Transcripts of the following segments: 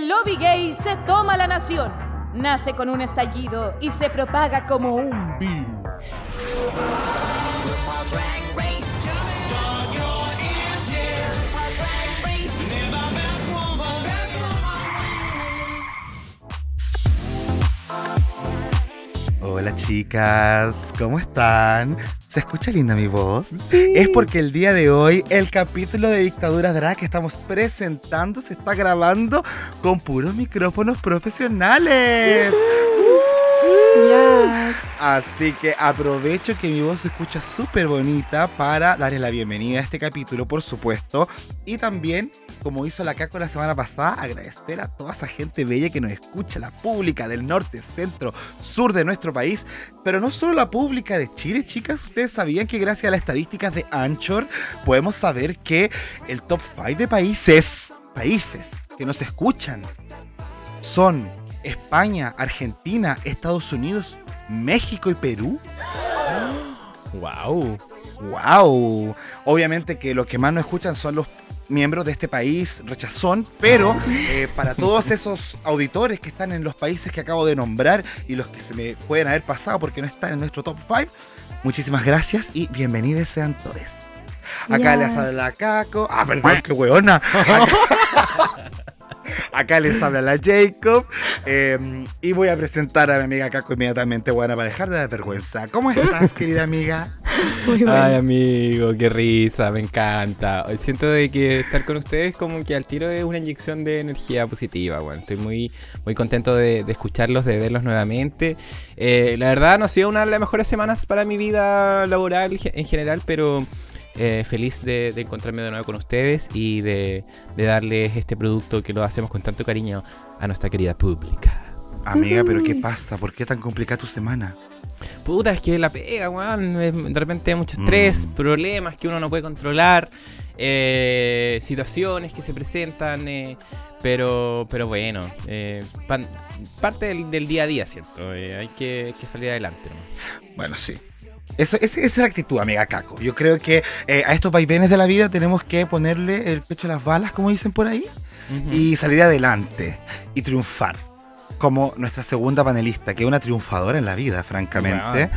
El lobby gay se toma la nación. Nace con un estallido y se propaga como un virus. Hola chicas, ¿cómo están? ¿Se escucha linda mi voz? Es porque el día de hoy el capítulo de Dictadura Drag que estamos presentando se está grabando con puros micrófonos profesionales. Así que aprovecho que mi voz se escucha súper bonita para darles la bienvenida a este capítulo, por supuesto. Y también, como hizo la Caco la semana pasada, agradecer a toda esa gente bella que nos escucha, la pública del norte, centro, sur de nuestro país. Pero no solo la pública de Chile, chicas. Ustedes sabían que gracias a las estadísticas de Anchor podemos saber que el top 5 de países, países que nos escuchan, son España, Argentina, Estados Unidos, México y Perú. ¡Wow! ¡Wow! Obviamente que los que más nos escuchan son los miembros de este país rechazón, pero eh, para todos esos auditores que están en los países que acabo de nombrar y los que se me pueden haber pasado porque no están en nuestro top 5, muchísimas gracias y bienvenidos sean todos. Acá les habla la Caco. Ah, perdón, qué hueona. Acá les habla la Jacob. eh, y voy a presentar a mi amiga Caco inmediatamente, buena, para dejar de dar vergüenza. ¿Cómo estás, querida amiga? Muy bueno. Ay, amigo, qué risa, me encanta. Siento de que estar con ustedes como que al tiro es una inyección de energía positiva, bueno. Estoy muy, muy contento de, de escucharlos, de verlos nuevamente. Eh, la verdad no ha sido una de las mejores semanas para mi vida laboral en general, pero eh, feliz de, de encontrarme de nuevo con ustedes y de, de darles este producto que lo hacemos con tanto cariño a nuestra querida pública. Amiga, pero ¿qué pasa? ¿Por qué tan complicada tu semana? Puta, es que la pega, weón. De repente hay mucho estrés, Mm. problemas que uno no puede controlar, eh, situaciones que se presentan, eh, pero, pero bueno, eh, pan- parte del, del día a día, ¿cierto? Eh, hay que, que salir adelante. ¿no? Bueno, sí. Eso, esa, esa es la actitud, amiga Caco. Yo creo que eh, a estos vaivenes de la vida tenemos que ponerle el pecho a las balas, como dicen por ahí, y salir adelante y triunfar. Como nuestra segunda panelista, que es una triunfadora en la vida, francamente.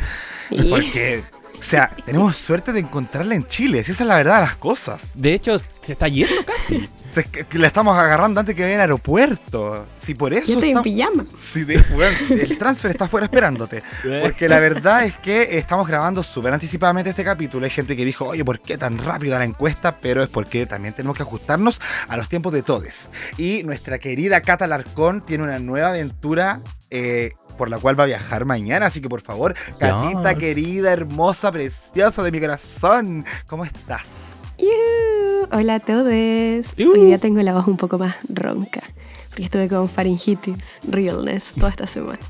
Porque, o sea, tenemos suerte de encontrarla en Chile, si esa es la verdad de las cosas. De hecho, se está yendo casi. Que- la estamos agarrando antes que vaya al aeropuerto. Si por eso Yo estoy en estamos- pijama. Sí, de, weón, el transfer está afuera esperándote. Porque la verdad es que estamos grabando súper anticipadamente este capítulo. Hay gente que dijo, oye, ¿por qué tan rápido la encuesta? Pero es porque también tenemos que ajustarnos a los tiempos de todos. Y nuestra querida Cata Larcón tiene una nueva aventura eh, por la cual va a viajar mañana. Así que por favor, Catita Yes. querida, hermosa, preciosa de mi corazón, ¿cómo estás? Yuhu. Hola a todos. Yuhu. Hoy día tengo la voz un poco más ronca. Porque estuve con faringitis, realness, toda esta semana.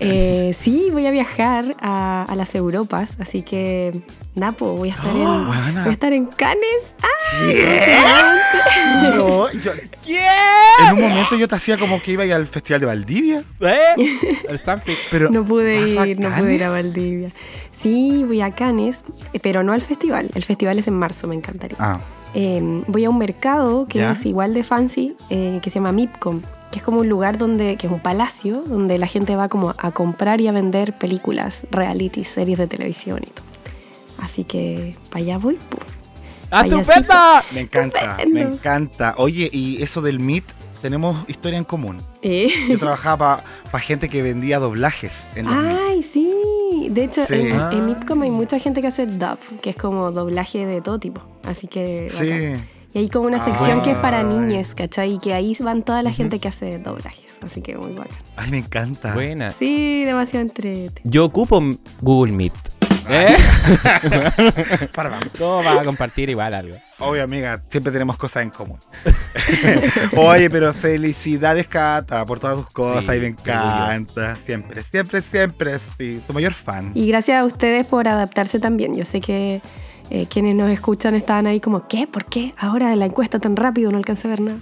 Eh, sí, voy a viajar a, a las Europas, así que Napo, voy a estar en, buena. voy a estar en Cannes. ¡Ah! ¿Qué? No, yo- En un momento yo te hacía como que iba a ir al Festival de Valdivia. ¿Eh? El. Pero No pude ¿vas a ir, no pude ir a? Valdivia. Sí, voy a Cannes, eh, pero no al festival. El festival es en marzo, me encantaría. Ah, Eh, voy a un mercado que ¿Ya? es igual de fancy, eh, que se llama MIPCOM, que es como un lugar donde, que es un palacio, donde la gente va como a comprar y a vender películas, reality, series de televisión y todo. Así que para allá voy. pu. Payasito. ¡Estupenda! me encanta, me encanta. Oye, y eso del Meet, tenemos historia en común. Eh, Yo trabajaba para gente que vendía doblajes en los Meet. Ay, sí. De hecho, Sí. en, Ah. en MIPCOM hay mucha gente que hace dub, que es como doblaje de todo tipo. Así que. bacán. Sí. Y hay como una sección que es para Ay. niñes, ¿cachai? Y que ahí van toda la gente que hace doblajes. Así que muy bacán. Ay, me encanta. Buena. Sí, demasiado entrete. Yo ocupo Google Meet. ¿Eh? Para, vamos. ¿Cómo vas a compartir igual algo? Obvio, amiga, siempre tenemos cosas en común. Oye, pero felicidades, Cata, por todas tus cosas. Sí, y me orgullo. encanta. Siempre, siempre, siempre. Sí, tu mayor fan. Y gracias a ustedes por adaptarse también. Yo sé que, eh, quienes nos escuchan estaban ahí como, ¿qué? ¿Por qué? Ahora la encuesta tan rápido, no alcanza a ver nada.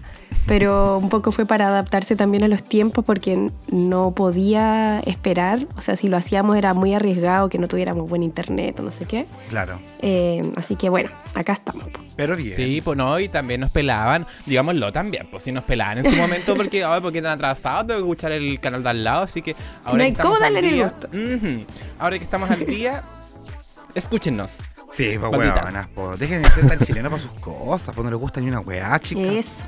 Pero un poco fue para adaptarse también a los tiempos porque no podía esperar. O sea, si lo hacíamos era muy arriesgado que no tuviéramos buen internet o no sé qué. Claro. Eh, así que bueno, acá estamos. Pero bien. Sí, pues no, y también nos pelaban, digámoslo también, pues sí nos pelaban en su momento porque, ay, porque tan atrasados, tengo que escuchar el canal de al lado, así que ahora No hay que estamos cómo al darle el gusto. Ujú. ahora que estamos al día, escúchenos. Sí, pues weonas, po. Dejen de ser tan chilenos para sus cosas, pues no les gusta ni una weá, chica. Eso.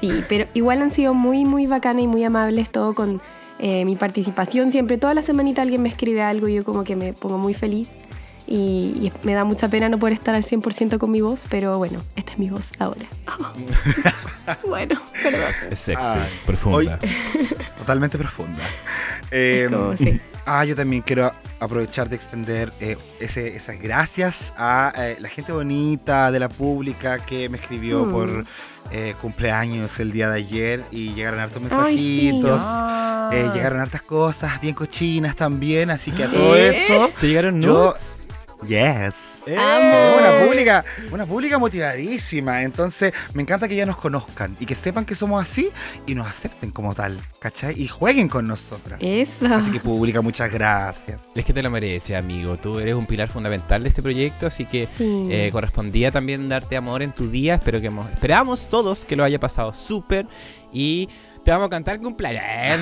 Sí, pero igual han sido muy, muy bacanas y muy amables todo con eh, mi participación. Siempre, toda la semanita alguien me escribe algo y yo como que me pongo muy feliz. Y, y me da mucha pena no poder estar al 100% con mi voz, pero bueno, esta es mi voz ahora. bueno, perdón. Es sexy, Ay. profunda. Totalmente profunda. Eh, como, sí. Ah, yo también quiero aprovechar de extender eh, ese- esas gracias a eh, la gente bonita de la pública que me escribió Mm. por eh, cumpleaños el día de ayer y llegaron hartos mensajitos. Eh, llegaron hartas cosas bien cochinas también, así que a todo eso, ¿Te llegaron yo- nudes? Yes. Eh. Una pública, una pública motivadísima. Entonces, me encanta que ya nos conozcan y que sepan que somos así y nos acepten como tal, ¿cachai? Y jueguen con nosotras. Eso. Así que, pública, muchas gracias. Es que te lo mereces, amigo. Tú eres un pilar fundamental de este proyecto, así que Sí. eh, correspondía también darte amor en tu día. Espero que hemos- esperamos todos que lo haya pasado súper y te vamos a cantar el cumpleaños.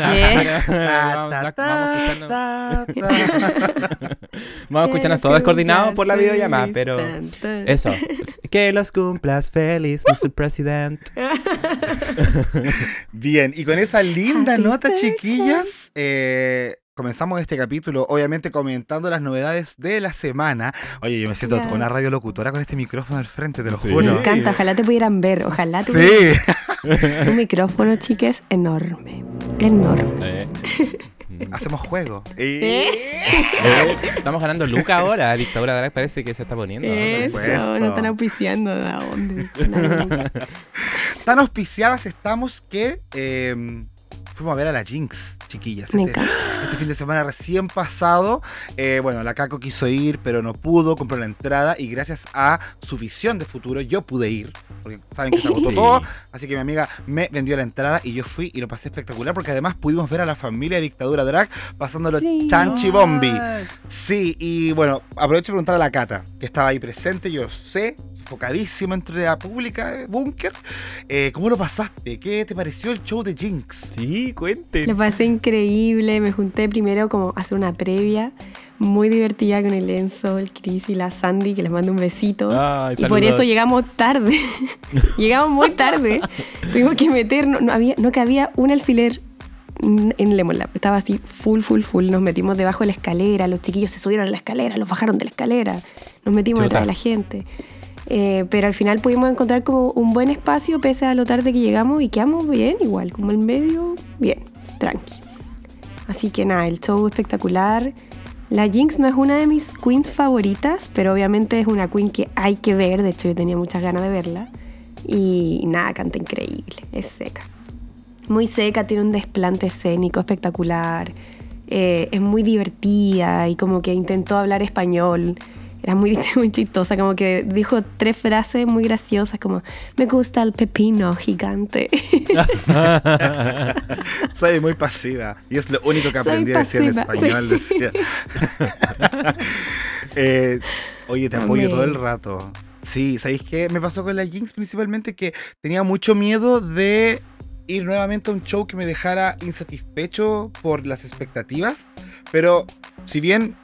Vamos, a escucharnos todos coordinados por la videollamada, pero eso. Que los cumplas feliz, Mr. President. Bien, y con esa linda Happy nota, birthday. chiquillas, eh, comenzamos este capítulo, obviamente comentando las novedades de la semana. Oye, yo me siento Yes. una radiolocutora con este micrófono al frente, te lo Sí. Me juro. encanta, ojalá te pudieran ver, ojalá te pudieran Sí, Su micrófono, chiques, enorme. Enorme. Eh, hacemos juego. ¿Eh? eh, estamos ganando Luca ahora. Dictadura Drag parece que se está poniendo. ¿no? Eso, supuesto. no están auspiciando de dónde. Tan auspiciadas estamos que eh, fuimos a ver a la Jinx, chiquillas. Me Este- encanta. Este fin de semana recién pasado, eh, bueno, la Caco quiso ir, pero no pudo, compró la entrada y gracias a su visión de futuro yo pude ir, porque saben que se agotó Sí. todo, así que mi amiga me vendió la entrada y yo fui y lo pasé espectacular porque además pudimos ver a la familia de Dictadura Drag pasándolo Sí. chanchi bombi. Sí, y bueno, aprovecho de preguntar a la Cata, que estaba ahí presente, yo sé, enfocadísima entre la pública, eh, Bunker, eh, ¿cómo lo pasaste? ¿Qué te pareció el show de Jinx? Sí, cuente. Lo pasé increíble. Me junté primero como a hacer una previa muy divertida con el Enzo, el Chris y la Sandy, que les mando un besito. Ay, y por eso llegamos tarde. llegamos muy tarde. Tuvimos que meter, no, no había, no cabía un alfiler en Lemon Lab. Estaba así full, full, full. Nos metimos debajo de la escalera. Los chiquillos se subieron a la escalera, los bajaron de la escalera. Nos metimos Chuta. detrás de la gente. Eh, pero al final pudimos encontrar como un buen espacio pese a lo tarde que llegamos y quedamos bien, igual, como en medio, bien, tranqui. Así que nada, el show espectacular. La Jinx no es una de mis queens favoritas, pero obviamente es una queen que hay que ver. De hecho, yo tenía muchas ganas de verla. Y nada, canta increíble, es seca. Muy seca, tiene un desplante escénico espectacular. eh, es muy divertida y como que intentó hablar español. Era muy, muy chistosa, como que dijo tres frases muy graciosas, como me gusta el pepino gigante. Soy muy pasiva y es lo único que aprendí a decir en español. decía. Eh, oye, te apoyo todo el rato. Sí, ¿sabéis qué? Me pasó con la Jinx principalmente que tenía mucho miedo de ir nuevamente a un show que me dejara insatisfecho por las expectativas. Pero si bien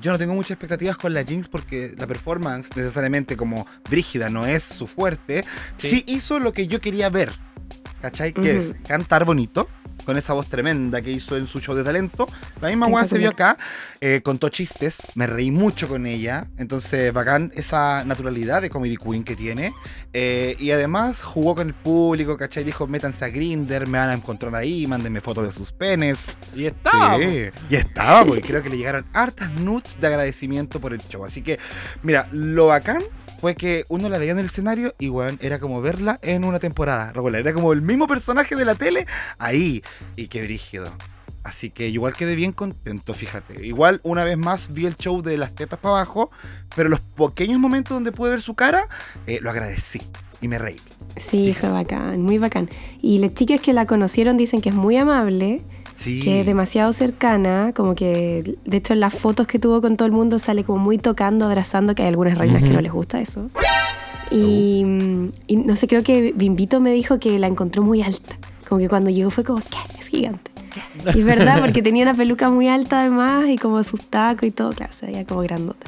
yo no tengo muchas expectativas con la Jinx porque la performance necesariamente como Brígida no es su fuerte, sí, Sí. hizo lo que yo quería ver. ¿Cachai? Que Ujú. es cantar bonito, con esa voz tremenda que hizo en su show de talento. La misma weá se vio acá, eh, contó chistes, me reí mucho con ella, entonces bacán esa naturalidad de Comedy Queen que tiene. Eh, y además jugó con el público, ¿cachai? Dijo, métanse a Grinder, me van a encontrar ahí, mándenme fotos de sus penes. Y está. Sí, y estaba, porque creo que le llegaron hartas nudes de agradecimiento por el show. Así que, mira, lo bacán fue que uno la veía en el escenario y, weón, era como verla en una temporada regular. Era como el mismo personaje de la tele ahí. Y qué brígido. Así que igual quedé bien contento, fíjate. Igual una vez más vi el show de las tetas para abajo, pero los pequeños momentos donde pude ver su cara, eh, lo agradecí y me reí. Sí, fue bacán, muy bacán. Y las chicas que la conocieron dicen que es muy amable, Sí. que es demasiado cercana, como que de hecho en las fotos que tuvo con todo el mundo sale como muy tocando, abrazando, que hay algunas reinas que no les gusta eso. Y, mm, y no sé, creo que Bimbito me dijo que la encontró muy alta. Como que cuando llegó fue como, ¿qué? Es gigante. Y es verdad, porque tenía una peluca muy alta además y como sus tacos y todo, claro, se veía como grandota.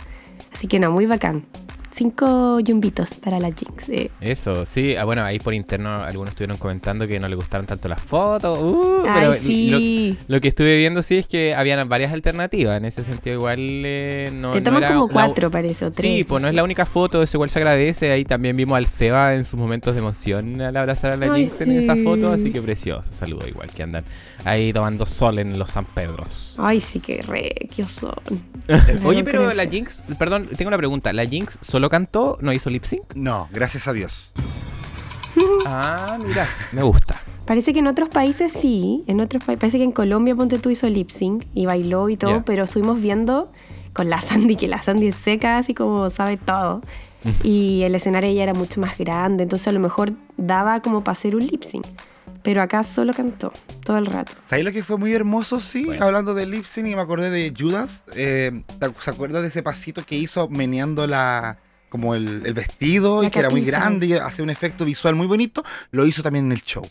Así que no, muy bacán. Cinco yumbitos para la Jinx. eh. Eso, sí. Ah, bueno, ahí por interno algunos estuvieron comentando que no les gustaron tanto las fotos. Uh, Ay, pero sí. lo, lo que estuve viendo sí es que habían varias alternativas. En ese sentido, igual eh, no. Te no toman era como la- cuatro, parece, o tres. Sí, pues no es la única foto, eso igual se agradece. Ahí también vimos al Seba en sus momentos de emoción al abrazar a la Ay, Jinx en esa sí. foto, así que precioso. Saludo igual que andan ahí tomando sol en los San Pedros. Ay, sí, qué regios son. Oye, pero la. Jinx, perdón, tengo una pregunta. ¿La Jinx solo cantó, no hizo lip sync? No, gracias a Dios. Ah, mira, me gusta. Parece que en otros países sí, en otros países, parece que en Colombia Ponte tú hizo lip sync y bailó y todo, Ya. pero estuvimos viendo con la Sandy, que la Sandy es seca, así como sabe todo. y el escenario ella era mucho más grande, entonces a lo mejor daba como para hacer un lip sync. Pero acá solo cantó todo el rato. ¿Sabes lo que fue muy hermoso? Sí, Bueno. hablando de lip sync y me acordé de Judas. eh, ¿te- ¿Se acuerda de ese pasito que hizo meneando la como el, el vestido La y que era muy grande y hacía un efecto visual muy bonito? Lo hizo también en el show.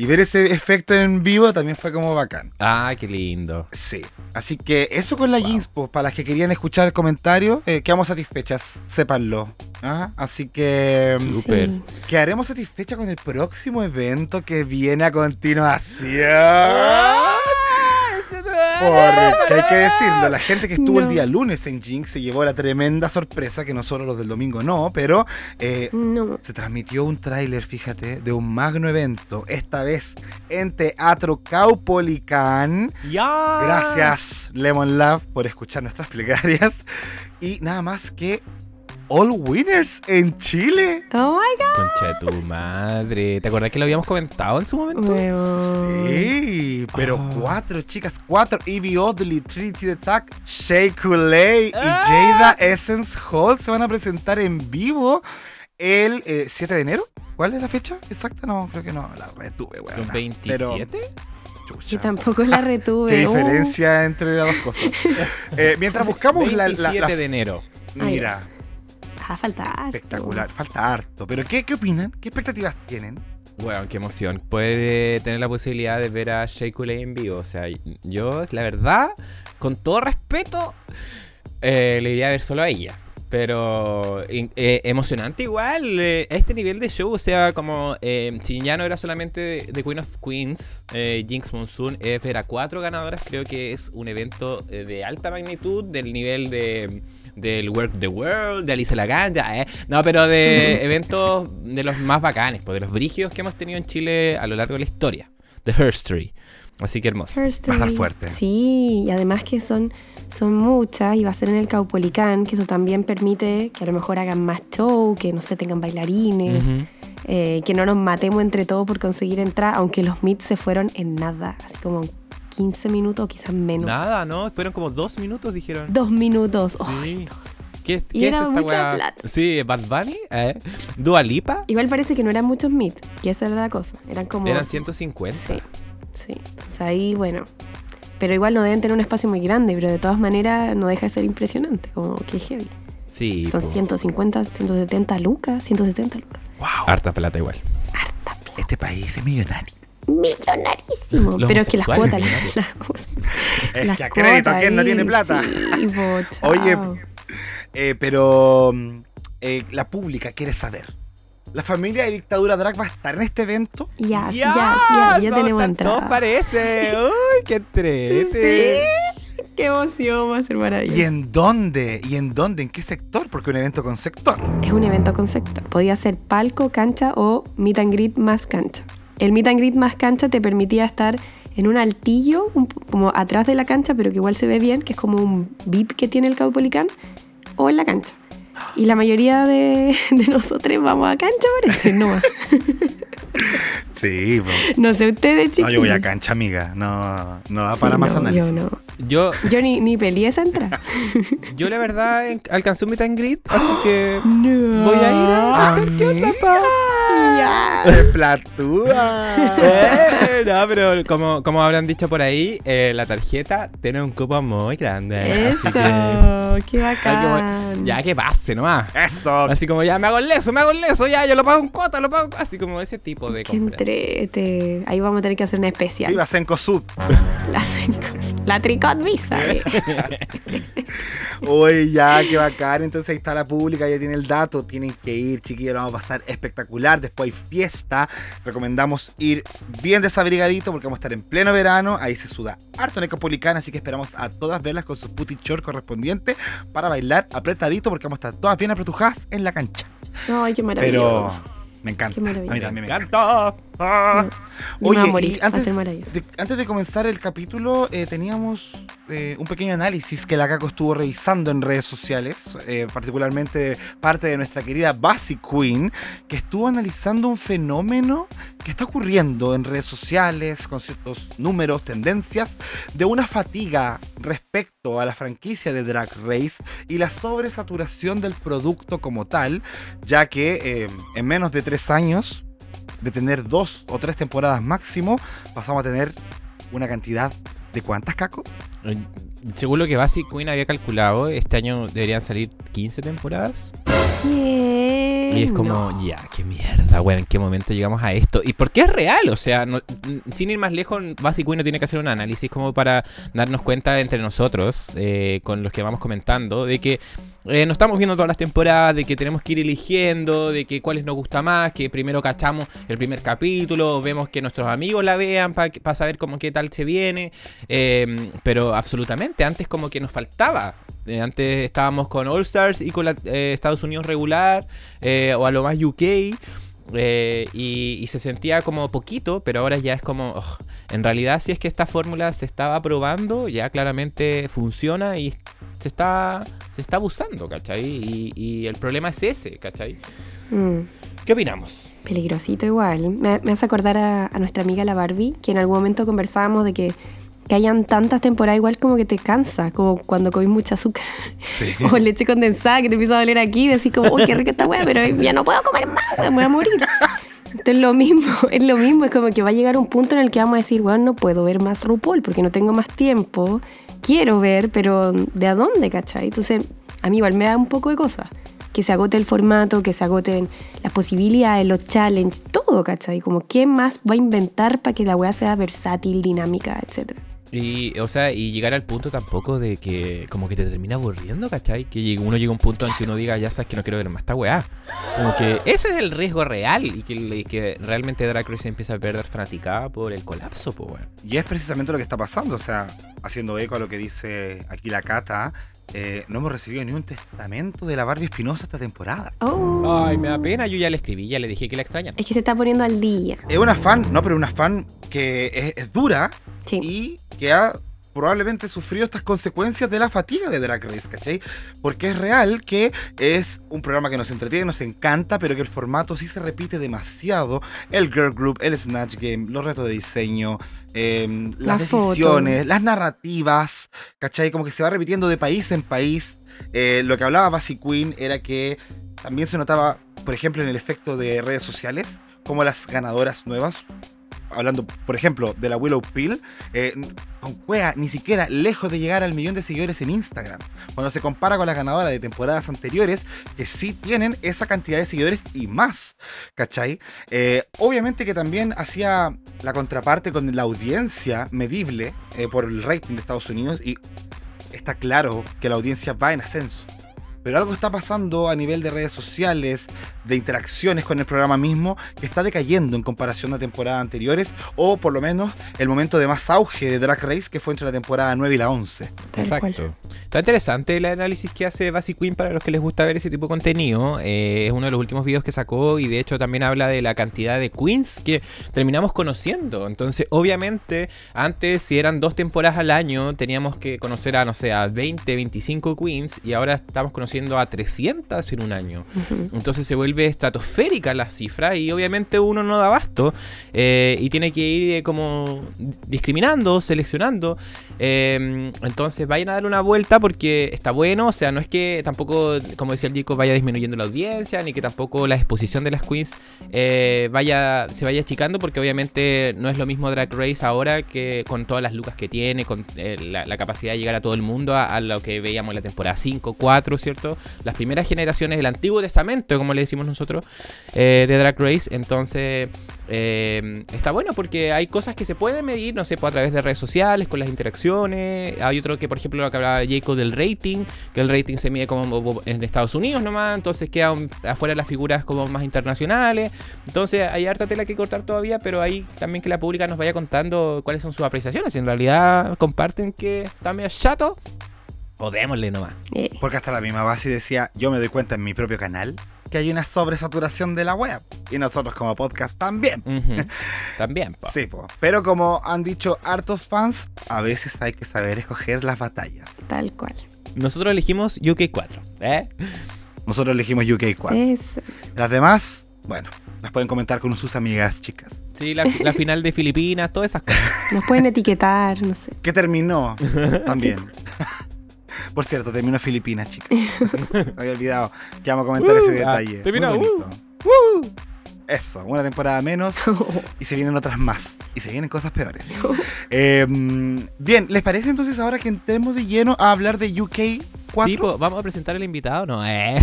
Y ver ese efecto en vivo también fue como bacán. Ah, qué lindo. Sí. Así que eso con la Wow. jeans, pues, para las que querían escuchar el comentario, eh, quedamos satisfechas, sépanlo. ¿ah? Así que mm, Súper. Sí. quedaremos satisfechas con el próximo evento que viene a continuación. Porque hay que decirlo, la gente que estuvo el día lunes en Jinx se llevó la tremenda sorpresa, que nosotros los del domingo no, pero eh, No. se transmitió un tráiler, fíjate, de un magno evento, esta vez en Teatro Caupolicán. ¡Ya! Gracias, Lemon Love, por escuchar nuestras plegarias. Y nada más que All Winners en Chile. Oh my god. Concha de tu madre. ¿Te acordás que lo habíamos comentado en su momento? Sí, pero Ah. cuatro chicas, cuatro. Evie Oddly, Trinity the Attack, Shea Coulee Ah. y Jada Essence Hall se van a presentar en vivo el eh, 7 de enero. ¿Cuál es la fecha exacta? No, creo que no, la retuve, weón. ¿Los 27? Yo tampoco la retuve. ¿Qué Oh. diferencia entre las dos cosas? Eh, mientras buscamos la, la- 27 la- de enero. Mira, Ah, falta harto. espectacular, falta harto. Pero ¿qué, qué opinan? ¿Qué expectativas tienen? Bueno, qué emoción. Puede tener la posibilidad de ver a Shea Coulee en vivo. O sea, yo, la verdad, con todo respeto, eh, le iría a ver solo a ella. Pero eh, emocionante igual, eh, a este nivel de show, o sea, como eh, si ya no era solamente The Queen of Queens, eh, Jinx Monsoon, es ver a cuatro ganadoras, creo que es un evento eh, de alta magnitud, del nivel de del Work the World, de Alice Laganja, eh. no, pero de eventos de los más bacanes, pues, de los brígidos que hemos tenido en Chile a lo largo de la historia, de Herstory. Así que hermoso. First Va a estar Three. fuerte. Sí, y además que son, son muchas y va a ser en el Caupolicán, que eso también permite que a lo mejor hagan más show, que no se tengan bailarines, eh, que no nos matemos entre todos por conseguir entrar, aunque los meets se fueron en nada, así como 15 minutos o quizás menos. Nada, ¿no? Fueron como dos minutos, dijeron. Dos minutos. Sí. No. ¿Qué, Y qué es era esta mucha plata. Sí, Bad Bunny, eh. Dua Lipa, Igual parece que no eran muchos meets, que esa era la cosa. Eran como... eran 150. Sí, sí. Entonces ahí, bueno. Pero igual no deben tener un espacio muy grande, pero de todas maneras no deja de ser impresionante, como que heavy. Sí, Son po. 150, 170 lucas, 170 lucas. ¡Wow! harta plata igual. Harta plata. Este país es millonario. Millonarísimo. Los pero es que las cuotas. las- Es las que a crédito, cuotas ¿quién no tiene plata? sí. Oye, Eh, pero eh, la pública quiere saber. ¿La familia de Dictadura Drag va a estar en este evento? Ya, sí, ya, sí, ya, ya tenemos entrada. parece. Uy, qué entrete. Sí, qué emoción, va a ser maravilloso. ¿Y en dónde? ¿Y en dónde? ¿En qué sector? Porque un evento con sector. Es un evento con sector. Podía ser palco, cancha o meet and greet más cancha. El meet and greet más cancha te permitía estar en un altillo, un como atrás de la cancha, pero que igual se ve bien, que es como un VIP que tiene el Caupolicán, o en la cancha. Y la mayoría de, de nosotros vamos a cancha, parece, no. Sí, po. No sé ustedes, chicos. No, yo voy a cancha, amiga. No, no da para más análisis. Yo no. Yo, Yo ni, ni peleé esa entrada. yo la verdad alcancé un meet and greet, así que No. voy a ir a... Amiga, Ya. ¡Qué platúa! Eh, no, pero como, como habrán dicho por ahí, eh, la tarjeta tiene un cupo muy grande. Eso, que- qué bacán. bu- ya que pase nomás. Eso. Así como ya me hago el leso, me hago el leso, ya yo lo pago en cuota, lo pago. Así como ese tipo de Qué compras. entrete. Ahí vamos a tener que hacer una especial. Viva Senco Sud. La, la tricot visa. eh. Uy, ya, qué bacán. Entonces ahí está la pública, ya tiene el dato. Tienen que ir, chiquillos, lo vamos a pasar espectacular. Después hay fiesta. Recomendamos ir bien desabrigadito porque vamos a estar en pleno verano. Ahí se suda harto en Ecopolicana, así que esperamos a todas verlas con su puti short correspondiente para bailar apretadito porque vamos a estar todas bien apretujadas en la cancha. Ay, qué Pero maravilloso. me encanta. Qué A mí también me Me encanta. Ah. A Oye, morir, y va a antes de, antes de comenzar el capítulo, eh, teníamos eh, un pequeño análisis que la Caco estuvo revisando en redes sociales, eh, particularmente parte de nuestra querida Basic Queen, que estuvo analizando un fenómeno que está ocurriendo en redes sociales, con ciertos números, tendencias, de una fatiga respecto a la franquicia de Drag Race y la sobresaturación del producto como tal, ya que en menos de tres años de tener dos o tres temporadas máximo, pasamos a tener una cantidad de cuántas, Caco? Según lo que Basic Queen había calculado, este año deberían salir 15 temporadas. ¿Qué? Y es como, No. ya, qué mierda, bueno, ¿en qué momento llegamos a esto? ¿Y por qué es real? O sea, no- sin ir más lejos, Basic Queen no tiene que hacer un análisis como para darnos cuenta entre nosotros, eh, con los que vamos comentando, de que eh, no estamos viendo todas las temporadas, de que tenemos que ir eligiendo, de que cuáles nos gusta más, que primero cachamos el primer capítulo, vemos que nuestros amigos la vean para saber cómo qué tal se viene, eh, pero absolutamente, antes como que nos faltaba. Eh, antes estábamos con All Stars y con la, eh, Estados Unidos regular, eh, o a lo más UK. eh, y, y se sentía como poquito, pero ahora ya es como, ugh, en realidad si es que esta fórmula se estaba probando, ya claramente funciona y se está, se está abusando, ¿cachai? Y, y el problema es ese, ¿cachai? Mm, ¿Qué opinamos? peligrosito igual. Me, me hace acordar a, a nuestra amiga la Barbie, que en algún momento conversábamos de que, que hayan tantas temporadas igual como que te cansa, como cuando comís mucha azúcar. Sí. o leche condensada que te empieza a doler aquí decís como, uy, qué rica esta weá, pero ya no puedo comer más, me voy a morir. Entonces lo mismo, es lo mismo, es como que va a llegar un punto en el que vamos a decir, bueno, no puedo ver más RuPaul porque no tengo más tiempo, quiero ver, pero ¿de a dónde, cachai? Entonces, a mí igual me da un poco de cosas. Que se agote el formato, que se agoten las posibilidades, los challenges, todo, ¿cachai? Como qué más va a inventar para que la weá sea versátil, dinámica, etcétera. Y, o sea, y llegar al punto tampoco de que como que te termina aburriendo, ¿cachai? Que uno llega a un punto en que uno diga, ya sabes que no quiero ver más esta weá. Como que ese es el riesgo real y que, y que realmente Drag Race empieza a perder fanaticada por el colapso, pues, weón. Y es precisamente lo que está pasando, o sea, haciendo eco a lo que dice aquí la Cata, eh, no hemos recibido ni un testamento de la Barbie Espinosa esta temporada. Oh. Ay, me da pena, yo ya le escribí, ya le dije que la extrañan. Es que se está poniendo al día. Es una fan, no, pero una fan que es, es dura Sí. y que ha probablemente sufrido estas consecuencias de la fatiga de Drag Race, ¿cachai? Porque es real que es un programa que nos entretiene, nos encanta, pero que el formato sí se repite demasiado. El Girl Group, el Snatch Game, los retos de diseño, eh, las La foto. decisiones, las narrativas, ¿cachai? Como que se va repitiendo de país en país. Eh, lo que hablaba Basic Queen era que también se notaba, por ejemplo, en el efecto de redes sociales, como las ganadoras nuevas, hablando, por ejemplo, de la Willow Pill, eh, con Cuea ni siquiera lejos de llegar al millón de seguidores en Instagram. Cuando se compara con las ganadoras de temporadas anteriores, que sí tienen esa cantidad de seguidores y más, ¿cachai? Eh, obviamente que también hacía la contraparte con la audiencia medible eh, por el rating de Estados Unidos y está claro que la audiencia va en ascenso. Pero algo está pasando a nivel de redes sociales, de interacciones con el programa mismo, que está decayendo en comparación a temporadas anteriores, o por lo menos el momento de más auge de Drag Race, que fue entre la temporada 9 y la 11. Tal cual. Exacto. Está interesante el análisis que hace Basic Queen para los que les gusta ver ese tipo de contenido. Eh, es uno de los últimos videos que sacó y de hecho también habla de la cantidad de queens que terminamos conociendo. Entonces, obviamente, antes si eran dos temporadas al año, teníamos que conocer a, no sé, a 20, 25 queens y ahora estamos conociendo a 300 en un año. Entonces se vuelve estratosférica la cifra y obviamente uno no da abasto eh, y tiene que ir eh, como discriminando, seleccionando. Eh, entonces vayan a darle una vuelta porque está bueno, o sea, no es que tampoco, como decía el chico, vaya disminuyendo la audiencia, ni que tampoco la exposición de las queens eh, vaya, se vaya achicando porque obviamente no es lo mismo Drag Race ahora que con todas las lucas que tiene, con eh, la, la capacidad de llegar a todo el mundo, a, a lo que veíamos en la temporada 5, 4, ¿cierto? Las primeras generaciones del Antiguo Testamento, como le decimos nosotros, eh, de Drag Race. Entonces, eh, está bueno porque hay cosas que se pueden medir, no sé, pues, a través de redes sociales, con las interacciones. Hay otro que, por ejemplo, lo que hablaba Jacob del rating, que el rating se mide como en Estados Unidos nomás, entonces quedan afuera las figuras como más internacionales. Entonces, hay harta tela que cortar todavía, pero ahí también que la pública nos vaya contando cuáles son sus apreciaciones. Si en realidad comparten que está medio chato, o démosle nomás. Eh, Porque hasta la misma base decía, yo me doy cuenta en mi propio canal que hay una sobresaturación de la web. Y nosotros como podcast también. También, po. Sí, po. pero como han dicho hartos fans, a veces hay que saber escoger las batallas. tal cual. Nosotros elegimos UK4, ¿eh? Nosotros elegimos UK4. Eso. Las demás, bueno, las pueden comentar con sus amigas chicas. Sí, la, la final de Filipinas, todas esas cosas. Nos pueden etiquetar, no sé. Que terminó también. Por cierto, terminó Filipinas, chicas. Me había olvidado que vamos a comentar ese Uh, detalle. ah, terminó, Muy bonito. Uh. Eso, una temporada menos y se vienen otras más. Y se vienen cosas peores. Eh, bien, ¿les parece entonces ahora que entremos de lleno a hablar de UK 4? Sí, po, vamos a presentar al invitado, ¿no? ¿Eh?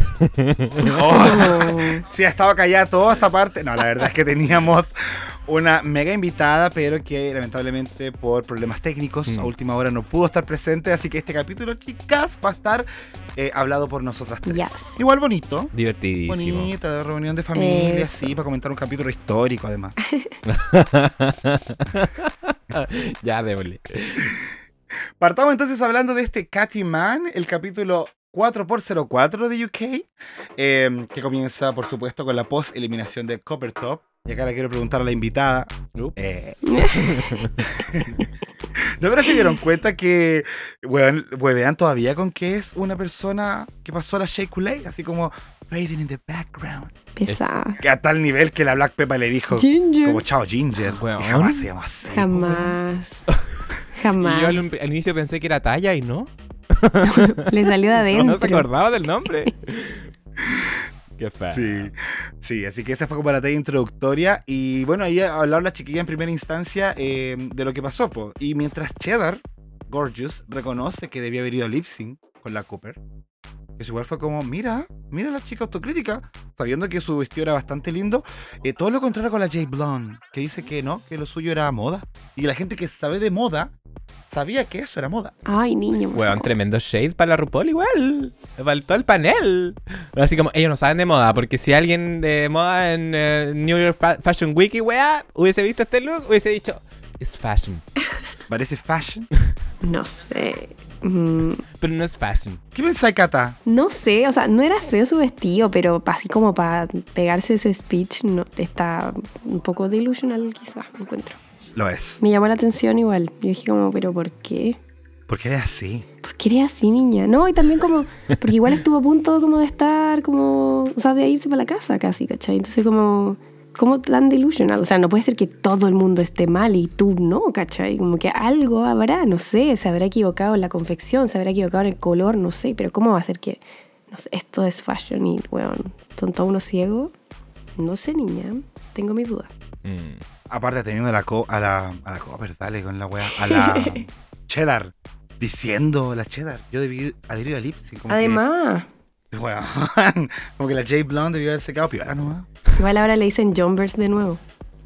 Oh, sí, ha estado callada toda esta parte. No, la verdad es que teníamos una mega invitada, pero que lamentablemente por problemas técnicos Mm. a última hora no pudo estar presente. Así que este capítulo, chicas, va a estar eh, hablado por nosotras tres. Yes. Igual bonito. Divertidísimo. Bonita, reunión de familia, Eso. sí, para comentar un capítulo histórico además. ya, démosle. Partamos entonces hablando de este Catty Man, el capítulo 4x04 de UK, eh, que comienza por supuesto con la post-eliminación de Coppertop. Y acá le quiero preguntar a la invitada. Eh, ¿No pero se dieron cuenta que, weón, huevean todavía con que es una persona que pasó a la Coulee? Así como fading in the background. Pesada. Que a tal nivel que la Black Peppa le dijo Ginger. como chao Ginger. Weón. Jamás se llama así. Jamás. Y Jamás. yo al, al inicio pensé que era talla y no. Le salió de No, se adentro. acordaba del nombre. Qué feo. Sí, sí, así que esa fue como la talla introductoria. Y bueno, ahí hablaron la chiquilla en primera instancia eh, de lo que pasó. po. Y mientras Cheddar, Gorgeous, reconoce que debía haber ido a lip sync con la Cooper, que igual fue como, mira, mira la chica autocrítica, sabiendo que su vestido era bastante lindo. eh, todo lo contrario con la J Blonde, que dice que no, que lo suyo era moda. Y la gente que sabe de moda sabía que eso era moda. Ay, niño. Weón, favor. tremendo shade para la RuPaul igual. Para todo el panel. Así como, ellos no saben de moda, porque si alguien de moda en eh, New York Fa- Fashion Week y weá, hubiese visto este look, hubiese dicho, it's fashion. Parece fashion. No sé. Mm, Pero no es fashion. ¿Qué pensáis, Cata? no sé, o sea, no era feo su vestido, pero así como para pegarse ese speech, no, está un poco delusional quizás, me encuentro. Lo es. Me llamó la atención igual. Yo dije como, pero ¿por qué? Porque eres así. ¿Por qué eres así, niña? No, y también como, porque igual estuvo a punto como de estar como, o sea, de irse para la casa casi, ¿cachai? Entonces como, como tan delusional. O sea, no puede ser que todo el mundo esté mal y tú no, ¿cachai? Como que algo habrá, no sé, se habrá equivocado en la confección, se habrá equivocado en el color, no sé, pero ¿cómo va a ser que, no sé, esto es fashion y, weón, son todos unos ciegos? No sé, niña, tengo mis dudas. Mm. Aparte teniendo a la, co a la, a la Copper, dale con la wea, a la Cheddar, diciendo la Cheddar, yo debí haber ido a Lipsy. Como Además, Que, weón, como que la J Blonde debió haberse quedado piola nomás. igual ahora le dicen jumpers de nuevo,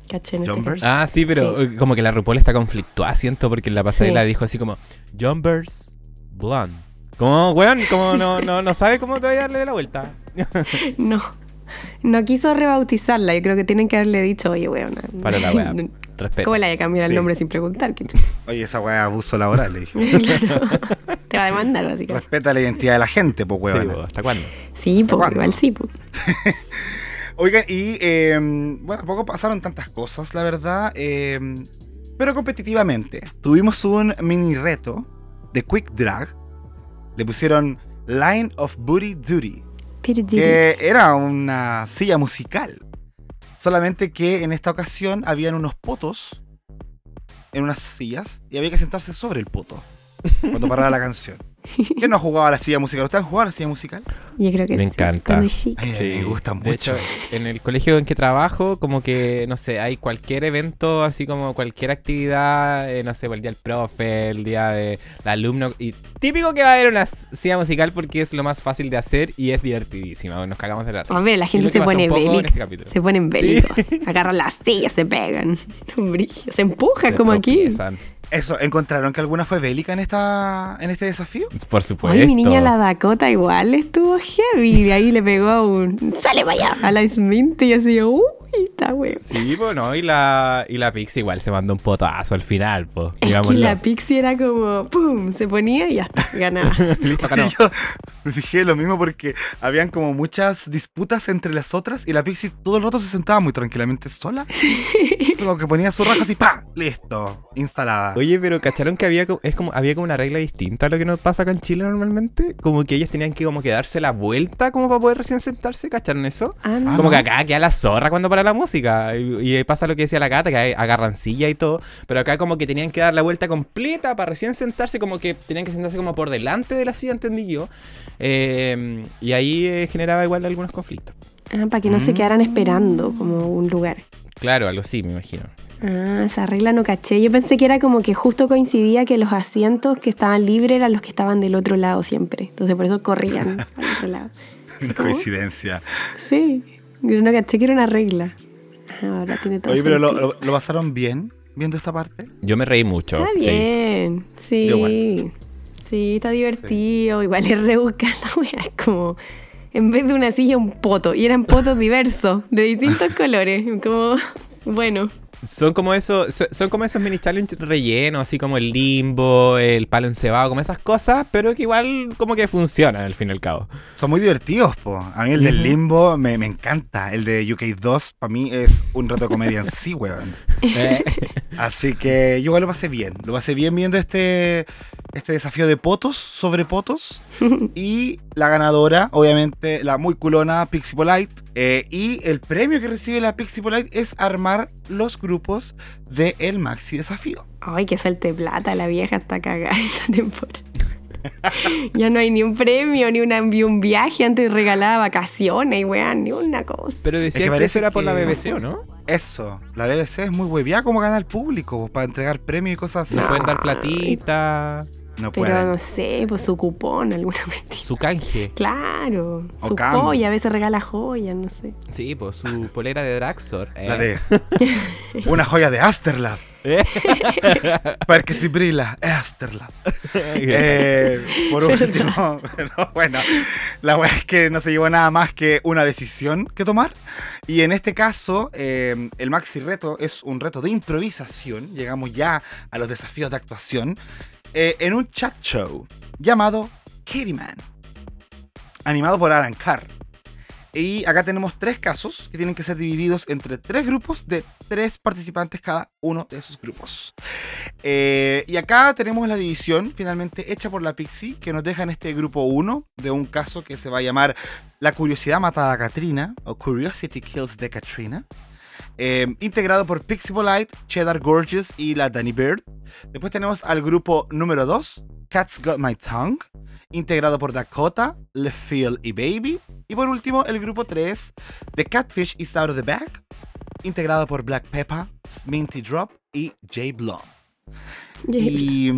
¿cachai? En este. Ah, sí, pero Sí. eh, como que la RuPaul está conflictuada, siento, porque en la pasarela Sí. dijo así como, Jumpers Blonde. Como, weón, como no, no, no sabe cómo todavía darle la vuelta. No. No quiso rebautizarla. Yo creo que tienen que haberle dicho, oye, weón. Para la wea. Respeto. ¿Cómo le hay a cambiar el Sí. nombre sin preguntar? ¿Qué Oye, esa wea es abuso laboral, le dije. claro. Te va a demandar, básicamente. Respeta la identidad de la gente, pues Sí, weón. po, ¿Hasta cuándo? Sí, pues, ¿Cuándo? igual sí, pues. Oigan, y eh, bueno, tampoco pasaron tantas cosas, la verdad. eh, pero competitivamente. Tuvimos un mini reto de Quick Drag. Le pusieron Line of Booty Duty, era una silla musical. Solamente que en esta ocasión habían unos potos en unas sillas y había que sentarse sobre el poto cuando parara la canción. ¿Quién no ha jugado a la silla musical? ¿Ustedes han jugado a la silla musical? Yo creo que Me sí, encanta. cuando chica. A mí me gusta de mucho. hecho, en el colegio en que trabajo, como que, no sé, hay cualquier evento, así como cualquier actividad, eh, no sé, el día del profe, el día del alumno, y típico que va a haber una silla musical porque es lo más fácil de hacer y es divertidísima, nos cagamos de la risa. Hombre, la gente que se pone en bélica. este. Se ponen bélicos. Agarran las sillas, se pegan. Un brillo. Se empuja Se como aquí. Eso, ¿encontraron que alguna fue bélica en esta en este desafío? Por supuesto. Ay, mi niña la Dakota igual estuvo heavy. Y ahí le pegó a un. ¡Sale para allá! A la Smith y así, uy, está weón. Sí, bueno, y la, y la Pixie igual se mandó un potazo al final, pues. Es que la Pixie era como, ¡pum! Se ponía y ya está, ganaba. Listo, ganó. Yo me fijé lo mismo porque habían como muchas disputas entre las otras y la Pixie todo el rato se sentaba muy tranquilamente sola. Como que ponía su raja así, ¡pa! Listo, instalada. Oye, pero ¿cacharon que había, es como, había como una regla distinta a lo que nos pasa acá en Chile normalmente? Como que ellos tenían que como que darse la vuelta como para poder recién sentarse, ¿cacharon eso? Ah, no. Como que acá queda la zorra cuando para la música. Y, y pasa lo que decía la gata, que hay- agarran silla y todo. Pero acá como que tenían que dar la vuelta completa para recién sentarse, como que tenían que sentarse como por delante de la silla, entendí yo. Eh, y ahí eh, generaba igual algunos conflictos. Ah, para que no se Mm. quedaran esperando como un lugar. Claro, algo así, me imagino. Ah, esa regla no caché. Yo pensé que era como que justo coincidía que los asientos que estaban libres eran los que estaban del otro lado siempre. Entonces por eso corrían al otro lado. Una coincidencia. Sí, yo no caché que era una regla. Ah, Ahora tiene todo Oye, pero lo, lo- lo pasaron bien viendo esta parte? Yo me reí mucho. Está bien, sí. Sí, está divertido. Igual es rebuscar la wea. Es como, en vez de una silla, un poto. Y eran potos diversos, de distintos colores. Como, bueno. Son como esos, so- son como esos mini challenge rellenos, así como el limbo, el palo encebado, como esas cosas, pero que igual como que funcionan al fin y al cabo. Son muy divertidos, po. A mí el del limbo me, me encanta. El de UK2 para mí es un reto de comedia en sí, weón. Así que yo igual lo pasé bien. Lo pasé bien viendo este, este desafío de potos sobre potos. y la ganadora, obviamente, la muy culona Pixie Polite. Eh, y el premio que recibe la Pixie Polite es armar los grupos del el Maxi Desafío. Ay, que suelte plata la vieja está cagada esta temporada. ya no hay ni un premio, ni, una, ni un viaje. Antes regalaba vacaciones y weón, ni una cosa. pero que decían que, parece eso era por la que- BBC, ¿o no? Eso, la BBC es muy hueviada como gana el público po, para entregar premios y cosas así. Se pueden dar platita, No Pero no sé, pues su cupón, alguna mentira. su canje. Claro, O su cambio. joya, a veces regala joya, no sé. Sí, pues su polera de Draxor. eh. La de una joya de Asterlab. Eh. Porque si brilla, es Asterlab. Eh, por último, pero bueno, la verdad es que no se llevó nada más que una decisión que tomar. Y en este caso, eh, el maxi reto es un reto de improvisación. Llegamos ya a los desafíos de actuación. Eh, en un chat show llamado Katie Man, animado por Alan Carr. Y acá tenemos tres casos que tienen que ser divididos entre tres grupos de tres participantes cada uno de esos grupos. Eh, y acá tenemos la división finalmente hecha por la Pixie que nos deja en este grupo 1 de un caso que se va a llamar La curiosidad matada a Katrina o Curiosity Kills the Katrina. Eh, integrado por Pixie Polite, Cheddar Gorgeous y la Danny Bird. Después tenemos al grupo número 2, Cats Got My Tongue, integrado por Dakota, LeFeel y Baby. Y por último, el grupo 3, The Catfish is Out of the Bag, integrado por Black Peppa, Sminty Drop y J Blom. Y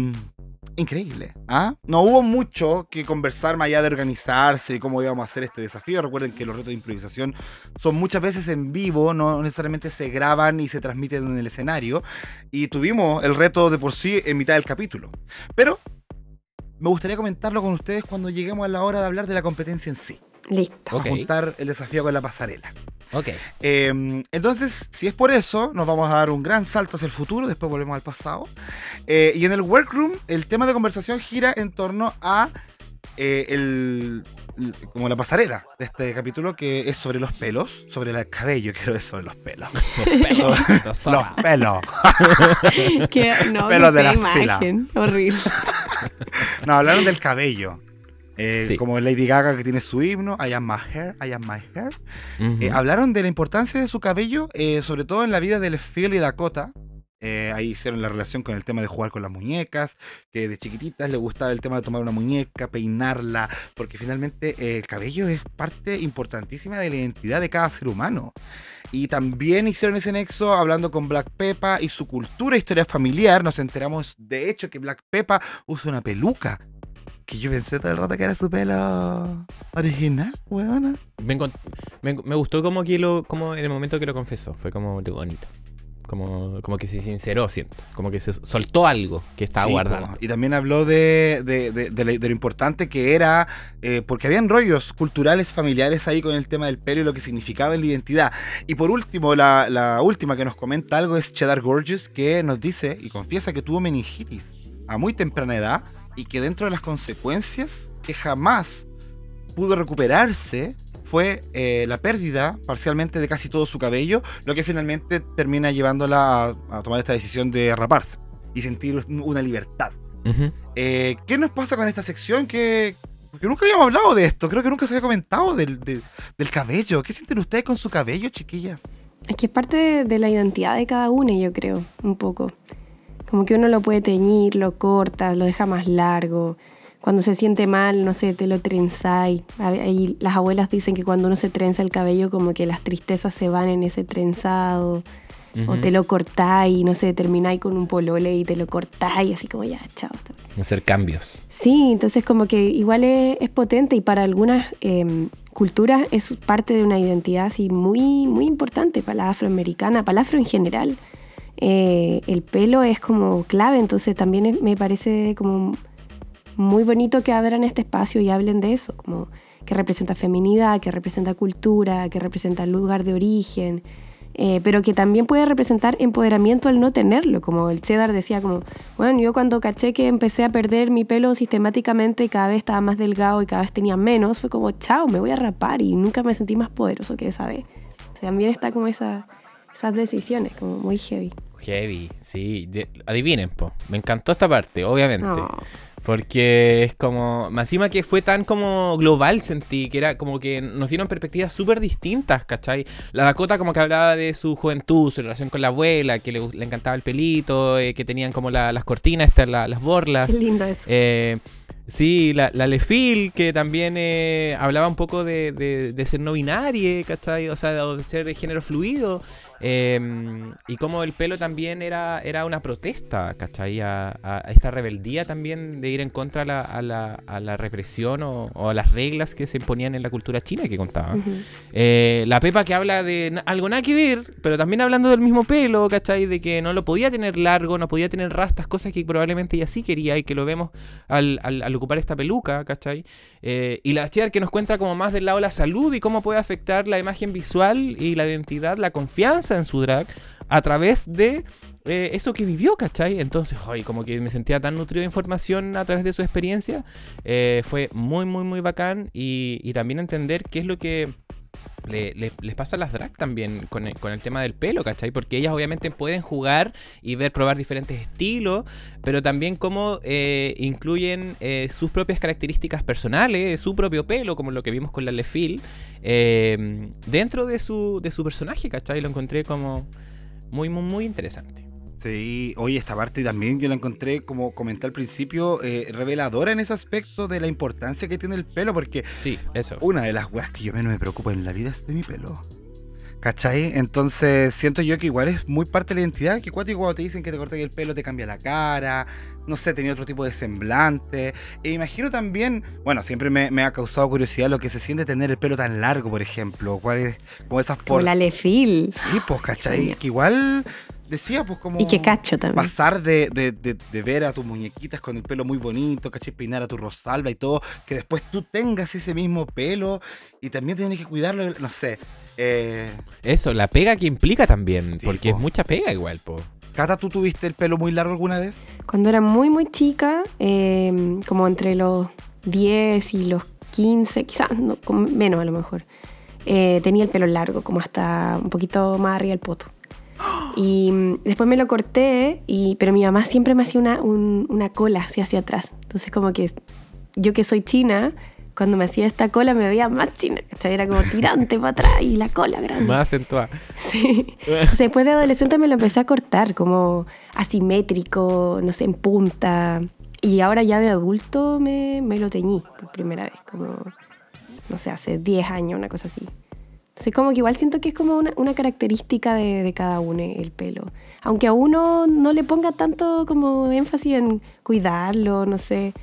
increíble. ¿ah? No hubo mucho que conversar más allá de organizarse y cómo íbamos a hacer este desafío. Recuerden que los retos de improvisación son muchas veces en vivo, no necesariamente se graban y se transmiten en el escenario. Y tuvimos el reto de por sí en mitad del capítulo. Pero me gustaría comentarlo con ustedes cuando lleguemos a la hora de hablar de la competencia en sí. Listo. A juntar el desafío con la pasarela. Ok. Eh, entonces, si es por eso, nos vamos a dar un gran salto hacia el futuro, después volvemos al pasado. Eh, y en el workroom, el tema de conversación gira en torno a eh, el, el- como la pasarela de este capítulo, que es sobre los pelos, sobre el cabello, quiero decir, sobre los pelos. Los los pelos. Que, no, Pelo no de la fila. imagen. Horrible. No, hablaron del cabello. Eh, Sí. Como Lady Gaga que tiene su himno, I am my hair, I am my hair. Eh, hablaron de la importancia de su cabello, eh, sobre todo en la vida de Phil y Dakota. Ahí hicieron la relación con el tema de jugar con las muñecas, que de chiquititas le gustaba el tema de tomar una muñeca, peinarla, porque finalmente el cabello es parte importantísima de la identidad de cada ser humano. Y también hicieron ese nexo hablando con Black Peppa y su cultura e historia familiar. Nos enteramos de hecho que Black Peppa usa una peluca. Que yo pensé todo el rato que era su pelo original, weona. Me, me, me gustó como que lo, como en el momento que lo confesó, fue como bonito. Como, como que se sinceró, siento. Como que se soltó algo que estaba Sí, guardando. po. Y también habló de, de- de- de lo importante que era, eh, porque habían rollos culturales familiares ahí con el tema del pelo y lo que significaba en la identidad. Y por último, la, la última que nos comenta algo es Cheddar Gorgeous, que nos dice y confiesa que tuvo meningitis a muy temprana edad y que dentro de las consecuencias que jamás pudo recuperarse fue eh, la pérdida parcialmente de casi todo su cabello, lo que finalmente termina llevándola a, a tomar esta decisión de raparse y sentir un- una libertad. Eh, ¿Qué nos pasa con esta sección? Que, porque nunca habíamos hablado de esto, creo que nunca se había comentado del, del- del cabello. ¿Qué sienten ustedes con su cabello, chiquillas? Es que es parte de, de la identidad de cada uno, yo creo, un poco. Como que uno lo puede teñir, lo corta, lo deja más largo. Cuando se siente mal, no sé, te lo trenzáis. Ahí las abuelas dicen que cuando uno se trenza el cabello, como que las tristezas se van en ese trenzado. O te lo cortáis, no sé, termináis con un polole y te lo cortáis, así como ya, chao. Hacer cambios. Sí, entonces como que igual es, es potente y para algunas em, culturas es parte de una identidad así muy, muy importante para la afroamericana, para la afro en general. Eh, el pelo es como clave, entonces también me parece como muy bonito que abran este espacio y hablen de eso, como que representa feminidad, que representa cultura, que representa lugar de origen, eh, pero que también puede representar empoderamiento al no tenerlo, como el Cheddar decía, como, bueno, yo cuando caché que empecé a perder mi pelo sistemáticamente cada vez estaba más delgado y cada vez tenía menos, fue como, chao, me voy a rapar y nunca me sentí más poderoso que esa vez. O sea, también está como esa, esas decisiones, como muy heavy. Heavy, sí. Adivinen, po. Me encantó esta parte, obviamente. Porque es como, más encima que fue tan como global, sentí que era como que nos dieron perspectivas súper distintas, ¿cachai? La Dakota como que hablaba de su juventud, su relación con la abuela, que le, encantaba el pelito, eh, que tenían como la- las cortinas, estas, la- las borlas. Qué lindo eso. Eh, sí, la, la Lefil, que también eh, hablaba un poco de, de- de ser no binaria, ¿cachai? O sea, de, de ser de género fluido. Eh, y como el pelo también era, era una protesta, ¿cachai? A, esta rebeldía también de ir en contra a la, a la, a la represión o, o a las reglas que se imponían en la cultura china que contaba. Eh, la Pepa que habla de algo nada que ver, pero también hablando del mismo pelo, ¿cachai? De que no lo podía tener largo, no podía tener rastas, cosas que probablemente ella sí quería y que lo vemos al, al- al ocupar esta peluca, ¿cachai? Eh, y la Cheddar que nos cuenta como más del lado de la salud y cómo puede afectar la imagen visual y la identidad, la confianza en su drag a través de eh, eso que vivió, ¿cachai? Entonces, ay, como que me sentía tan nutrido de información a través de su experiencia. Eh, fue muy, muy, muy bacán. Y, y también entender qué es lo que le- le- les pasa a las drag también con el, con el tema del pelo, ¿cachai? Porque ellas obviamente pueden jugar y ver, probar diferentes estilos, pero también cómo eh, incluyen eh, sus propias características personales, su propio pelo, como lo que vimos con la Lefil, eh, dentro de su, de su personaje, ¿cachai? Lo encontré como muy, muy, muy interesante. Sí, oye, esta parte también yo la encontré, como comenté al principio, eh, reveladora en ese aspecto de la importancia que tiene el pelo, porque Sí, eso. una de las weas que yo menos me preocupa en la vida es de mi pelo. ¿Cachai? Entonces siento yo que igual es muy parte de la identidad, que cuando te dicen que te cortas el pelo te cambia la cara, no sé, tenía otro tipo de semblante. E imagino también, bueno, siempre me, me ha causado curiosidad lo que se siente tener el pelo tan largo, por ejemplo. ¿Cuál es? Como esas Como por... la Lefil. Sí, pues, ¿cachai? Que igual decía, pues, como... Y que cacho también. Pasar de, de- de- de ver a tus muñequitas con el pelo muy bonito, ¿cachai? Peinar a tu Rosalba y todo, que después tú tengas ese mismo pelo y también tienes que cuidarlo, no sé. Eh, Eso, la pega que implica también, Sí, porque po. es mucha pega igual, po. Cata, ¿tú tuviste el pelo muy largo alguna vez? Cuando era muy, muy chica, eh, como entre los 10 y los 15, quizás no, menos a lo mejor, eh, tenía el pelo largo, como hasta un poquito más arriba del poto. Y después me lo corté, y, pero mi mamá siempre me hacía una, un- una cola así hacia atrás. Entonces como que yo que soy china, cuando me hacía esta cola me veía más china, ¿cachai? Era como tirante para atrás y la cola grande. Más acentuada. Sí. Entonces, después de adolescente me lo empecé a cortar, como asimétrico, no sé, en punta. Y ahora ya de adulto me, me lo teñí por primera vez, como, no sé, hace 10 años, una cosa así. Entonces, como que igual siento que es como una, una característica de, de cada uno el pelo. Aunque a uno no le ponga tanto como énfasis en cuidarlo, no sé.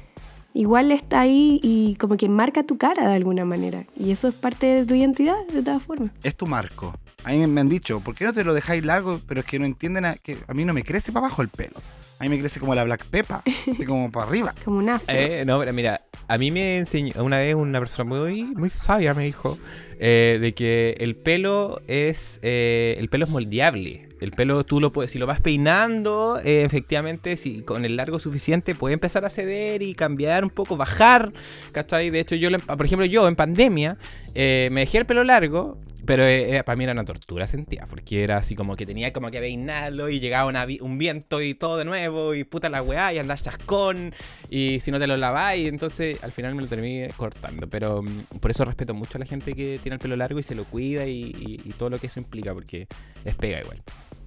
Igual está ahí y como que marca tu cara de alguna manera. Y eso es parte de tu identidad, de todas formas. Es tu marco. A mí me- han dicho, ¿por qué no te lo dejáis largo? Pero es que no entienden a, que a mí no me crece para abajo el pelo. A mí me crece como la Black Peppa, así como para arriba. Como un afro. Eh, no, pero mira, a mí me enseñó una vez una persona muy, muy sabia me dijo eh, de que el pelo es eh, el pelo es moldeable. El pelo tú lo puedes, si lo vas peinando, eh, efectivamente, si con el largo suficiente puede empezar a ceder y cambiar un poco, bajar, ¿cachai? De hecho, yo, por ejemplo, yo en pandemia eh, me dejé el pelo largo, pero eh, eh, para mí era una tortura, sentía, porque era así como que tenía como que peinarlo y llegaba una un viento y todo de nuevo, y puta la weá, y andás chascón, y si no te lo laváis, entonces al final me lo terminé cortando. Pero mm, por eso respeto mucho a la gente que tiene el pelo largo y se lo cuida y, y- y todo lo que eso implica, porque es pega igual.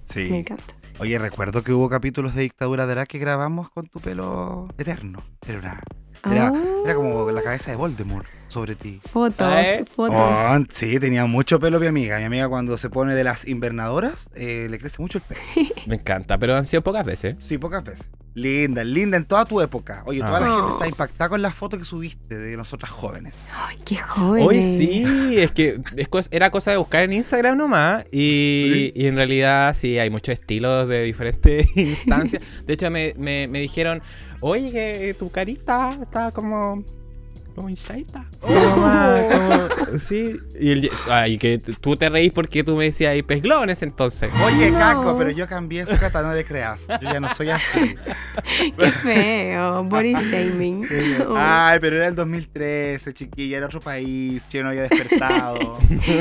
Me Sí. encanta. Oye, recuerdo que hubo capítulos de Dictadura de la que grabamos con tu pelo eterno. Era una... Era, Ah. era como la cabeza de Voldemort sobre ti. Fotos, ¿Eh? fotos. Oh, sí, tenía mucho pelo mi amiga. Mi amiga cuando se pone de las invernadoras, eh, le crece mucho el pelo. Me encanta, pero han sido pocas veces. Sí, pocas veces. Linda, linda en toda tu época. Oye, toda la Ah. gente está impactada con la foto que subiste de nosotras jóvenes. Ay, qué joven. Hoy sí, es que es era cosa de buscar en Instagram nomás y, y en realidad sí, hay muchos estilos de diferentes instancias. De hecho, me, me, me dijeron, oye, que tu carita está como... Como hinchadita. Como más, como- sí. Y, el- ay, que tú te reís porque tú me decías ahí pesglones entonces. Oye, No. Caco, pero yo cambié su cata, no de creas. Yo ya no soy así. Qué feo. Body shaming. Ay, pero era el 2013, chiquilla, era otro país, yo no había despertado.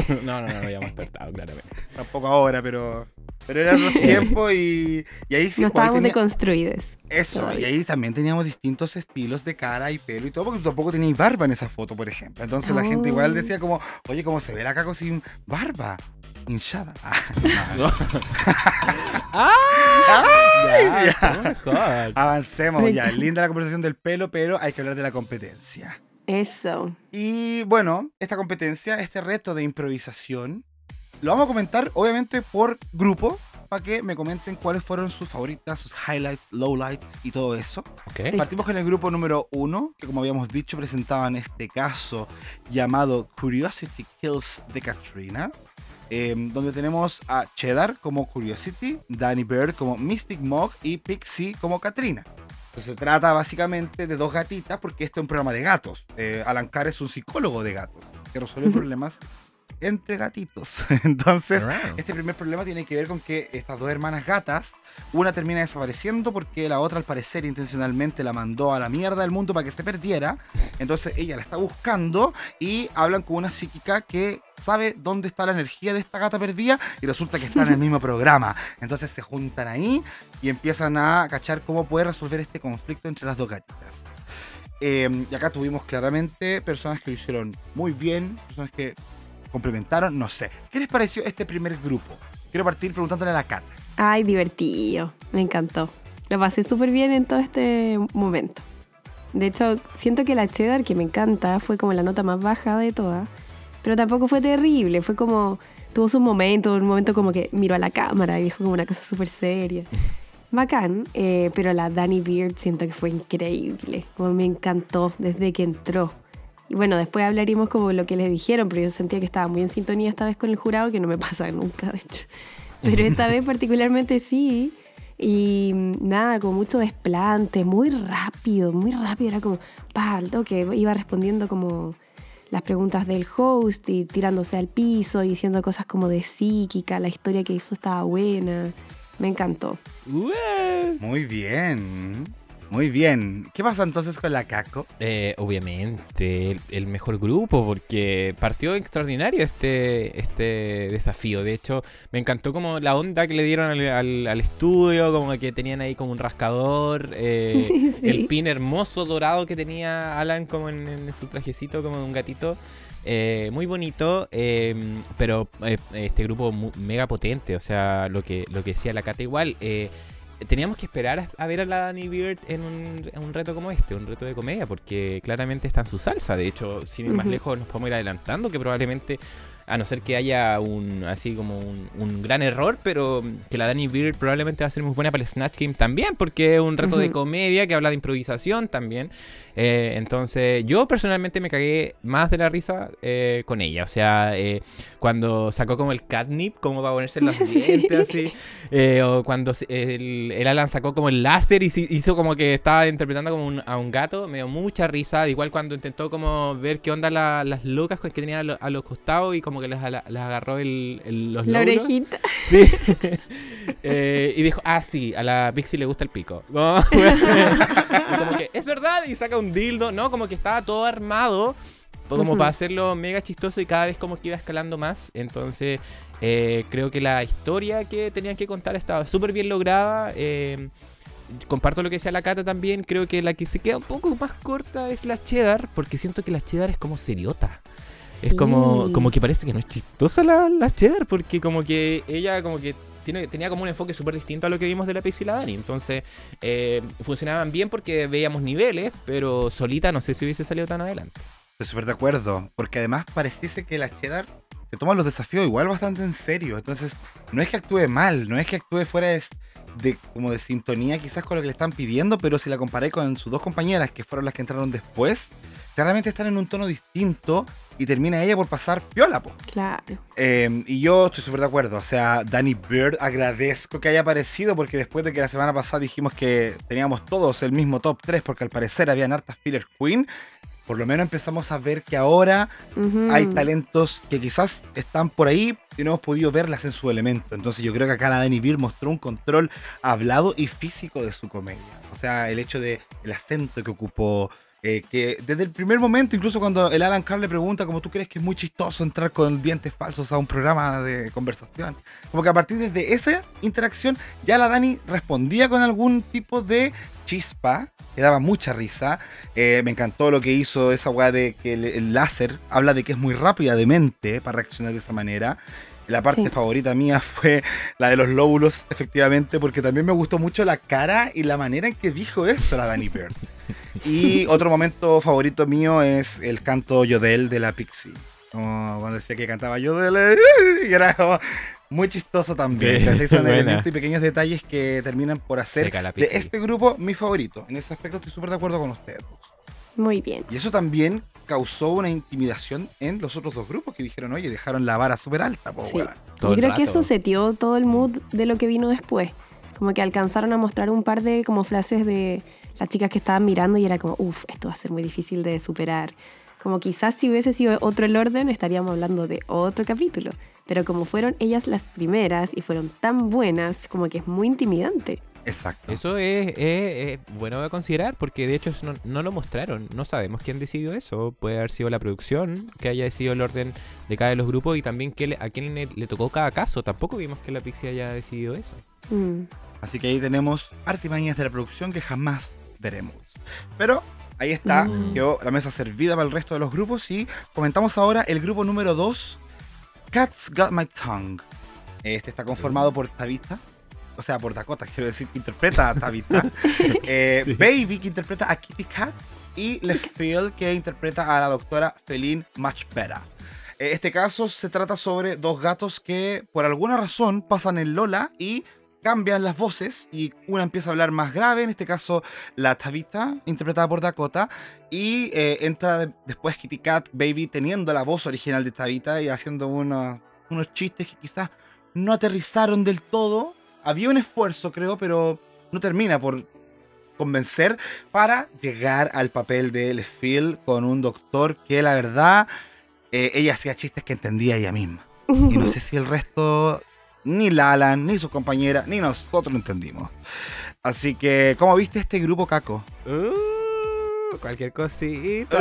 no, no, no, no habíamos despertado, claramente. Tampoco ahora, pero. Pero era otro tiempo y, y ahí sí no pues, estábamos tenía- deconstruidos. Eso, y todavía. ahí también teníamos distintos estilos de cara y pelo y todo, porque tú tampoco tenías barba en esa foto, por ejemplo. Entonces la gente igual Oh. decía como, oye, ¿cómo se ve la caco sin barba? Hinchada. Ah, No. Ay, ya, ya. somos mejor. Avancemos ya. Linda la conversación del pelo, pero hay que hablar de la competencia. Eso. Y bueno, esta competencia, este reto de improvisación, lo vamos a comentar obviamente por grupo, para que me comenten cuáles fueron sus favoritas, sus highlights, lowlights y todo eso. Ok. Partimos con el grupo número uno, que como habíamos dicho presentaba en este caso llamado Curiosity Kills de Katrina, eh, donde tenemos a Cheddar como Curiosity, Danny Bird como Mystic Mog y Pixie como Katrina. Se trata básicamente de dos gatitas porque este es un programa de gatos. Eh, Alan Carr es un psicólogo de gatos que resuelve problemas entre gatitos. Entonces, este primer problema tiene que ver con que estas dos hermanas gatas, una termina desapareciendo porque la otra al parecer intencionalmente la mandó a la mierda del mundo para que se perdiera. Entonces ella la está buscando y hablan con una psíquica que sabe dónde está la energía de esta gata perdida y resulta que está en el mismo programa. Entonces se juntan ahí y empiezan a cachar cómo puede resolver este conflicto entre las dos gatitas. Eh, y acá tuvimos claramente personas que lo hicieron muy bien, personas que complementaron, no sé. ¿Qué les pareció este primer grupo? Quiero partir preguntándole a la Cata. Ay, divertido. Me encantó. Lo pasé súper bien en todo este momento. De hecho, siento que la cheddar, que me encanta, fue como la nota más baja de todas. Pero tampoco fue terrible. Fue como. Tuvo sus momentos, un momento como que miró a la cámara y dijo como una cosa súper seria. Bacán, eh, pero la Danny Beard siento que fue increíble. Como me encantó desde que entró. Bueno, después hablaríamos como lo que les dijeron, pero yo sentía que estaba muy en sintonía esta vez con el jurado, que no me pasa nunca, de hecho. Pero esta vez particularmente sí. Y nada, como mucho desplante, muy rápido, muy rápido. Era como, pa, al toque, iba respondiendo como las preguntas del host y tirándose al piso y diciendo cosas como de psíquica, la historia que hizo estaba buena. Me encantó. Muy bien. Muy bien. ¿Qué pasa entonces con la Caco? Eh, obviamente, el, el mejor grupo, porque partió extraordinario este, este desafío. De hecho, me encantó como la onda que le dieron al, al- al estudio, como que tenían ahí como un rascador, eh, Sí. el pin hermoso dorado que tenía Alan como en, en su trajecito, como de un gatito. Eh, muy bonito, eh, pero eh, este grupo mu- mega potente, o sea, lo que, lo que decía la Cata igual. Teníamos que esperar a, a ver a la Dani Beard en un, en un reto como este, un reto de comedia, porque claramente está en su salsa. De hecho, sin ir más lejos, nos podemos ir adelantando que probablemente, a no ser que haya un así como un, un gran error, pero que la Dani Beard probablemente va a ser muy buena para el Snatch Game también, porque es un reto de comedia que habla de improvisación también. Eh, entonces, yo personalmente me cagué más de la risa eh, con ella. O sea, eh, cuando sacó como el catnip, como para ponerse en los Sí. dientes, así. O cuando el, el Alan sacó como el láser y se- hizo como que estaba interpretando como un- a un gato, me dio mucha risa. Igual cuando intentó como ver qué onda la- las locas que tenían a, lo- a los costados y como que les, les agarró el, el- los La lóbulos. orejita. Sí. Y dijo, ah, sí, a la Pixie le gusta el pico. Y como que, es verdad, y saca un dildo, ¿no? Como que estaba todo armado, como para hacerlo mega chistoso y cada vez como que iba escalando más. Entonces, eh, creo que la historia que tenían que contar estaba súper bien lograda. eh, comparto lo que decía la Cata también. Creo que la que se queda un poco más corta es la Cheddar, porque siento que la Cheddar es como seriota. Es como, como que parece que no es chistosa la, la Cheddar, porque como que ella como que tiene, tenía como un enfoque súper distinto a lo que vimos de la Pixie y la Dani. Entonces, eh, funcionaban bien porque veíamos niveles, pero solita no sé si hubiese salido tan adelante. Estoy súper de acuerdo, porque además pareciese que la Cheddar se toma los desafíos igual bastante en serio. Entonces, no es que actúe mal, no es que actúe fuera de, de- como de sintonía quizás con lo que le están pidiendo, pero si la comparé con sus dos compañeras, que fueron las que entraron después, claramente están en un tono distinto y termina ella por pasar piola, po. Claro. Eh, y yo estoy súper de acuerdo. O sea, Danny Bird, agradezco que haya aparecido porque después de que la semana pasada dijimos que teníamos todos el mismo top 3 porque al parecer habían hartas filler queen, por lo menos empezamos a ver que ahora hay talentos que quizás están por ahí y no hemos podido verlas en su elemento. Entonces yo creo que acá la Danny Bird mostró un control hablado y físico de su comedia. O sea, el hecho de el acento que ocupó, eh, que desde el primer momento, incluso cuando el Alan Carr le pregunta como tú crees que es muy chistoso entrar con dientes falsos a un programa de conversación, como que a partir de esa interacción ya la Dani respondía con algún tipo de chispa, que daba mucha risa. Eh, me encantó lo que hizo esa weá de que el, el láser habla de que es muy rápida de mente para reaccionar de esa manera. La parte Sí. favorita mía fue la de los lóbulos, efectivamente, porque también me gustó mucho la cara y la manera en que dijo eso la Dani Bird. Y otro momento favorito mío es el canto Yodel de la Pixie. Como cuando decía que cantaba Yodel, y era como muy chistoso también. Sí. Son elementos y pequeños detalles que terminan por hacer de este grupo mi favorito. En ese aspecto estoy súper de acuerdo con ustedes. Muy bien. Y eso también causó una intimidación en los otros dos grupos que dijeron, oye, dejaron la vara súper alta, po, Sí. weón". Todo Yo creo que rato. eso setió todo el mood de lo que vino después. Como que alcanzaron a mostrar un par de como frases de las chicas que estaban mirando y era como, uff, esto va a ser muy difícil de superar. Como quizás si hubiese sido otro el orden estaríamos hablando de otro capítulo. Pero como fueron ellas las primeras y fueron tan buenas, como que es muy intimidante. Exacto. Eso es, es- es bueno de considerar porque de hecho no, no lo mostraron. No sabemos quién decidió eso. Puede haber sido la producción que haya decidido el orden de cada de los grupos y también que le- a quién le, le tocó cada caso. Tampoco vimos que la Pixie haya decidido eso. Mm. Así que ahí tenemos artimañas de la producción que jamás veremos. Pero ahí está, Mm. quedó la mesa servida para el resto de los grupos y comentamos ahora el grupo número 2, Cats Got My Tongue. Este está conformado por Tabitha, o sea, por Dakota, quiero decir, que interpreta a Tabitha. Eh, Sí. Baby, que interpreta a Kitty Cat. Y Left Field, que interpreta a la doctora Feline Much Better. Eh, Este caso se trata sobre dos gatos que por alguna razón pasan en Lola y cambian las voces y una empieza a hablar más grave, en este caso la Tabitha, interpretada por Dakota, y eh, entra de- después Kitty Cat Baby teniendo la voz original de Tabitha y haciendo unos, unos chistes que quizás no aterrizaron del todo. Había un esfuerzo, creo, pero no termina por convencer para llegar al papel de Lefield con un doctor que la verdad eh, ella hacía chistes que entendía ella misma. Y no sé si el resto, ni Lalan, ni sus compañeras, ni nosotros lo entendimos. Así que, ¿cómo viste este grupo Caco? Uh, cualquier cosita.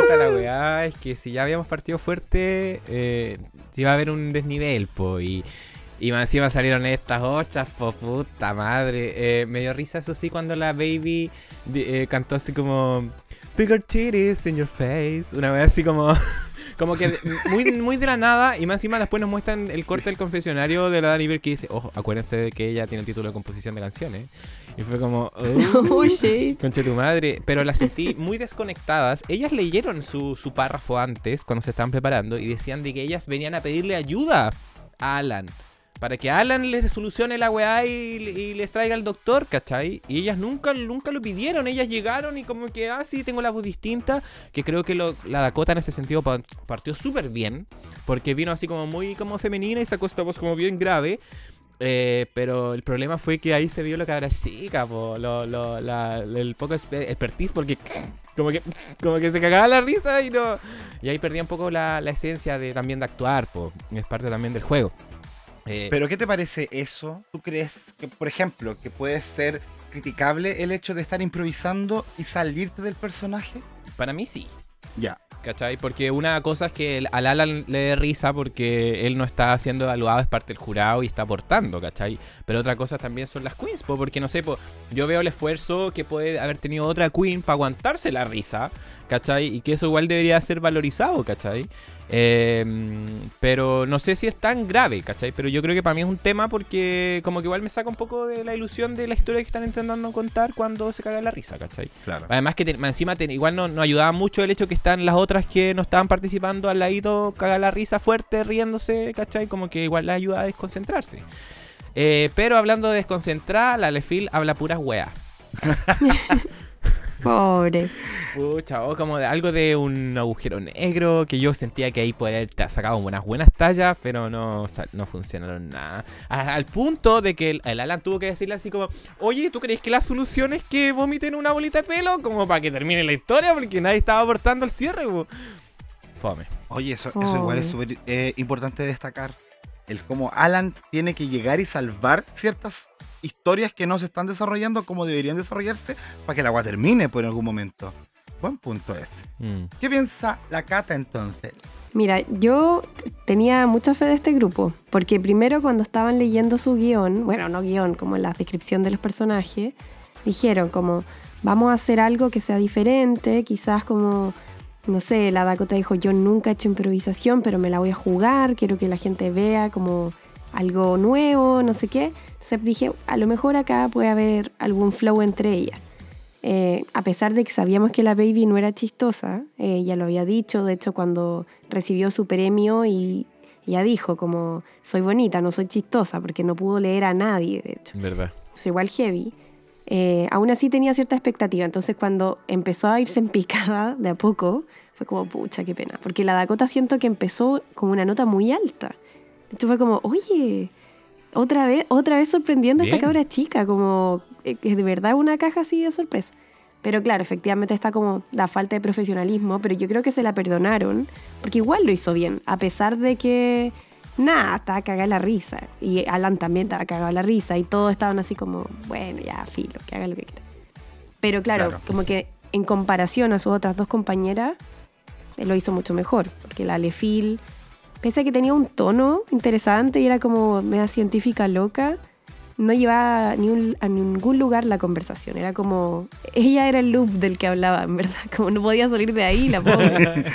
Puta la weá. Es que si ya habíamos partido fuerte, eh, iba a haber un desnivel, po. Y, y más encima salieron estas ochas, po, puta madre. Eh, me dio risa, eso sí, cuando la baby eh, cantó así como. Bigger titties in your face. Una vez así como. Como que muy, muy de la nada, y más encima después nos muestran el corte del confesionario de la Dani que dice, ojo, acuérdense de que ella tiene el título de composición de canciones. Y fue como, "Oh". Oh, shit. Conche tu madre, pero las sentí muy desconectadas. Ellas leyeron su, su párrafo antes, cuando se estaban preparando, y decían de que ellas venían a pedirle ayuda a Alan. Para que Alan les solucione la weá y, les traiga al doctor, ¿cachai? Y ellas nunca, nunca lo pidieron, ellas llegaron y como que, ah, sí, tengo la voz distinta, que creo que la Dakota en ese sentido pa- partió súper bien, porque vino así como muy como femenina y sacó esta voz como bien grave. Eh, pero el problema fue que ahí se vio la cabra chica, po, lo, el poco expertise, porque como que, como que se cagaba la risa y no. Y ahí perdía un poco la, la esencia de también de actuar, po. Es parte también del juego. Eh, ¿Pero qué te parece eso? ¿Tú crees que, por ejemplo, que puede ser criticable el hecho de estar improvisando y salirte del personaje? para mí sí. Ya. ¿Cachai? Porque una cosa es que al Alan le dé risa porque él no está siendo evaluado, es parte del jurado y está aportando, ¿cachai? Pero otra cosa también son las queens, po, porque no sé, po, yo veo el esfuerzo que puede haber tenido otra queen para aguantarse la risa, ¿cachai? Y que eso igual debería ser valorizado, ¿cachai? Eh, pero no sé si es tan grave, ¿cachai? Pero yo creo que para mí es un tema porque como que igual me saca un poco de la ilusión de la historia que están intentando contar cuando se caga la risa, ¿cachai? Claro. Además que te- más encima te- igual no, no ayudaba mucho el hecho que están las otras que no estaban participando al ladito, caga la risa fuerte, riéndose, ¿cachai? Como que igual les ayuda a desconcentrarse. Eh, pero hablando de desconcentrar, la Lefil habla puras weas. Pobre. Pucha, o como de algo de un agujero negro, que yo sentía que ahí podía haber sacado unas buenas tallas, pero no, no funcionaron nada. A- al punto de que el, el Alan tuvo que decirle así como, oye, ¿tú crees que la solución es que vomiten una bolita de pelo? Como para que termine la historia, porque nadie estaba aportando al cierre. po. Fome. Oye, eso, eso igual es súper eh, importante destacar. El cómo Alan tiene que llegar y salvar ciertas historias que no se están desarrollando como deberían desarrollarse para que el agua termine por algún momento. Buen punto ese. Mm. ¿Qué piensa la Cata entonces? Mira, yo tenía mucha fe de este grupo, porque primero cuando estaban leyendo su guion, bueno, no guion, como la descripción de los personajes, dijeron como, vamos a hacer algo que sea diferente, quizás como, no sé, la Dakota dijo, yo nunca he hecho improvisación, pero me la voy a jugar, quiero que la gente vea como algo nuevo, no sé qué. Entonces dije, a lo mejor acá puede haber algún flow entre ellas. Eh, a pesar de que sabíamos que la baby no era chistosa, eh, ella lo había dicho, de hecho cuando recibió su premio y ella dijo como, soy bonita, no soy chistosa, porque no pudo leer a nadie, de hecho. Verdad. Entonces igual heavy. Eh, aún así tenía cierta expectativa, entonces cuando empezó a irse en picada de a poco, fue como, pucha, qué pena, porque la Dakota siento que empezó con una nota muy alta. De hecho fue como, oye, otra vez, otra vez sorprendiendo a esta Bien. cabra chica, como que de verdad una caja así de sorpresa. Pero claro, efectivamente está como la falta de profesionalismo, pero yo creo que se la perdonaron, porque igual lo hizo bien, a pesar de que, nada, estaba cagada la risa. Y Alan también estaba cagado la risa, y todos estaban así como, bueno, ya, filo, que haga lo que quiera. Pero claro, Claro. como que en comparación a sus otras dos compañeras, él lo hizo mucho mejor, porque la Lefil, pese a que tenía un tono interesante y era como media científica loca, no llevaba ni un- a ningún lugar la conversación. Era como. Ella era el loop del que hablaba, en verdad. Como no podía salir de ahí, la pobre.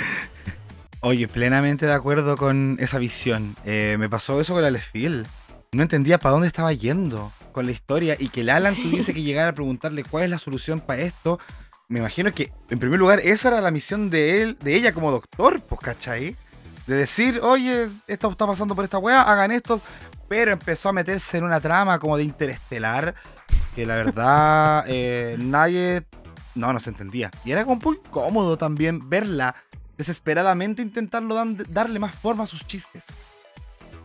Oye, plenamente de acuerdo con esa visión. Eh, me pasó eso con la Lefil. No entendía para dónde estaba yendo con la historia y que el Alan tuviese que llegar a preguntarle cuál es la solución para esto. Me imagino que, en primer lugar, esa era la misión de él, de ella como doctor, pues, ¿cachai? De decir, oye, esto está pasando por esta weá, hagan esto. Pero empezó a meterse en una trama como de interestelar que la verdad eh, nadie, no, no se entendía. Y era como muy cómodo también verla desesperadamente intentarlo darle más forma a sus chistes.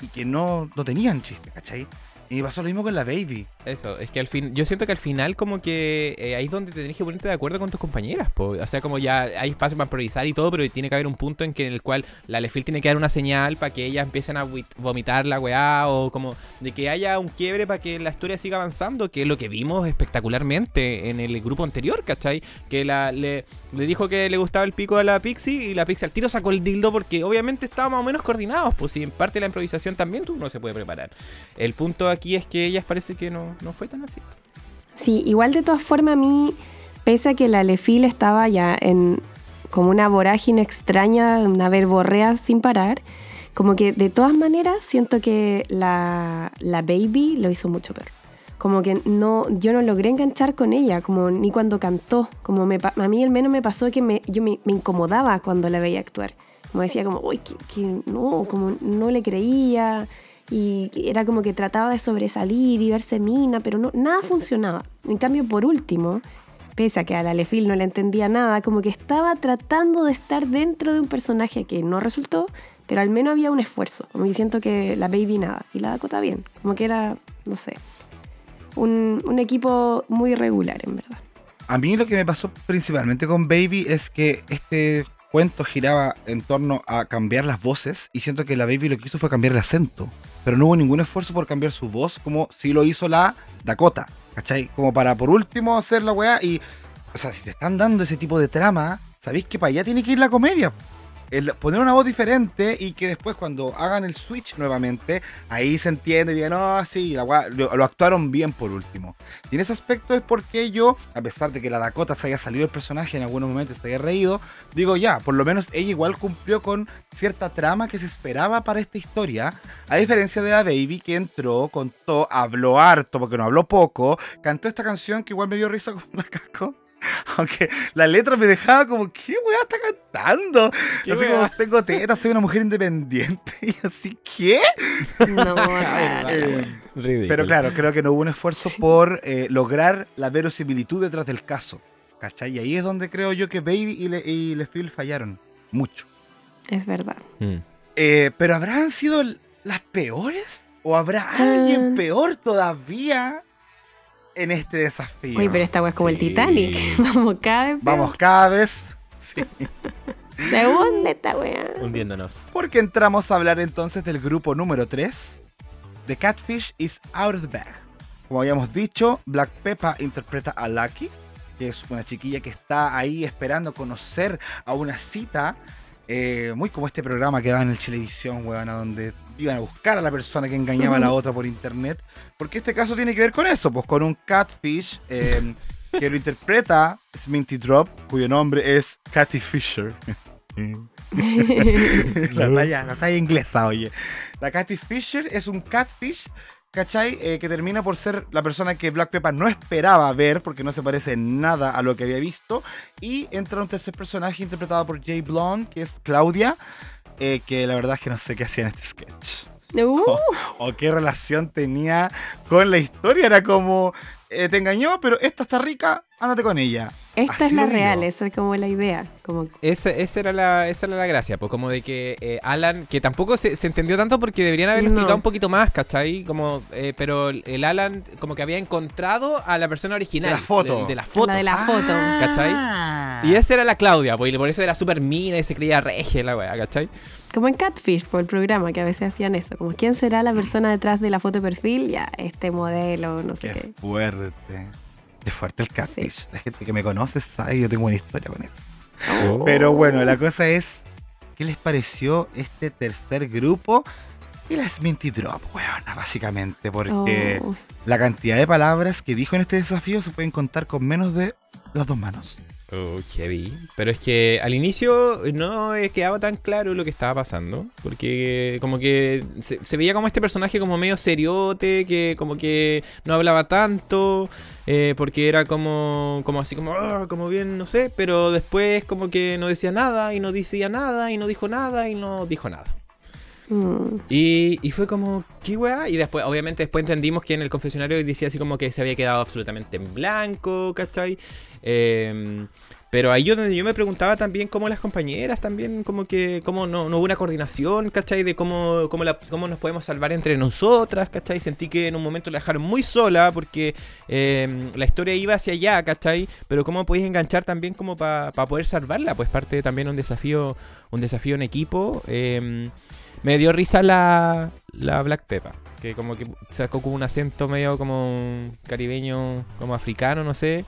Y que no, no tenían chiste, ¿cachai? Y me pasó lo mismo con la Baby. Eso, es que al fin, yo siento que al final como que eh, ahí es donde te tenés que ponerte de acuerdo con tus compañeras, po. o sea, como ya hay espacio para improvisar y todo, pero tiene que haber un punto en que en el cual la Lefil tiene que dar una señal para que ellas empiecen a vomitar la weá o como de que haya un quiebre para que la historia siga avanzando, que es lo que vimos espectacularmente en el grupo anterior, ¿cachai? Que la, le, dijo que le gustaba el pico a la Pixie y la Pixie al tiro sacó el dildo porque obviamente estaba más o menos coordinados, pues si en parte de la improvisación también tú no se puede preparar. El punto aquí es que ellas parece que no, no fue tan así. Sí, igual de todas formas a mí, pese a que la Lefil estaba ya en como una vorágine extraña, una verborrea sin parar, como que de todas maneras siento que la, la Baby lo hizo mucho peor. Como que no, yo no logré enganchar con ella, como ni cuando cantó. Como me, a mí al menos me pasó que me, yo me, me incomodaba cuando la veía actuar. Como decía como, uy, que, que no, como no le creía. Y era como que trataba de sobresalir y verse mina, pero no, nada funcionaba. En cambio, por último, pese a que a la Lefil no le entendía nada, como que estaba tratando de estar dentro de un personaje que no resultó, pero al menos había un esfuerzo. Como que siento que la Baby nada, y la Dakota bien. Como que era, no sé, un, un equipo muy regular, en verdad. A mí lo que me pasó principalmente con Baby es que este cuento giraba en torno a cambiar las voces y siento que la Baby lo que hizo fue cambiar el acento. Pero no hubo ningún esfuerzo por cambiar su voz como si lo hizo la Dakota, ¿cachai? Como para por último hacer la weá y... O sea, si te están dando ese tipo de trama, sabéis que para allá tiene que ir la comedia. El poner una voz diferente y que después cuando hagan el switch nuevamente, ahí se entiende y digan, no, sí, la weá", lo, actuaron bien por último. Y en ese aspecto es porque yo, a pesar de que la Dakota se haya salido del personaje en algunos momentos, se haya reído, digo ya, por lo menos ella igual cumplió con cierta trama que se esperaba para esta historia, a diferencia de la Baby que entró, contó, habló harto, porque no habló poco, cantó esta canción que igual me dio risa con la casco. Aunque la letra me dejaba como, ¿qué weá está cantando? ¿Qué así weá? como, tengo tetas, soy una mujer independiente. Y así, ¿qué? No. Eh, Ridículo. pero claro, creo que no hubo un esfuerzo por eh, lograr la verosimilitud detrás del caso. ¿Cachai? Y ahí es donde creo yo que Baby y, Le y LeFil fallaron. Mucho. es verdad. Mm. Eh, pero ¿habrán sido las peores? ¿O habrá alguien peor todavía en este desafío? Oye, pero esta weá es como el. Titanic. Vamos cada vez. peor. Vamos cada vez. Sí. Se hunde esta weá. Hundiéndonos. Porque entramos a hablar entonces del grupo número 3. The Catfish is out of the bag. Como habíamos dicho, Black Peppa interpreta a Lucky, que es una chiquilla que está ahí esperando conocer a una cita. eh, muy como este programa que daba en el televisión, weón, a donde iban a buscar a la persona que engañaba a la otra por internet. Porque este caso tiene que ver con eso, pues con un catfish eh, que lo interpreta Sminty Drop, cuyo nombre es Cathy Fisher. la, talla, la talla inglesa, oye. La Cathy Fisher es un catfish, ¿cachai? Eh, que termina por ser la persona que Black Pepper no esperaba ver, porque no se parece en nada a lo que había visto. Y entra un tercer personaje interpretado por Jay Blonde, que es Claudia, eh, que la verdad es que no sé qué hacía en este sketch. Uh, O qué relación tenía con la historia. Era como, eh, te engañó, pero esta está rica, ándate con ella. esta Así es la real, esa es como la idea. Como Esa, esa era la, esa era la gracia, pues como de que eh, Alan, que tampoco se, se entendió tanto porque deberían haberlo No. explicado un poquito más, ¿cachai? Como, eh, pero el, Alan como que había encontrado a la persona original. De la foto. De, de la foto. la de la foto. ¿Cachai? Y esa era la Claudia, pues, y por eso era super mina y se creía regia la weá, ¿cachai? Como en Catfish, por el programa, que a veces hacían eso. Como, ¿quién será la persona detrás de la foto de perfil? Ya, este modelo, no sé Qué qué. fuerte. Qué fuerte el catfish. Sí. La gente que me conoce sabe que yo tengo una historia con eso. Oh. Pero bueno, la cosa es, ¿qué les pareció este tercer grupo? Y la Sminty Drop, weona, básicamente, porque Oh. la cantidad de palabras que dijo en este desafío se pueden contar con menos de las dos manos. Oh, heavy. Pero es que al inicio no quedaba tan claro lo que estaba pasando. Porque como que se, se veía como este personaje como medio seriote, que como que no hablaba tanto, eh, porque era como, como así como, "Ah", como bien, no sé, pero después como que no decía nada y no decía nada y no dijo nada y no dijo nada. Mm. Y, y fue como, ¿qué weá? Y después, obviamente, después entendimos que en el confesionario decía así como que se había quedado absolutamente en blanco, ¿cachai? Eh, pero ahí yo yo me preguntaba también cómo las compañeras también, como que, cómo no, no hubo una coordinación, ¿cachai? De cómo, cómo, la- cómo nos podemos salvar entre nosotras, ¿cachai? Sentí que en un momento la dejaron muy sola porque eh, la historia iba hacia allá, ¿cachai? Pero cómo podéis enganchar también como para poder salvarla, pues parte también un desafío, un desafío en equipo. eh, me dio risa la, la Black Peppa, que como que sacó como un acento medio como caribeño, como africano, no sé.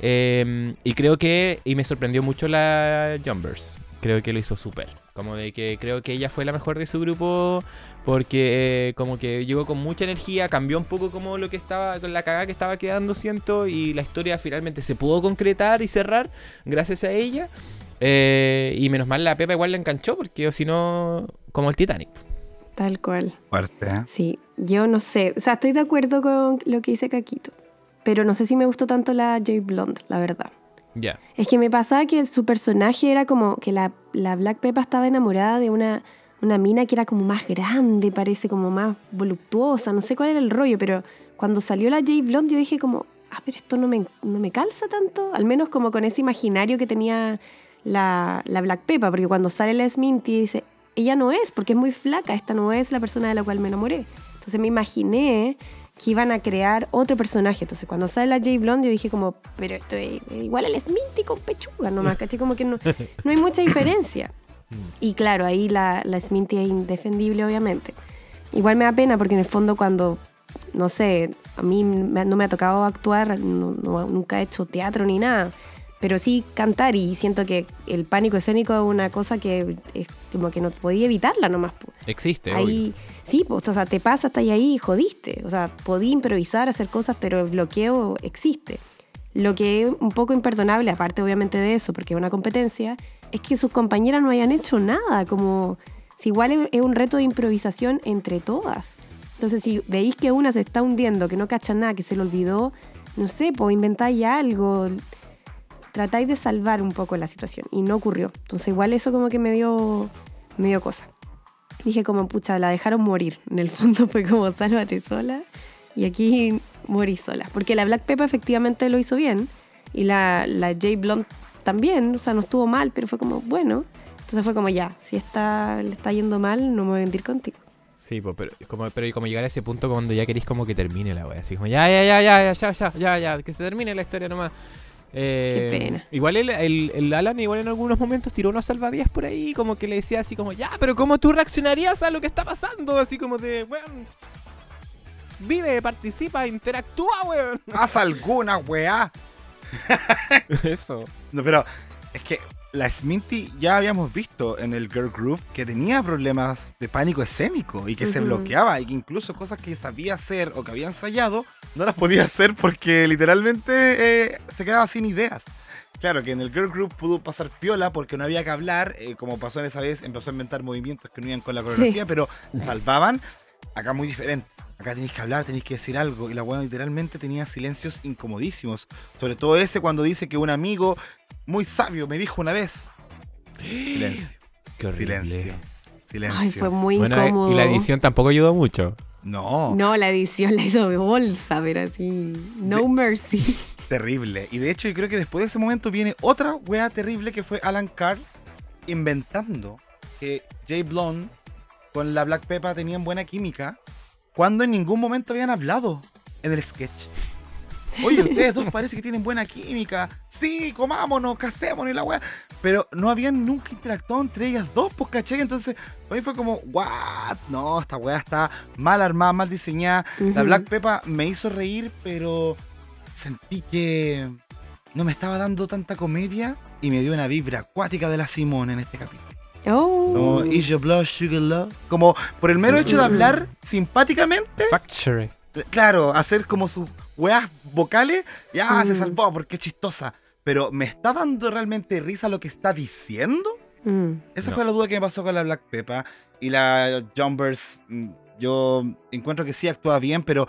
Eh, y creo que, y me sorprendió mucho la Jumpers. Creo que lo hizo súper. Como de que creo que ella fue la mejor de su grupo porque eh, como que llegó con mucha energía, cambió un poco como lo que estaba, con la cagada que estaba quedando, siento, y la historia finalmente se pudo concretar y cerrar gracias a ella. Eh, y menos mal la Pepa igual la enganchó porque o si no, como el Titanic. Tal cual. Fuerte, ¿eh? Sí, yo no sé. O sea, estoy de acuerdo con lo que dice Caquito. Pero no sé si me gustó tanto la J Blonde, la verdad. Ya. Es que me pasaba que su personaje era como que la, la Black Peppa estaba enamorada de una, una mina que era como más grande, parece como más voluptuosa, no sé cuál era el rollo, pero cuando salió la J Blonde yo dije como, ah, pero esto no me, no me calza tanto, al menos como con ese imaginario que tenía la, la Black Peppa, porque cuando sale la Sminty dice, ella no es, porque es muy flaca, esta no es la persona de la cual me enamoré. Entonces me imaginé que iban a crear otro personaje. Entonces cuando sale la J Blonde yo dije como, pero esto es igual al Sminty con pechuga nomás, ¿caché? Como que no, no hay mucha diferencia. Y claro, ahí la, la Sminty es indefendible, obviamente. Igual me da pena porque en el fondo cuando, no sé, a mí no me ha tocado actuar, no- no- nunca he hecho teatro ni nada, pero sí cantar y siento que el pánico escénico es una cosa que es como que no podía evitarla nomás. Existe, Ahí, sí, pues, o sea, te pasa hasta ahí y jodiste. O sea, podí improvisar, hacer cosas, pero el bloqueo existe. Lo que es un poco imperdonable, aparte obviamente de eso, porque es una competencia, es que sus compañeras no hayan hecho nada, como si igual es un reto de improvisación entre todas. Entonces, si veis que una se está hundiendo, que no cacha nada, que se le olvidó, no sé, pues inventáis algo, tratáis de salvar un poco la situación y no ocurrió. Entonces, igual eso como que me dio, me dio cosa. Dije como, pucha, la dejaron morir. En el fondo fue como, sálvate sola. Y aquí morí sola. Porque la Black Peppa efectivamente lo hizo bien. Y la, la J Blonde también. O sea, no estuvo mal, pero fue como, bueno. Entonces fue como, ya, si está, le está yendo mal, no me voy a vendir contigo. Sí, po, pero como, pero como llegar a ese punto cuando ya queréis como que termine la wea. Así como ya, ya, ya, ya, ya, ya, ya, ya, que se termine la historia nomás. Eh, Qué pena. Igual el, el, el Alan igual en algunos momentos tiró unos salvavidas por ahí, como que le decía así como, ya, pero ¿cómo tú reaccionarías a lo que está pasando? Así como de, weón, vive, participa, interactúa, weón. Haz alguna weá. Eso. No, pero es que la Sminty ya habíamos visto en el Girl Group que tenía problemas de pánico escénico y que se bloqueaba y que incluso cosas que sabía hacer o que había ensayado no las podía hacer porque literalmente eh, se quedaba sin ideas. Claro que en el Girl Group pudo pasar piola porque no había que hablar, eh, como pasó en esa vez, empezó a inventar movimientos que no iban con la coreografía, pero salvaban. Acá muy diferente. Acá tenéis que hablar, tenéis que decir algo. Y la weá literalmente tenía silencios incomodísimos. Sobre todo ese cuando dice que un amigo muy sabio me dijo una vez. Silencio, Qué horrible. silencio, silencio. Ay, fue muy Bueno, eh, incómodo. y la edición tampoco ayudó mucho. No, No, la edición la hizo de bolsa, pero así. No De- mercy. terrible. Y de hecho yo creo que después de ese momento viene otra weá terrible que fue Alan Carr inventando que Jay Blonde con la Black Peppa tenían buena química cuando en ningún momento habían hablado en el sketch. Oye, ustedes dos parece que tienen buena química. Sí, comámonos, casémonos y la weá. Pero no habían nunca interactuado entre ellas dos, pues caché. Entonces, hoy fue como, what? No, esta weá está mal armada, mal diseñada. La. Black Peppa me hizo reír, pero sentí que no me estaba dando tanta comedia y me dio una vibra acuática de la Simone en este capítulo. Oh. Como, is your blood sugar love? Como por el mero hecho de hablar simpáticamente, Factory. claro, hacer como sus weas vocales, ya se Mm. salvó porque es chistosa. Pero ¿me está dando realmente risa lo que está diciendo? Mm. Esa No. fue la duda que me pasó con la Black Peppa. Y la Jumpers, mm, yo encuentro que sí actúa bien, pero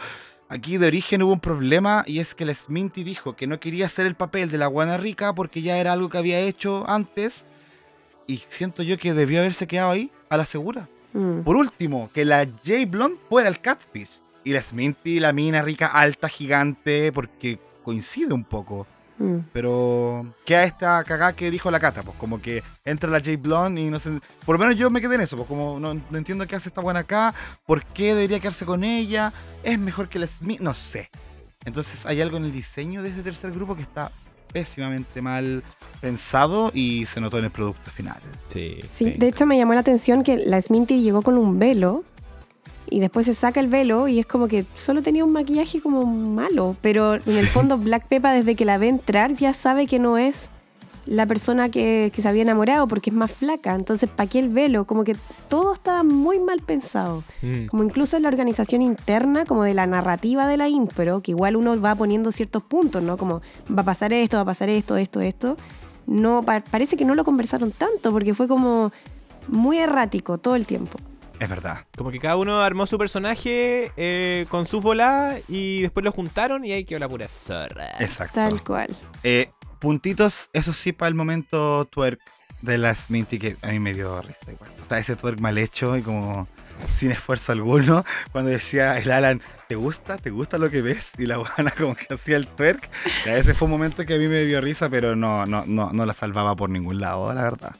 aquí de origen hubo un problema y es que la Sminty dijo que no quería hacer el papel de la guana rica porque ya era algo que había hecho antes. Y siento yo que debió haberse quedado ahí, a la segura. Mm. Por último, que la J Blonde fuera el catfish. Y la Sminty, la mina rica, alta, gigante, porque coincide un poco. Mm. Pero queda esta cagada que dijo la Cata, pues como que entra la J Blonde y no sé. Por lo menos yo me quedé en eso, pues como no, no entiendo qué hace esta buena acá, por qué debería quedarse con ella, es mejor que la Smith, no sé. Entonces hay algo en el diseño de ese tercer grupo que está pésimamente mal pensado y se notó en el producto final. Sí, Sí, de hecho me llamó la atención que la Sminty llegó con un velo y después se saca el velo y es como que solo tenía un maquillaje como malo, pero en el fondo Black Peppa desde que la ve entrar ya sabe que no es la persona que, que se había enamorado porque es más flaca, entonces ¿para qué el velo? Como que todo estaba muy mal pensado, Mm. como incluso en la organización interna, como de la narrativa de la impro, que igual uno va poniendo ciertos puntos, ¿no? Como va a pasar esto, va a pasar esto, esto, esto. No, pa- parece que no lo conversaron tanto porque fue como muy errático todo el tiempo. Es verdad. Como que cada uno armó su personaje eh, con sus bolas y después lo juntaron y ahí quedó la pura zorra. Exacto. Tal cual. Eh, puntitos, eso sí, para el momento twerk de la Sminty que a mí me dio risa igual. O sea, ese twerk mal hecho y como sin esfuerzo alguno. Cuando decía el Alan, ¿te gusta? ¿Te gusta lo que ves? Y la buena como que hacía el twerk. Ya ese fue un momento que a mí me dio risa, pero no, no, no, no la salvaba por ningún lado, la verdad.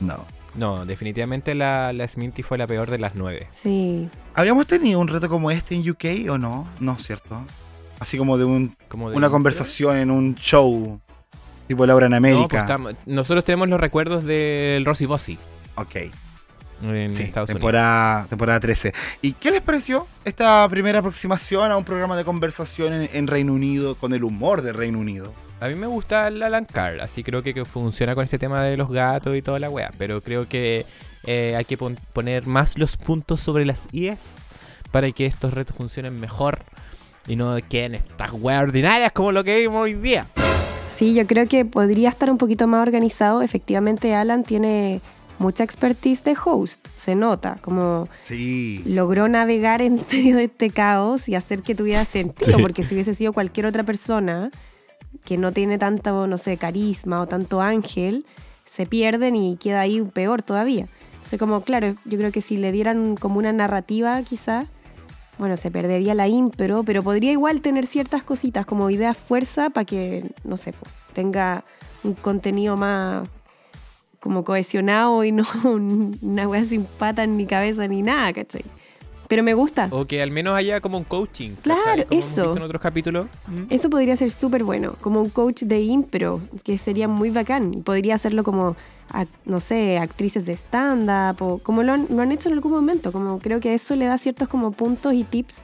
No. No, definitivamente la, la Sminty fue la peor de las nueve. Sí. ¿Habíamos tenido un reto como este en UK o no? No, ¿cierto? Así como de un, Como de una conversación en un show, tipo Laura en No, pues América. estamos- nosotros tenemos los recuerdos del Rosy Bossy ok. en Sí, Estados Unidos. temporada, temporada 13. ¿Y qué les pareció esta primera aproximación a un programa de conversación en, en Reino Unido con el humor de Reino Unido? A mí me gusta el Alan Carr, así creo que, que funciona con este tema de los gatos y toda la wea. Pero creo que eh, hay que pon- poner más los puntos sobre las IES para que estos retos funcionen mejor y no queden estas weas ordinarias como lo que vimos hoy día. Sí, yo creo que podría estar un poquito más organizado. Efectivamente, Alan tiene mucha expertise de host, se nota, como Sí. logró navegar en medio de este caos y hacer que tuviera sentido, Sí. porque si hubiese sido cualquier otra persona que no tiene tanto, no sé, carisma o tanto ángel, se pierden y queda ahí peor todavía. Entonces, como, claro, yo creo que si le dieran como una narrativa, quizás, bueno, se perdería la ímpero, pero podría igual tener ciertas cositas como ideas fuerza para que, no sé, tenga un contenido más como cohesionado y no un- una wea sin patas ni cabeza ni nada, ¿cachai? Pero me gusta. O que al menos haya como un coaching. Claro, eso. visto en otros capítulos. Mm. Eso podría ser súper bueno, como un coach de impro, que sería muy bacán. Y podría hacerlo como, no sé, actrices de stand-up, o como lo han, lo han hecho en algún momento. Como creo que eso le da ciertos como puntos y tips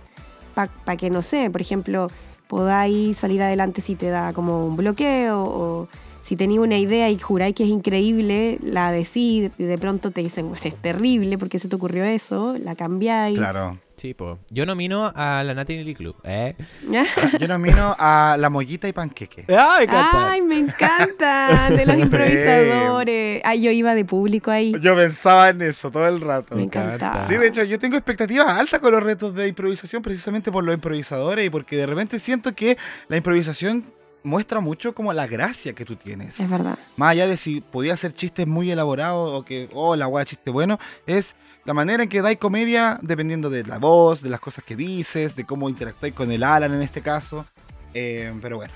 para que, no sé, por ejemplo, podáis salir adelante si te da como un bloqueo, o si tenéis una idea y juráis que es increíble, la decís y de pronto te dicen, bueno, es terrible, porque se te ocurrió eso? La cambiáis. Claro. Sí, po. Yo nomino a la Natalie Club. ¿eh? Yo nomino a la mollita y panqueque. ¡Ay, Ay, me encanta de los improvisadores. Ay, yo iba de público ahí. Yo pensaba en eso todo el rato. Me encantaba. Sí, de hecho, yo tengo expectativas altas con los retos de improvisación precisamente por los improvisadores y porque de repente siento que la improvisación muestra mucho como la gracia que tú tienes. Es verdad. Más allá de si podía hacer chistes muy elaborados o que, oh, la weá chiste bueno, es la manera en que dais comedia dependiendo de la voz, de las cosas que dices, de cómo interactuáis con el Alan en este caso. Eh, pero bueno,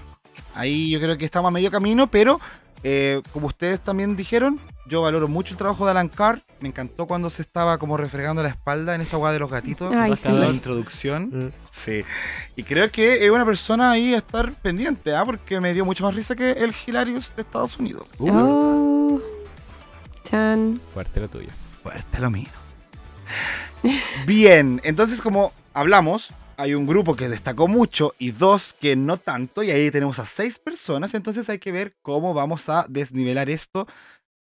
ahí yo creo que estamos a medio camino, pero eh, como ustedes también dijeron, yo valoro mucho el trabajo de Alan Carr. Me encantó cuando se estaba como refregando la espalda en esta weá de los gatitos. Ay, en la sí. introducción. Sí. Y creo que es una persona ahí a estar pendiente, ¿ah? porque me dio mucho más risa que el Hilarious de Estados Unidos. Uh, Oh. Chan. Fuerte lo tuyo. Fuerte lo mío. Bien, entonces como hablamos, hay un grupo que destacó mucho y dos que no tanto, y ahí tenemos a seis personas, entonces hay que ver cómo vamos a desnivelar esto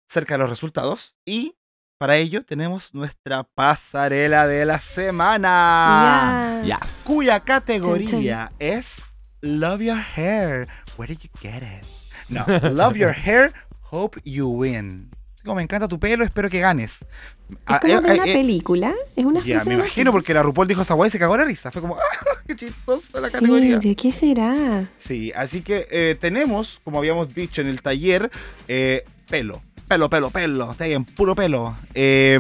cerca de los resultados. Y para ello tenemos nuestra pasarela de la semana, Yes. Yes. cuya categoría es Love Your Hair. Where did you get it? No, Love Your Hair, Hope You Win. Como me encanta tu pelo, espero que ganes. Es Ah, como eh, de una eh, eh, película. Es una ya, me imagino porque la RuPaul dijo esa guay y se cagó la risa. Fue como, ¡ah! ¡Qué chistosa la categoría! ¿de qué será? Sí, así que eh, tenemos, como habíamos dicho en el taller, eh, pelo. Pelo, pelo, pelo. Está ahí en puro pelo. Eh,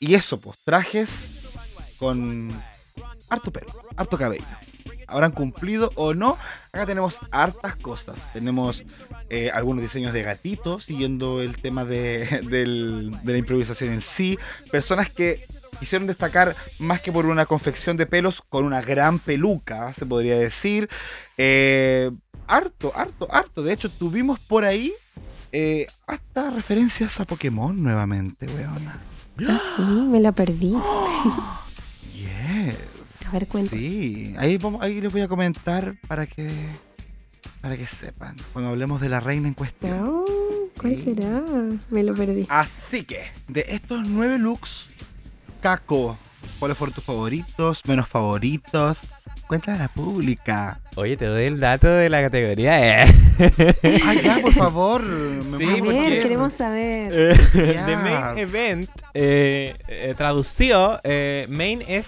Y eso, pues, trajes con harto pelo, harto cabello. ¿Habrán cumplido o no? Acá tenemos hartas cosas. Tenemos eh, algunos diseños de gatitos, siguiendo el tema de, del- de la improvisación en sí. Personas que quisieron destacar más que por una confección de pelos con una gran peluca, se podría decir. Eh, harto, harto, harto. De hecho, tuvimos por ahí eh, hasta referencias a Pokémon nuevamente, weona. Sí, me la perdí. Yes. A ver, cuenta. Sí, ahí, vamos, ahí les voy a comentar para que para que sepan cuando hablemos de la reina en cuestión. No, ¿Cuál Sí. será? Me lo perdí. Así que, de estos nueve looks, Caco, ¿cuáles fueron tus favoritos, menos favoritos? Cuéntale a la pública. Oye, te doy el dato de la categoría. Eh. Ah, ya, por favor. me Sí, A ver, queremos saber. Eh, Yes. The Main Event, eh, eh, traducido, eh, Main es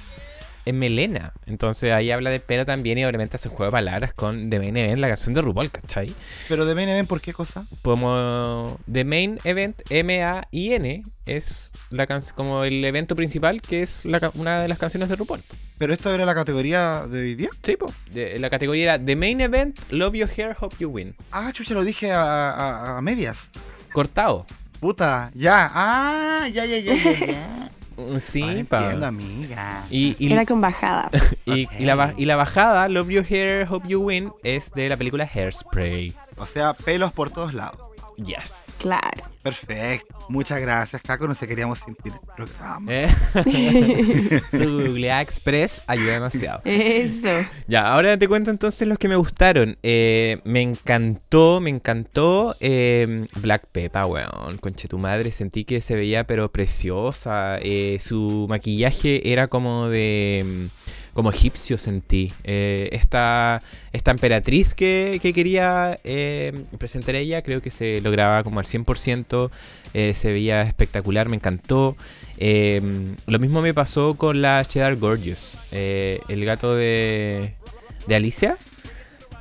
eh, melena. Entonces ahí habla de pelo también y obviamente hace un juego de palabras con The Main Event, la canción de RuPaul, ¿cachai? Pero de Main ¿por qué cosa? Como The Main Event, M-A-I-N, es la can- como el evento principal que es la una de las canciones de RuPaul. ¿Pero esto era la categoría de hoy día? Sí, po. De- la categoría era The Main Event, Love Your Hair, Hope You Win. Ah, chucha, lo dije a, a- a medias. Cortado. Puta, ya. Ah, ya, ya, ya, ya. ya. Mm, Sí, entiendo, amiga. Y, y- Era con bajada. y- y la, y la bajada, Love Your Hair, Hope You Win, es de la película Hairspray. O sea, pelos por todos lados. Yes. Claro. Perfecto. Muchas gracias, Caco. No se queríamos sentir el programa. Eh, Su Google Express ayuda demasiado. Eso. Ya, ahora te cuento entonces los que me gustaron. Eh, me encantó, me encantó eh, Black Peppa, weón. Conche tu madre, sentí que se veía pero preciosa. Eh, su maquillaje era como de... Como egipcio sentí. Eh, esta, esta emperatriz que, que quería eh, presentar ella, creo que se lograba como al 100%. eh, se veía espectacular, me encantó. Eh, lo mismo me pasó con la Cheddar Gorgeous, eh, el gato de, de Alicia.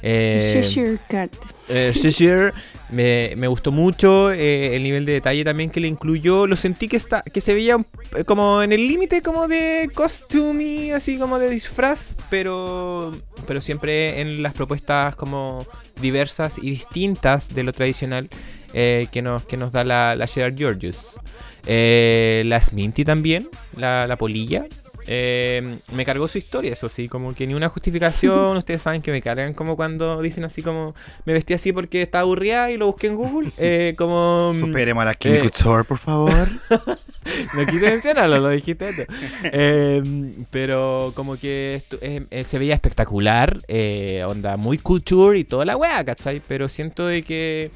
Eh, Cheshire Cat. eh, Cheshire me, me gustó mucho eh, el nivel de detalle también que le incluyó. Lo sentí que está que se veía eh, como en el límite como de costume, así como de disfraz, pero pero siempre en las propuestas como diversas y distintas de lo tradicional eh, que nos que nos da la, la Georges. Eh, la Sminty también, la, la polilla. Eh, me cargó su historia, eso sí, como que ni una justificación. Ustedes saben que me cargan como cuando dicen así como me vestí así porque estaba aburrida y lo busqué en Google. Eh, como. mm, Superemos a la Kim eh. Couture, por favor. no quise mencionarlo, lo dijiste. Eh, pero como que eh, se veía espectacular, onda muy couture y toda la weá, ¿cachai? Pero siento de que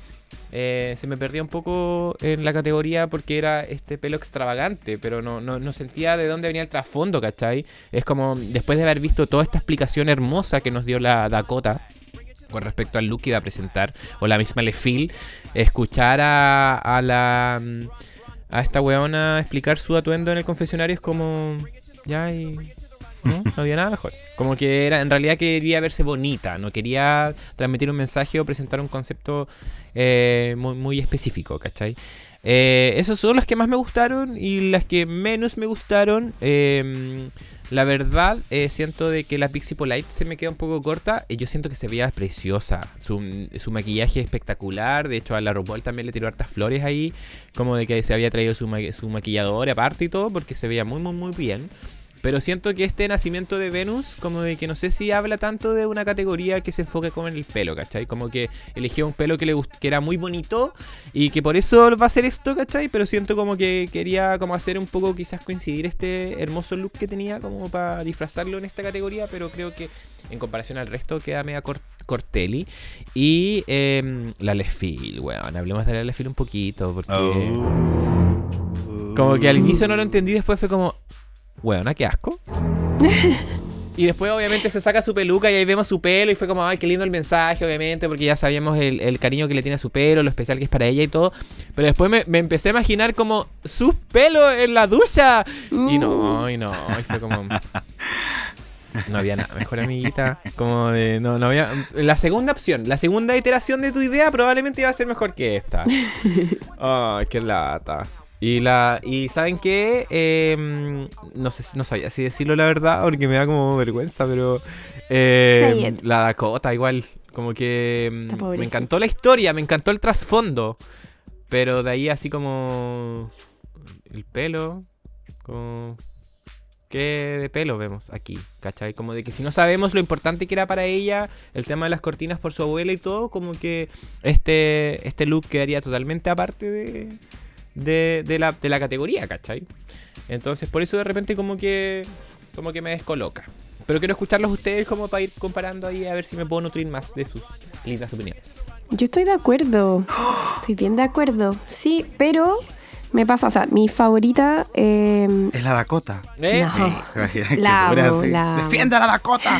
eh, se me perdía un poco en la categoría porque era este pelo extravagante, pero no, no, no sentía de dónde venía el trasfondo, ¿cachai? Es como después de haber visto toda esta explicación hermosa que nos dio la Dakota con respecto al look que iba a presentar, o la misma Lefil, escuchar a, a la mm, a esta weona explicar su atuendo en el confesionario es como ya y no, no había nada mejor. Como que era, en realidad quería verse bonita, no quería transmitir un mensaje o presentar un concepto eh, muy, muy específico, ¿cachai? Eh, esos son las que más me gustaron y las que menos me gustaron. eh, la verdad, eh, siento de que la Pixie Polite se me queda un poco corta. y yo siento que se veía preciosa. Su, su maquillaje espectacular. De hecho, a la RuPaul también le tiró hartas flores ahí. Como de que se había traído su, ma- su maquillador aparte y todo. Porque se veía muy, muy, muy bien. Pero siento que este nacimiento de Venus, como de que no sé si habla tanto de una categoría que se enfoque como en el pelo, ¿cachai? Como que eligió un pelo que le que era muy bonito y que por eso va a hacer esto, ¿cachai? Pero siento como que quería como hacer un poco quizás coincidir este hermoso look que tenía como para disfrazarlo en esta categoría, pero creo que en comparación al resto queda media cor- Cortelli. Y em, la Lefil, weón, hablemos de la Lefil un poquito, porque... Oh. Como que al inicio no lo entendí, después fue como, weona, qué asco. y después obviamente se saca su peluca y ahí vemos su pelo y fue como, ay, qué lindo el mensaje, obviamente, porque ya sabíamos el, el cariño que le tiene a su pelo, lo especial que es para ella y todo. Pero después me, me empecé a imaginar como sus pelos en la ducha. Y no, y no, y fue como... No había nada mejor, amiguita. Como de, no, no había. La segunda opción, la segunda iteración de tu idea probablemente iba a ser mejor que esta. Ay, qué lata. Y la y ¿saben qué? Eh, no sé no sabía si decirlo la verdad porque me da como vergüenza, pero eh, la Dakota igual como que Está me encantó la historia, me encantó el trasfondo, pero de ahí así como el pelo, como ¿Qué de pelo vemos aquí? ¿Cachai? Como de que si no sabemos lo importante que era para ella, el tema de las cortinas por su abuela y todo, como que este, este look quedaría totalmente aparte de, de, de la, de la categoría, ¿cachai? Entonces por eso de repente como que, como que me descoloca. Pero quiero escucharlos ustedes como para ir comparando ahí a ver si me puedo nutrir más de sus lindas opiniones. Yo estoy de acuerdo. Estoy bien de acuerdo. Sí, pero me pasa, o sea, mi favorita. eh, Es la Dakota. ¿Eh? No. La amo, así. la amo. ¡Defiende a la Dakota!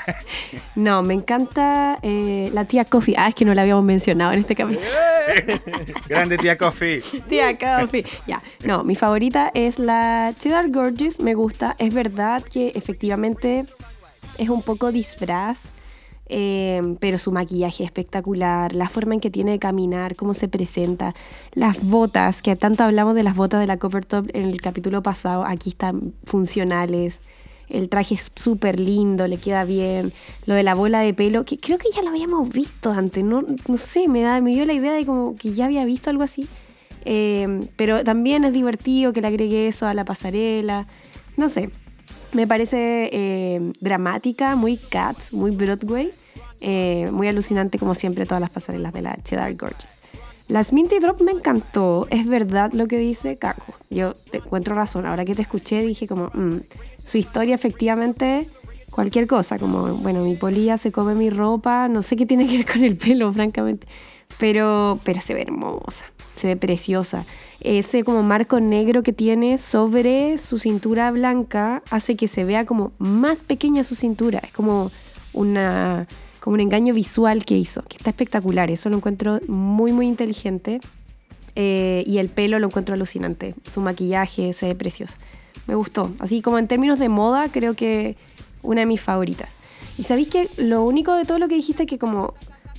no, me encanta eh, la tía Coffee. Ah, es que no la habíamos mencionado en este capítulo. Grande tía Coffee. Tía Coffee. Ya, no, mi favorita es la Cheddar Gorgeous. Me gusta. Es verdad que efectivamente es un poco disfraz. Eh, pero su maquillaje es espectacular, la forma en que tiene de caminar, cómo se presenta, las botas, que tanto hablamos de las botas de la Copper Top en el capítulo pasado, aquí están funcionales, el traje es súper lindo, le queda bien, lo de la bola de pelo, que creo que ya lo habíamos visto antes, no, no sé, me, da, me dio la idea de como que ya había visto algo así, Eh, pero también es divertido que le agregue eso a la pasarela, no sé, me parece eh, dramática, muy Cats, muy Broadway, eh, muy alucinante como siempre todas las pasarelas de la Cheddar Gorgeous. Las Minty Drop me encantó, es verdad lo que dice Caco. Yo te encuentro razón, ahora que te escuché dije como, mm, su historia efectivamente, cualquier cosa, como, bueno, mi polilla se come mi ropa, no sé qué tiene que ver con el pelo, francamente, pero, pero se ve hermosa, se ve preciosa. Ese como marco negro que tiene sobre su cintura blanca hace que se vea como más pequeña su cintura, es como una como un engaño visual que hizo, que está espectacular, eso lo encuentro muy muy inteligente. Eh, y el pelo lo encuentro alucinante. Su maquillaje se ve precioso. Me gustó. Así como en términos de moda, creo que una de mis favoritas. Y sabéis que lo único de todo lo que dijiste que como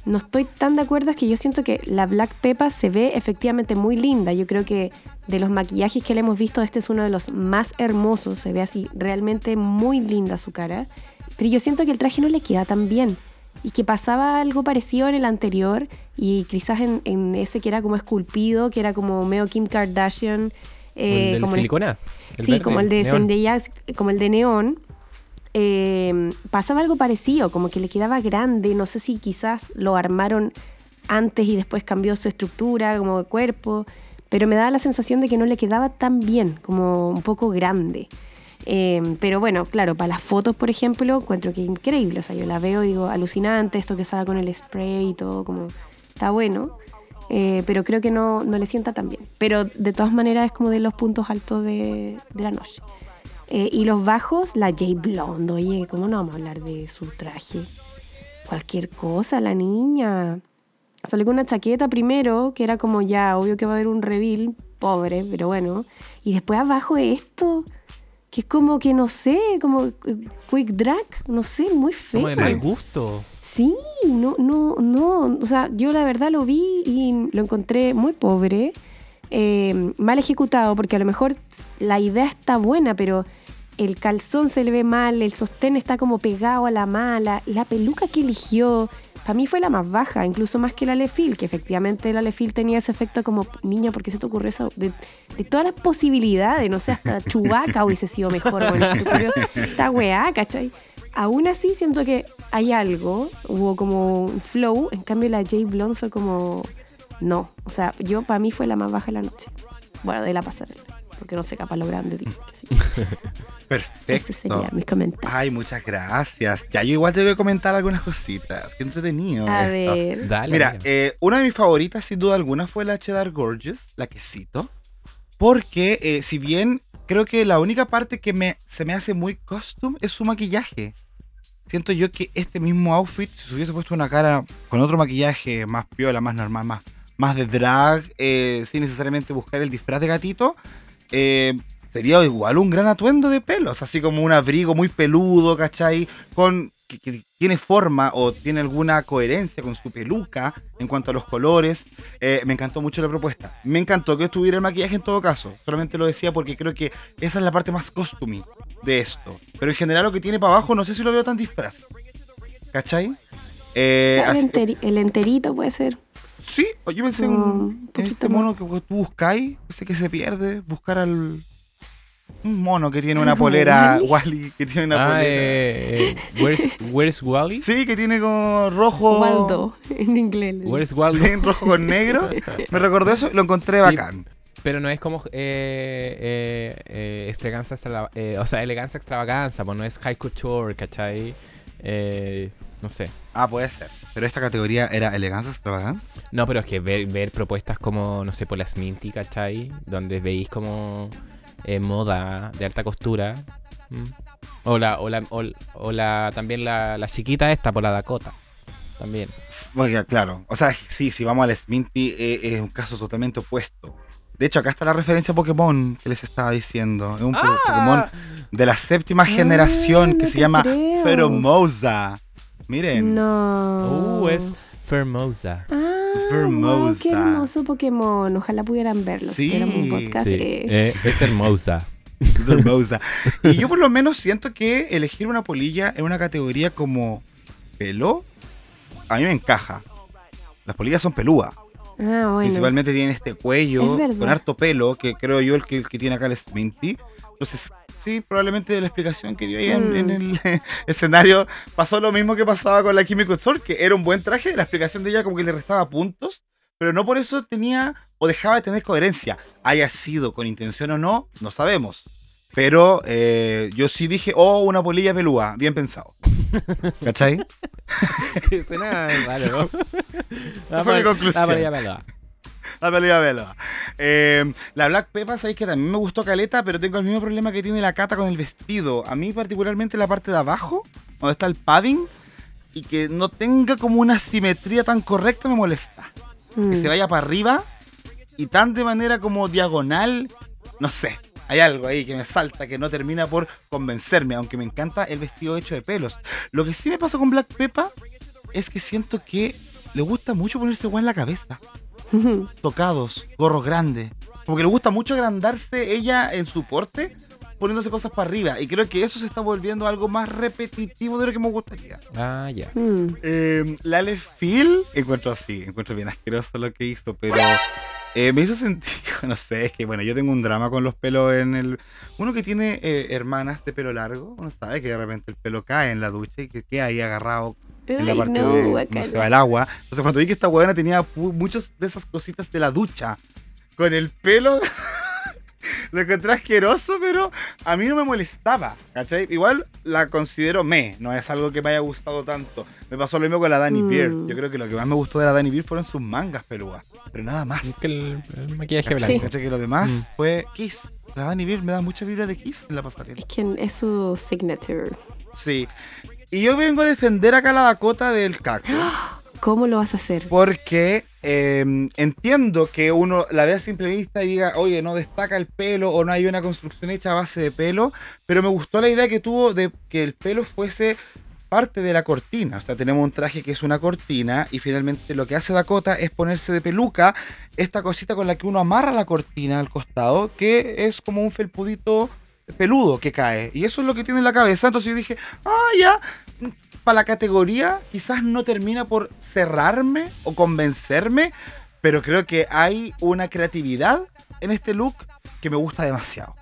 no estoy tan de acuerdo es que yo siento que la Black Peppa se ve efectivamente muy linda. Yo creo que de los maquillajes que le hemos visto, este es uno de los más hermosos. Se ve así realmente muy linda su cara. Pero yo siento que el traje no le queda tan bien. Y que pasaba algo parecido en el anterior y quizás en, en ese que era como esculpido, que era como medio Kim Kardashian. eh, ¿El del como silicona? El sí, verde, como el de. Zendaya, como el de Neón. Eh, pasaba algo parecido, como que le quedaba grande. No sé si quizás lo armaron antes y después cambió su estructura como de cuerpo. Pero me daba la sensación de que no le quedaba tan bien, como un poco grande. Eh, pero bueno, claro, para las fotos, por ejemplo, encuentro que increíble. O sea, yo la veo y digo, alucinante, esto que estaba con el spray y todo, como está bueno. Eh, pero creo que no, no le sienta tan bien. Pero de todas maneras es como de los puntos altos de la noche. Eh, y los bajos, la J Blonde, oye, ¿cómo no vamos a hablar de su traje? Cualquier cosa, la niña. Salió con una chaqueta primero, que era como ya, obvio que va a haber un reveal, pobre, pero bueno. Y después abajo esto, que es como que no sé, como eh, quick drag, no sé, muy feo. Como de mal gusto. Sí, no, no, no. O sea, yo la verdad lo vi y lo encontré muy pobre, eh, mal ejecutado, porque a lo mejor la idea está buena, pero el calzón se le ve mal, el sostén está como pegado a la mala, la peluca que eligió, para mí fue la más baja, incluso más que la Lefil, que efectivamente la Lefil tenía ese efecto como, niña, ¿por qué se te ocurrió eso? De, de todas las posibilidades, no sé, hasta Chubaca hubiese sido mejor, bueno, se te ocurrió esta weá, ¿cachai? Aún así siento que hay algo, hubo como un flow, en cambio la J Blonde fue como, no, o sea, yo para mí fue la más baja de la noche, bueno, de la pasarela, porque no sé, capaz lo grande, digo que sí. Perfecto. Ese sería mi comentario. Ay, muchas gracias. Ya, yo igual tengo que comentar algunas cositas. Qué entretenido. A esto. ver, Dale. Mira, dale. eh, una de mis favoritas, sin duda alguna, fue la Cheddar Gorgeous, la que cito. Porque, eh, si bien creo que la única parte que me, se me hace muy costume es su maquillaje. Siento yo que este mismo outfit, si se hubiese puesto una cara con otro maquillaje más piola, más normal, más, más de drag, eh, sin necesariamente buscar el disfraz de gatito, eh, sería igual un gran atuendo de pelos, así como un abrigo muy peludo, ¿cachai? Con que, que tiene forma o tiene alguna coherencia con su peluca en cuanto a los colores. Eh, me encantó mucho la propuesta. Me encantó que estuviera el maquillaje en todo caso. Solamente lo decía porque creo que esa es la parte más costumbre de esto. Pero en general lo que tiene para abajo no sé si lo veo tan disfraz. ¿Cachai? Eh, O sea, el, así- enteri- el enterito puede ser. Sí, yo pensé en, un en este mono que tú buscáis, ese que se pierde, buscar al... Un mono que tiene una polera, Wally, que tiene una Ah, polera. eh, eh, where's, where's Wally? Sí, que tiene como rojo... Waldo, en inglés. Where's Waldo? bien rojo con negro. Me recordó eso, lo encontré Sí. bacán. Pero no es como eh, eh, eh, extravaganza, extra- eh, o sea, elegancia extravaganza, pues no es high couture, ¿cachai? Eh, no sé. Ah, puede ser. Pero esta categoría era elegancia extravagante. No, pero es que ver, ver propuestas como, no sé, por las Minty, ¿cachai? Donde veis como eh, moda de alta costura. ¿m? O la, o la, o, o la también la, la chiquita esta, por la Dakota. También. Oiga, claro. O sea, sí, si vamos al Sminty, eh, es un caso totalmente opuesto. De hecho, acá está la referencia a Pokémon que les estaba diciendo. Es un po- Pokémon de la séptima generación que no se llama creo. Pheromosa. Miren. No. Uh, es Fermosa. Ah, Hermosa. wow, qué hermoso Pokémon. Ojalá pudieran verlo. Sí. Si tuviéramos un podcast. Sí, eh. eh, es hermosa. Es hermosa. Y yo por lo menos siento que elegir una polilla en una categoría como pelo, a mí me encaja. Las polillas son pelúas. Ah, bueno. Principalmente tienen este cuello Es con harto pelo, que creo yo el que, el que tiene acá el Sminty. Entonces, sí, probablemente la explicación que dio ahí en, Mm. en el eh, escenario pasó lo mismo que pasaba con la Kimiko Sword, que era un buen traje, la explicación de ella como que le restaba puntos, pero no por eso tenía o dejaba de tener coherencia. Haya sido con intención o no, no sabemos. Pero eh, yo sí dije, oh, una polilla pelúa, bien pensado. ¿Cachai? Suena raro, ¿no? Esa fue mi conclusión. Me lo- La pelea pelea. Eh, la Black Pepper, sabéis que también me gustó Caleta, pero tengo el mismo problema que tiene la Cata con el vestido. A mí, particularmente, la parte de abajo, donde está el padding, y que no tenga como una simetría tan correcta, me molesta. Mm. Que se vaya para arriba y tan de manera como diagonal, no sé. Hay algo ahí que me salta, que no termina por convencerme, aunque me encanta el vestido hecho de pelos. Lo que sí me pasa con Black Pepper es que siento que le gusta mucho ponerse guay en la cabeza tocados, gorros grandes. Como que le gusta mucho agrandarse ella en su porte, poniéndose cosas para arriba. Y creo que eso se está volviendo algo más repetitivo de lo que me gustaría. Ah, ya. Mm. Eh, la Ale Phil, encuentro así, encuentro bien asqueroso lo que hizo, pero eh, me hizo sentir, no sé, es que bueno, yo tengo un drama con los pelos en el... Uno que tiene eh, hermanas de pelo largo, uno sabe que de repente el pelo cae en la ducha y que queda ahí agarrado en la parte no, de no se va el agua. Entonces cuando vi que esta huevona tenía muchas de esas cositas de la ducha con el pelo, lo encontré asqueroso, pero a mí no me molestaba, ¿cachai? Igual la considero me, no es algo que me haya gustado tanto. Me pasó lo mismo con la Danny Mm. Beard. Yo creo que lo que más me gustó de la Danny Beard fueron sus mangas peludas, pero nada más. Es que el, el maquillaje ¿Cachai? blanco. ¿Cachai? Que lo demás Mm. fue Kiss. La Danny Beard me da mucha vibra de Kiss en la pasarela. Es que es su signature. Sí. Y yo vengo a defender acá a la Dakota del caco. ¿Cómo lo vas a hacer? Porque eh, entiendo que uno la vea a simple vista y diga, oye, no destaca el pelo o no hay una construcción hecha a base de pelo, pero me gustó la idea que tuvo de que el pelo fuese parte de la cortina. O sea, tenemos un traje que es una cortina y finalmente lo que hace Dakota es ponerse de peluca esta cosita con la que uno amarra la cortina al costado, que es como un felpudito peludo que cae. Y eso es lo que tiene en la cabeza. Entonces yo dije, ah, ya, para la categoría quizás no termina por cerrarme o convencerme, pero creo que hay una creatividad en este look que me gusta demasiado.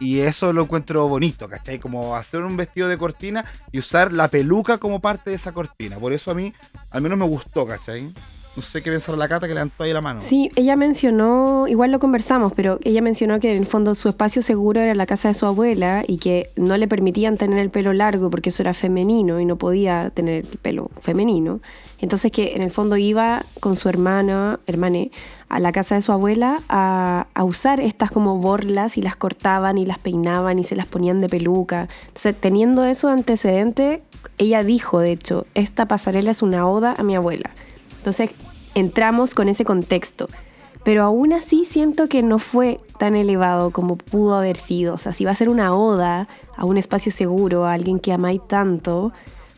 Y eso lo encuentro bonito, ¿cachai? Como hacer un vestido de cortina y usar la peluca como parte de esa cortina. Por eso a mí, al menos me gustó, ¿cachai? No sé qué pensar la cata que levantó ahí la mano. Sí, ella mencionó, igual lo conversamos, pero ella mencionó que en el fondo su espacio seguro era la casa de su abuela y que no le permitían tener el pelo largo porque eso era femenino y no podía tener el pelo femenino. Entonces que en el fondo iba con su hermana, hermane, a la casa de su abuela a, a usar estas como borlas y las cortaban y las peinaban y se las ponían de peluca. Entonces teniendo eso de antecedente, ella dijo, de hecho, esta pasarela es una oda a mi abuela. Entonces entramos con ese contexto. Pero aún así siento que no fue tan elevado como pudo haber sido. O sea, si va a ser una oda a un espacio seguro, a alguien que amáis tanto,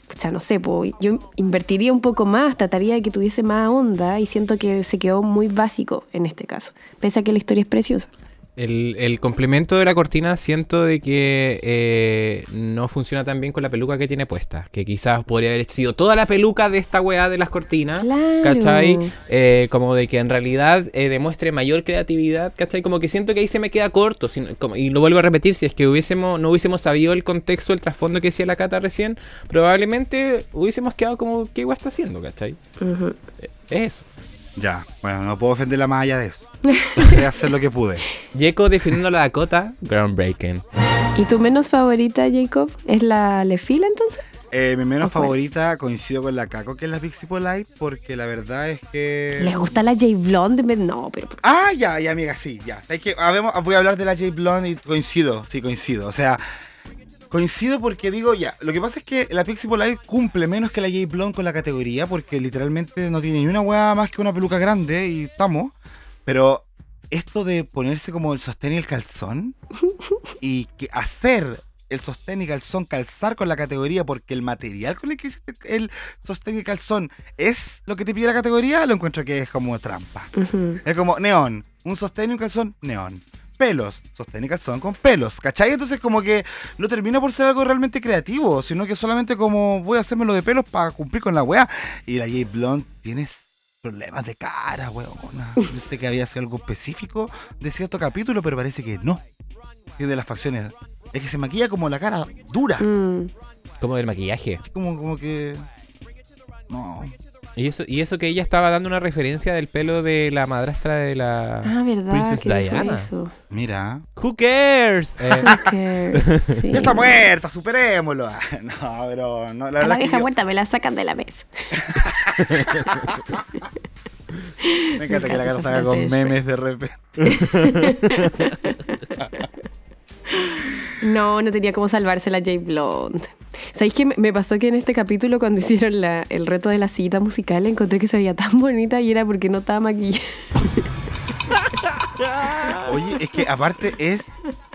pucha, no sé, yo invertiría un poco más, trataría de que tuviese más onda y siento que se quedó muy básico en este caso, pese que la historia es preciosa. El, el complemento de la cortina siento de que eh, no funciona tan bien con la peluca que tiene puesta. Que quizás podría haber sido toda la peluca de esta weá de las cortinas. Claro. ¿Cachai? Eh, como de que en realidad eh, demuestre mayor creatividad. ¿Cachai? Como que siento que ahí se me queda corto. sin- como- y lo vuelvo a repetir, si es que hubiésemos, no hubiésemos sabido el contexto, el trasfondo que decía la Cata recién, probablemente hubiésemos quedado como, ¿qué weá está haciendo? ¿Cachai? Es eso. Ya, bueno, no puedo ofenderla más allá de eso. Voy a hacer lo que pude. Yeco definiendo a la Dakota, groundbreaking. ¿Y tu menos favorita, Jacob? ¿Es la Lefila entonces? Eh, mi menos favorita coincido con la Caco, que es la Pixie Polite, porque la verdad es que. ¿Les gusta la J Blonde? No, pero Ah, ya, ya, amiga, sí, ya. Es que habemos- voy a hablar de la J Blonde y coincido, sí, coincido. O sea, coincido porque digo, ya, lo que pasa es que la Pixie Polite cumple menos que la J Blonde con la categoría, porque literalmente no tiene ni una hueá más que una peluca grande y estamos. Pero esto de ponerse como el sostén y el calzón y que hacer el sostén y calzón calzar con la categoría porque el material con el que hiciste el sostén y calzón es lo que te pide la categoría, lo encuentro que es como trampa. Es como neón, un sostén y un calzón, neón. Pelos, sostén y calzón con pelos, ¿cachai? Entonces como que no termina por ser algo realmente creativo, sino que solamente como voy a hacerme lo de pelos para cumplir con la weá. Y la J Blonde tiene problemas de cara, weona. Pensé que había sido algo específico de cierto capítulo, pero parece que no. Tiene las facciones. Es que se maquilla como la cara dura. Mm. Como del maquillaje. Como, como que... No. Y eso, y eso que ella estaba dando una referencia del pelo de la madrastra de la Ah, ¿verdad? Princess Diana. eso. Mira. Who cares? Eh, Who cares? Sí. Ya está muerta, superémoslo. No, pero no, la A verdad la vieja yo- muerta me la sacan de la mesa. Me encanta que la cara salga con memes de repente. No, no tenía cómo salvarse la J Blonde. ¿Sabéis qué me- pasó que en este capítulo cuando hicieron la- el reto de la sillita musical encontré que se veía tan bonita y era porque no estaba maquillada? Oye, es que aparte es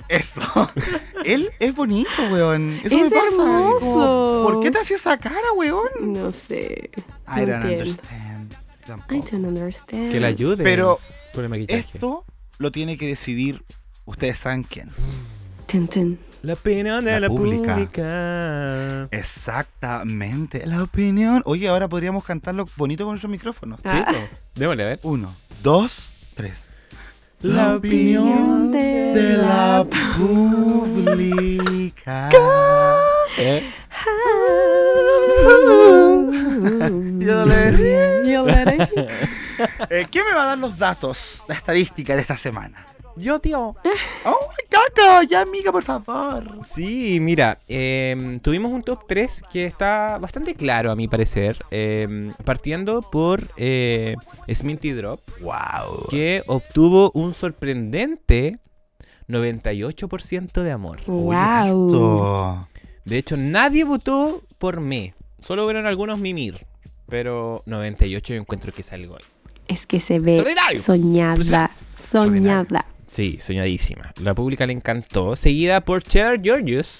eso. Él es bonito, weón. Eso Es me pasa. hermoso. Como, ¿Por qué te hacía esa cara, weón? No sé. I no don't entiendo. understand. I don't understand. que la ayude. Pero Por el maquillaje. Esto lo tiene que decidir ustedes saben quién. Tin. La opinión de La la, pública. pública. Exactamente. La opinión. Oye, ahora podríamos cantarlo bonito con nuestros micrófonos. Sí, Ah. po. démosle a ver. Uno, dos, tres. La opinión de de la la pública. Eh, Yo le- Yo la haré. Eh, ¿Quién me va a dar los datos, la estadística de esta semana? Yo, tío. ¡Oh, caca! Ya, amiga, por favor. Sí, mira, em, tuvimos un top 3 que está bastante claro a mi parecer, em, partiendo por eh, Sminty Drop, ¡Wow! que obtuvo un sorprendente 98% de amor. wow. De hecho, nadie votó por me, solo vieron algunos mimir, pero 98 yo encuentro que es algo. Es que se ve soñada. Soñada. Sí, soñadísima. La pública le encantó, seguida por Cheddar Georgius,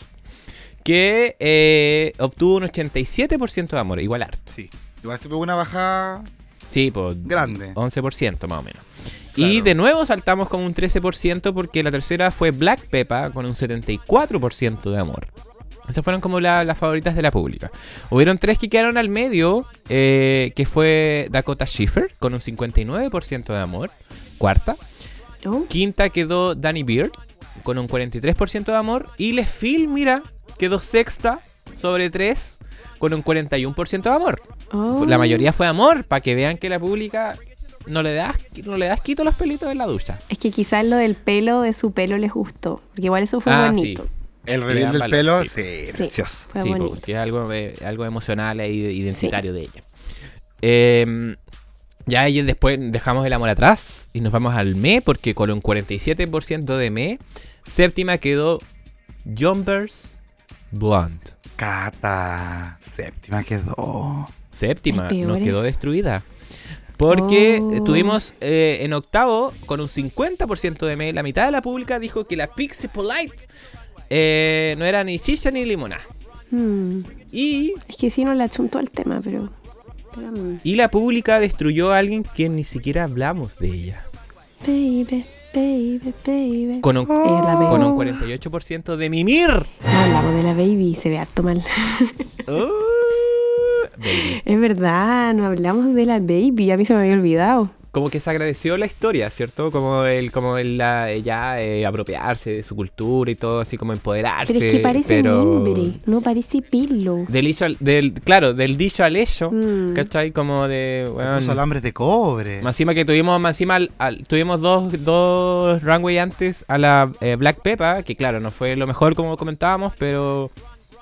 que eh, obtuvo un 87% de amor, igual harto. Sí. Igual se pegó una bajada Sí, pues grande. 11% más o menos. Y de nuevo saltamos con un 13% porque la tercera fue Black Peppa con un 74% de amor. Esas fueron como la- las favoritas de la pública. Hubieron tres que quedaron al medio, eh, que fue Dakota Schiffer con un 59% de amor, cuarta. Oh, Quinta quedó Danny Beard con un 43% de amor. Y Les Phil, mira, quedó sexta sobre tres con un 41% de amor. oh. La mayoría fue amor, para que vean que la pública no le das no le das quito a los pelitos en la ducha. Es que quizás lo del pelo de su pelo les gustó. Porque igual eso fue Ah, bonito. El Le reveal del valor, pelo, sí. sí, Sí. precioso. Fue sí, bonito. porque es algo, eh, algo emocional e identitario de ella. Eh, ya ahí después dejamos el amor atrás y nos vamos al me, porque con un 47% de me, séptima quedó Jumpers Blonde. Cata. Séptima quedó. Séptima, nos quedó destruida. Porque Oh. eh, tuvimos eh, en octavo con un 50% de me. La mitad de la pública dijo que la Pixie Polite eh, no era ni chicha ni limonada. Hmm. Y, Es que sí no le achuntó al tema, pero. Y la pública destruyó a alguien que ni siquiera hablamos de ella. Baby, baby, baby. Con un, baby. con un 48% de mimir. No hablamos de la baby, se ve harto mal. Uh, baby. es verdad, no hablamos de la baby, a mí se me había olvidado. Como que se agradeció la historia, ¿cierto? Como el, como el, la, ella eh, apropiarse de su cultura y todo, así como empoderarse. Pero es que parece pero- mimbre, no parece pilo. Del, al- del, claro, del dicho al hecho, Mm. ¿cachai? Como de, weón, Puso alambres de cobre. Más encima que tuvimos, más encima al- al- tuvimos dos, dos runway antes a la eh, Black Peppa, que claro, no fue lo mejor como comentábamos, pero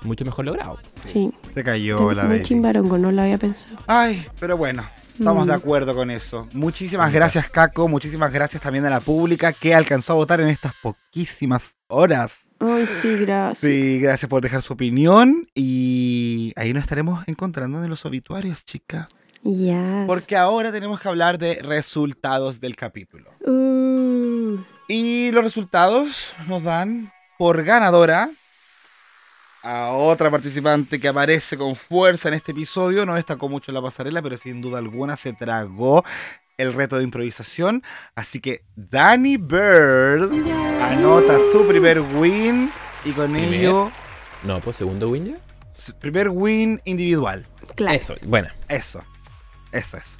mucho mejor logrado. Sí, Se cayó la baby. chimbarongo, no lo había pensado. Ay, pero bueno, estamos Mm. de acuerdo con eso. Muchísimas gracias, Caco. Muchísimas gracias también a la pública que alcanzó a votar en estas poquísimas horas. Ay, sí, gracias. Sí, gracias por dejar su opinión y ahí nos estaremos encontrando en los obituarios, chicas. Ya. Porque ahora tenemos que hablar de resultados del capítulo. Uh, Y los resultados nos dan por ganadora a otra participante que aparece con fuerza en este episodio. No destacó mucho en la pasarela, pero sin duda alguna se tragó el reto de improvisación. Así que Danny Bird anota su primer win y con ¿Primer? ello No, pues segundo win ya. su primer win individual. claro. Eso, bueno. Eso, eso es.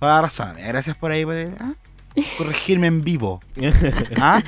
Toda la razón. amiga. Gracias por ahí por, ¿ah? corregirme en vivo. ¿Ah?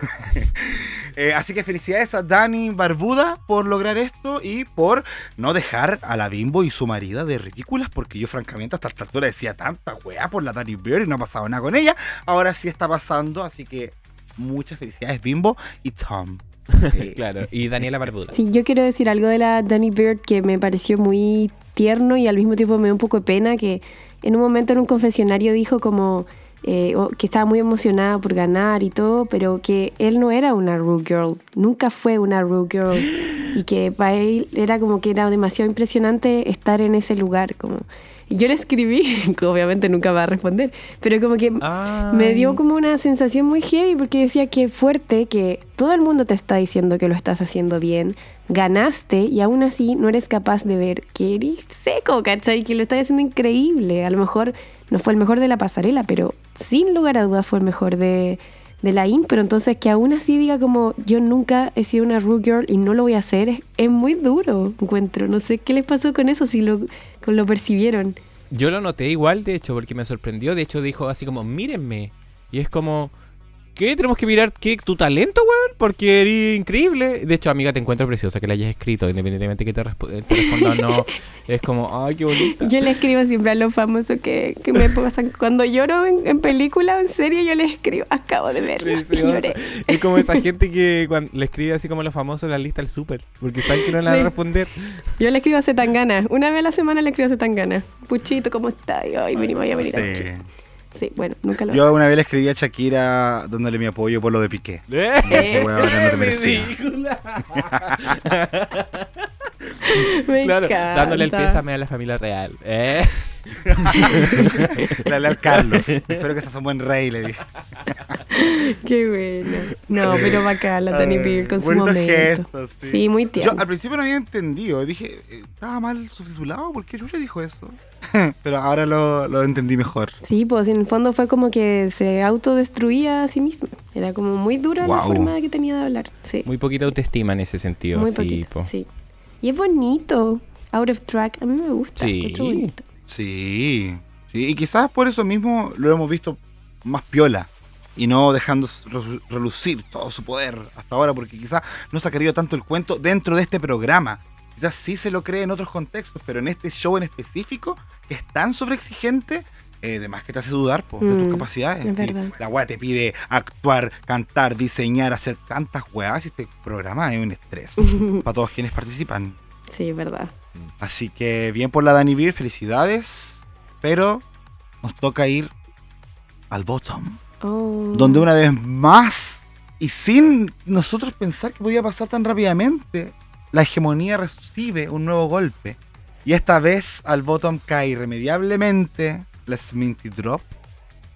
Eh, así que felicidades a Dani Barbuda por lograr esto y por no dejar a la Bimbo y su marida de ridículas, porque yo francamente hasta esta altura decía tanta weá por la Dani Bird y no ha pasado nada con ella. Ahora sí está pasando, así que muchas felicidades Bimbo y Tom. Eh, claro, y Daniela Barbuda. Sí, yo quiero decir algo de la Danny Bird que me pareció muy tierno y al mismo tiempo me dio un poco de pena que en un momento en un confesionario dijo como eh, que estaba muy emocionada por ganar y todo, pero que él no era una Rue Girl, nunca fue una Rue Girl y que para él era como que era demasiado impresionante estar en ese lugar. Como. Yo le escribí, obviamente nunca va a responder, pero como que me dio como una sensación muy heavy porque decía que fuerte, que todo el mundo te está diciendo que lo estás haciendo bien, ganaste y aún así no eres capaz de ver que eres seco, ¿cachai? Que lo estás haciendo increíble. A lo mejor no fue el mejor de la pasarela, pero sin lugar a dudas fue el mejor de, de la impro. Entonces que aún así diga como yo nunca he sido una Rue Girl y no lo voy a hacer, es, es muy duro, encuentro. No sé qué les pasó con eso, si lo, con lo percibieron. Yo lo noté igual, de hecho, porque me sorprendió. De hecho, dijo así como, mírenme. Y es como, ¿qué? Tenemos que mirar qué tu talento, weón, porque eres increíble. De hecho, amiga, te encuentro preciosa que la hayas escrito, independientemente que te, resp- te responda o no. Es como, ay, qué bonita. Yo le escribo siempre a los famosos que, que me pasan. Cuando lloro en, en película o en serie, yo les escribo, acabo de verla. lloré. Es como esa gente que cuando le escribe así como los famosos en la lista al súper, porque saben que no le van Sí. a responder. Yo le escribo a Zetangana. Una vez a la semana le escribo a Zetangana. Puchito, ¿cómo está? Y hoy venimos a venir a sí. Sí, bueno, nunca lo Yo una vez le escribí a Shakira dándole mi apoyo por lo de Piqué. Dije, "Weona, no te merecía". Me Claro, encanta. dándole el pésame a la familia real. ¿eh? Dale al Carlos. Espero que seas un buen rey, le dije. Qué bueno. No, pero bacán la Tony Ay, Beer con su momento. gestos, sí. sí. muy Yo tierno. al principio no había entendido. Dije, eh, ¿estaba mal subtitulado? ¿Por qué Yuya dijo eso? Pero ahora lo, lo entendí mejor. Sí, pues en el fondo fue como que se autodestruía a sí misma. Era como muy dura la forma que tenía de hablar. Sí. Muy poquita autoestima en ese sentido. Muy sí, poquito, sí. Y es bonito. Out of track. A mí me gusta. Sí. bonito. Sí, sí. Y quizás por eso mismo lo hemos visto más piola. Y no dejando re- relucir todo su poder hasta ahora, porque quizás no se ha querido tanto el cuento dentro de este programa. Quizás sí se lo cree en otros contextos, pero en este show en específico, que es tan sobreexigente, eh, además que te hace dudar po, de tus Mm, capacidades. La weá te pide actuar, cantar, diseñar, hacer tantas weas. Y este programa es un estrés para todos quienes participan. Sí, verdad. Así que bien por la Dani Beer, felicidades. Pero nos toca ir al bottom. Oh. Donde una vez más, y sin nosotros pensar que podía pasar tan rápidamente, la hegemonía recibe un nuevo golpe. Y esta vez al bottom cae irremediablemente la Sminty Drop,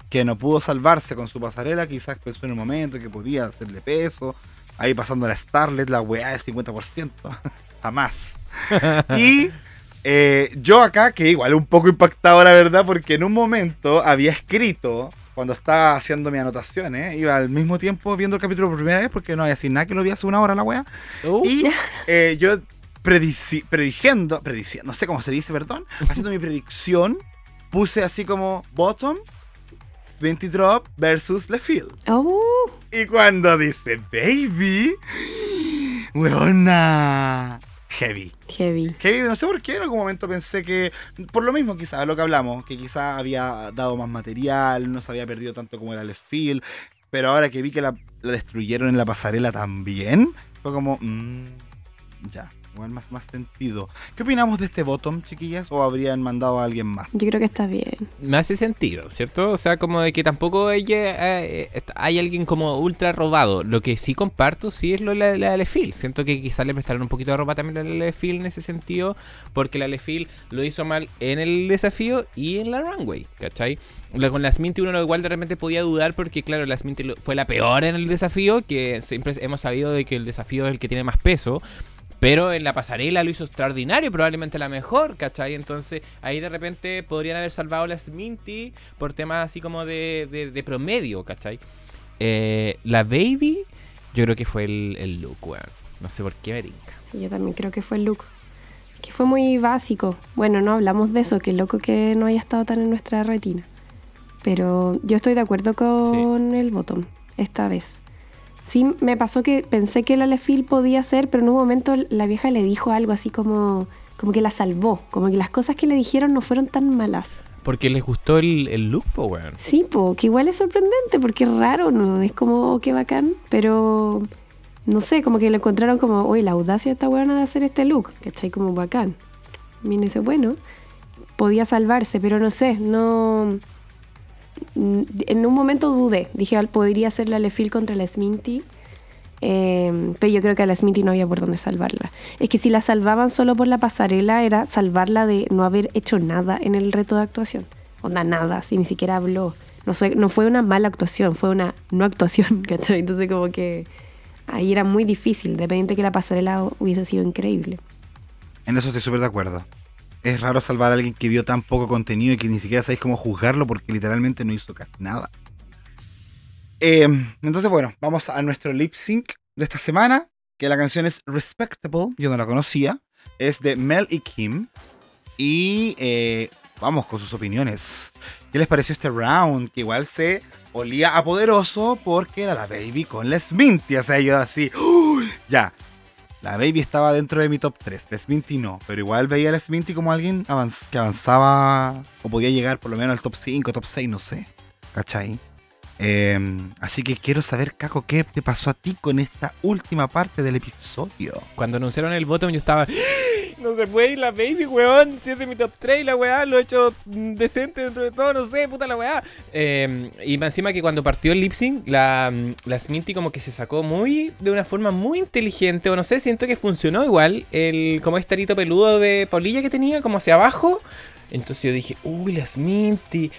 que no pudo salvarse con su pasarela, quizás pensó en un momento que podía hacerle peso. Ahí pasando la Starlet, la weá del 50%. jamás. y eh, yo acá, que igual un poco impactado la verdad, porque en un momento había escrito, cuando estaba haciendo mis anotaciones, iba al mismo tiempo viendo el capítulo por primera vez, porque no había sin nada que lo vi hace una hora la wea. Uh, Y eh, yo predici- prediciendo, prediciendo, no sé cómo se dice, perdón, haciendo mi predicción, puse así como bottom, Sminty Drop versus Lefield. Oh, Y cuando dice baby, weona, heavy. heavy. Heavy, no sé por qué, en algún momento pensé que, por lo mismo quizás, lo que hablamos, que quizás había dado más material, no se había perdido tanto como era Left Field, pero ahora que vi que la, la destruyeron en la pasarela también, fue como, mm, ya, igual más, más sentido. ¿Qué opinamos de este bottom, chiquillas? ¿O habrían mandado a alguien más? Yo creo que está bien. me hace sentido, ¿cierto? O sea, como de que tampoco ella, eh, est- hay alguien como ultra robado. Lo que sí comparto, sí, es lo de la, la Lefil. Siento que quizás le prestaron un poquito de ropa también a la Lefil en ese sentido, porque la Lefil lo hizo mal en el desafío y en la runway, ¿cachai? Con la Sminty uno igual de repente podía dudar porque, claro, la Sminty fue la peor en el desafío, que siempre hemos sabido de que el desafío es el que tiene más peso. Pero en la pasarela lo hizo extraordinario, probablemente la mejor, ¿cachai? Entonces ahí de repente podrían haber salvado la Sminty por temas así como de, de- de promedio, ¿cachai? Eh, la Baby, yo creo que fue el, el look, weón. No sé por qué me tinca. Sí, yo también creo que fue el look. Que fue muy básico. Bueno, no hablamos de eso, que loco que no haya estado tan en nuestra retina. Pero yo estoy de acuerdo con el bottom esta vez. Sí, me pasó que pensé que la Lefil podía ser, pero en un momento la vieja le dijo algo así como, como que la salvó. Como que las cosas que le dijeron no fueron tan malas. Porque les gustó el, el look, po, weón. Sí, po, que igual es sorprendente porque es raro, ¿no? Es como, oh, qué bacán, pero no sé, como que lo encontraron como, oye, la audacia de esta buena de hacer este look, ¿cachai? Como bacán. Y dice, bueno, podía salvarse, pero no sé, no. Mm, En un momento dudé, dije, "Al- podría ser la Lefil contra la Sminty. eh, pero yo creo que a la Smithy no había por dónde salvarla. Es que si la salvaban solo por la pasarela era salvarla de no haber hecho nada en el reto de actuación. Onda, nada, si ni siquiera habló. No, fue- una mala actuación, fue una no actuación, ¿cachai? Entonces como que ahí era muy difícil, dependiente que la pasarela hubiese sido increíble. En eso estoy súper de acuerdo. Es raro salvar a alguien que dio tan poco contenido y que ni siquiera sabéis cómo juzgarlo porque literalmente no hizo casi nada. Eh, entonces, bueno, vamos a nuestro lip sync de esta semana, que la canción es Respectable, yo no la conocía, es de Mel y Kim. Y eh, vamos con sus opiniones. ¿Qué les pareció este round? Que igual se olía a poderoso porque era la baby con la Sminty. O sea, yo así, ¡uy! ya, la Baby estaba dentro de mi top 3. La Sminty no. Pero igual veía a la Sminty como alguien que avanzaba o podía llegar por lo menos al top 5, top 6, no sé. ¿Cachai? Eh, así que quiero saber, Caco, ¿qué te pasó a ti con esta última parte del episodio? Cuando anunciaron el bottom yo estaba... No se puede ir la baby, weón. Si es de mi top 3 la weá, lo he hecho decente dentro de todo, no sé, puta la weá. Eh, y más encima que cuando partió el lip sync, la, mm, la Sminty como que se sacó muy, de una forma muy inteligente, o no sé, siento que funcionó igual, el como este arito peludo de Paulilla que tenía, como hacia abajo. Entonces yo dije, uy, la Sminty.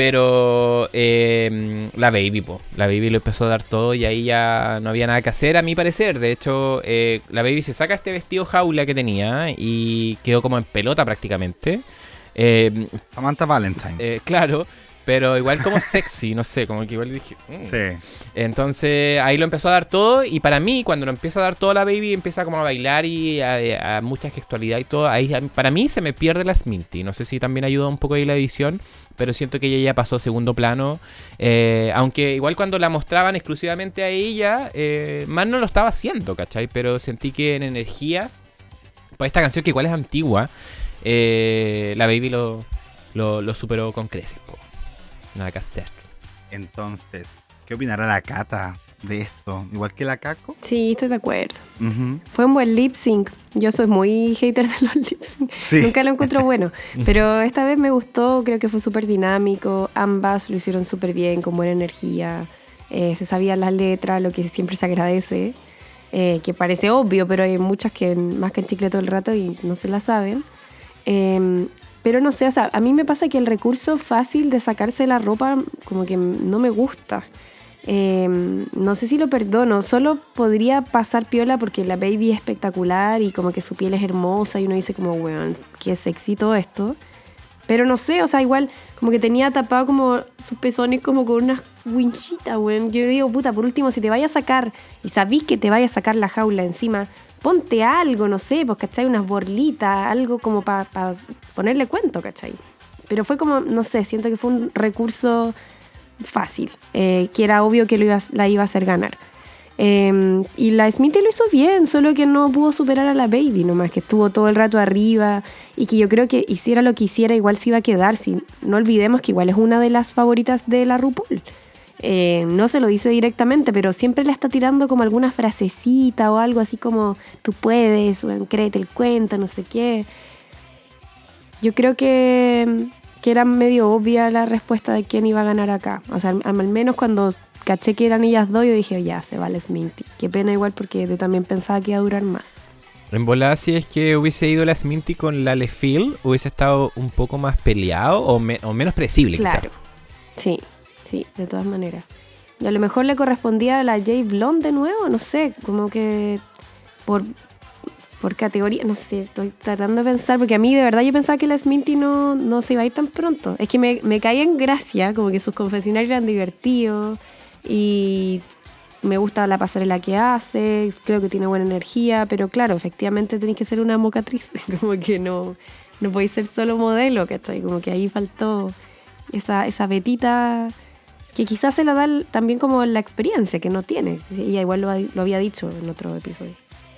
Pero eh, la Baby, po. La Baby lo empezó a dar todo y ahí ya no había nada que hacer, a mi parecer. De hecho, eh, la Baby se saca este vestido jaula que tenía y quedó como en pelota prácticamente. Eh, Samantha Valentine. eh, claro, pero igual como sexy, no sé, como que igual dije... mm. sí. Entonces ahí lo empezó a dar todo y para mí cuando lo empieza a dar todo la baby empieza como a bailar y a, a mucha gestualidad y todo, ahí para mí se me pierde la Sminty. No sé si también ayuda un poco ahí la edición, pero siento que ella ya pasó a segundo plano. Eh, aunque igual cuando la mostraban exclusivamente a ella, eh, más no lo estaba haciendo, ¿cachai? Pero sentí que en energía, pues esta canción que igual es antigua, eh, la baby lo, lo, lo superó con creces. po. Nada que hacer. Entonces, ¿qué opinará la Cata de esto? Igual que la Caco. Sí, estoy de acuerdo. Ujú. Fue un buen lip sync. Yo soy muy hater de los lip sync. Sí. Nunca lo encuentro bueno. Pero esta vez me gustó, creo que fue súper dinámico. Ambas lo hicieron súper bien, con buena energía. Eh, se sabían las letras, lo que siempre se agradece. eh, que parece obvio, pero hay muchas que más que en chicle todo el rato y no se la saben. Eh, pero no sé, o sea, a mí me pasa que el recurso fácil de sacarse la ropa como que no me gusta. Em, no sé si lo perdono, solo podría pasar piola porque la baby es espectacular y como que su piel es hermosa y uno dice como, weón, qué sexy todo esto. Pero no sé, o sea, igual como que tenía tapado como sus pezones como con unas winchitas, weón. Yo digo, puta, por último, si te vaya a sacar y sabís que te vaya a sacar la jaula encima, ponte algo, no sé, pues, ¿cachai? Unas borlitas, algo como para ponerle cuento, ¿cachai? Pero fue como, no sé, siento que fue un recurso fácil, eh, que era obvio que lo iba, la iba a hacer ganar. Em, y la Smithy lo hizo bien, solo que no pudo superar a la Baby nomás, que estuvo todo el rato arriba y que yo creo que hiciera lo que hiciera, igual se iba a quedar. Si, no olvidemos que igual es una de las favoritas de la RuPaul. Eh, no se lo dice directamente, pero siempre le está tirando como alguna frasecita o algo así como tú puedes, o créete el cuento, no sé qué. Yo creo que que era medio obvia la respuesta de quién iba a ganar acá. O sea, al, menos cuando caché que eran ellas dos, yo dije, ya, se vale Sminty. Qué pena igual porque yo también pensaba que iba a durar más. En volada, si es que hubiese ido la Sminty con la Lefil, hubiese estado un poco más peleado o, menos predecible, Claro. Sí, sí, de todas maneras. Y a lo mejor le correspondía a la Jay Blonde de nuevo, no sé, como que por, por categoría, no sé, estoy tratando de pensar, porque a mí de verdad yo pensaba que la Sminty no, no se iba a ir tan pronto. Es que me, me caía en gracia, como que sus confesionarios eran divertidos y me gusta la pasarela que hace, creo que tiene buena energía, pero claro, efectivamente tenéis que ser una mocatriz, como que no, no podéis ser solo modelo, ¿cachai? Como que ahí faltó esa, esa vetita que quizás se la da también como la experiencia que no tiene. Ella igual lo, lo había dicho en otro episodio.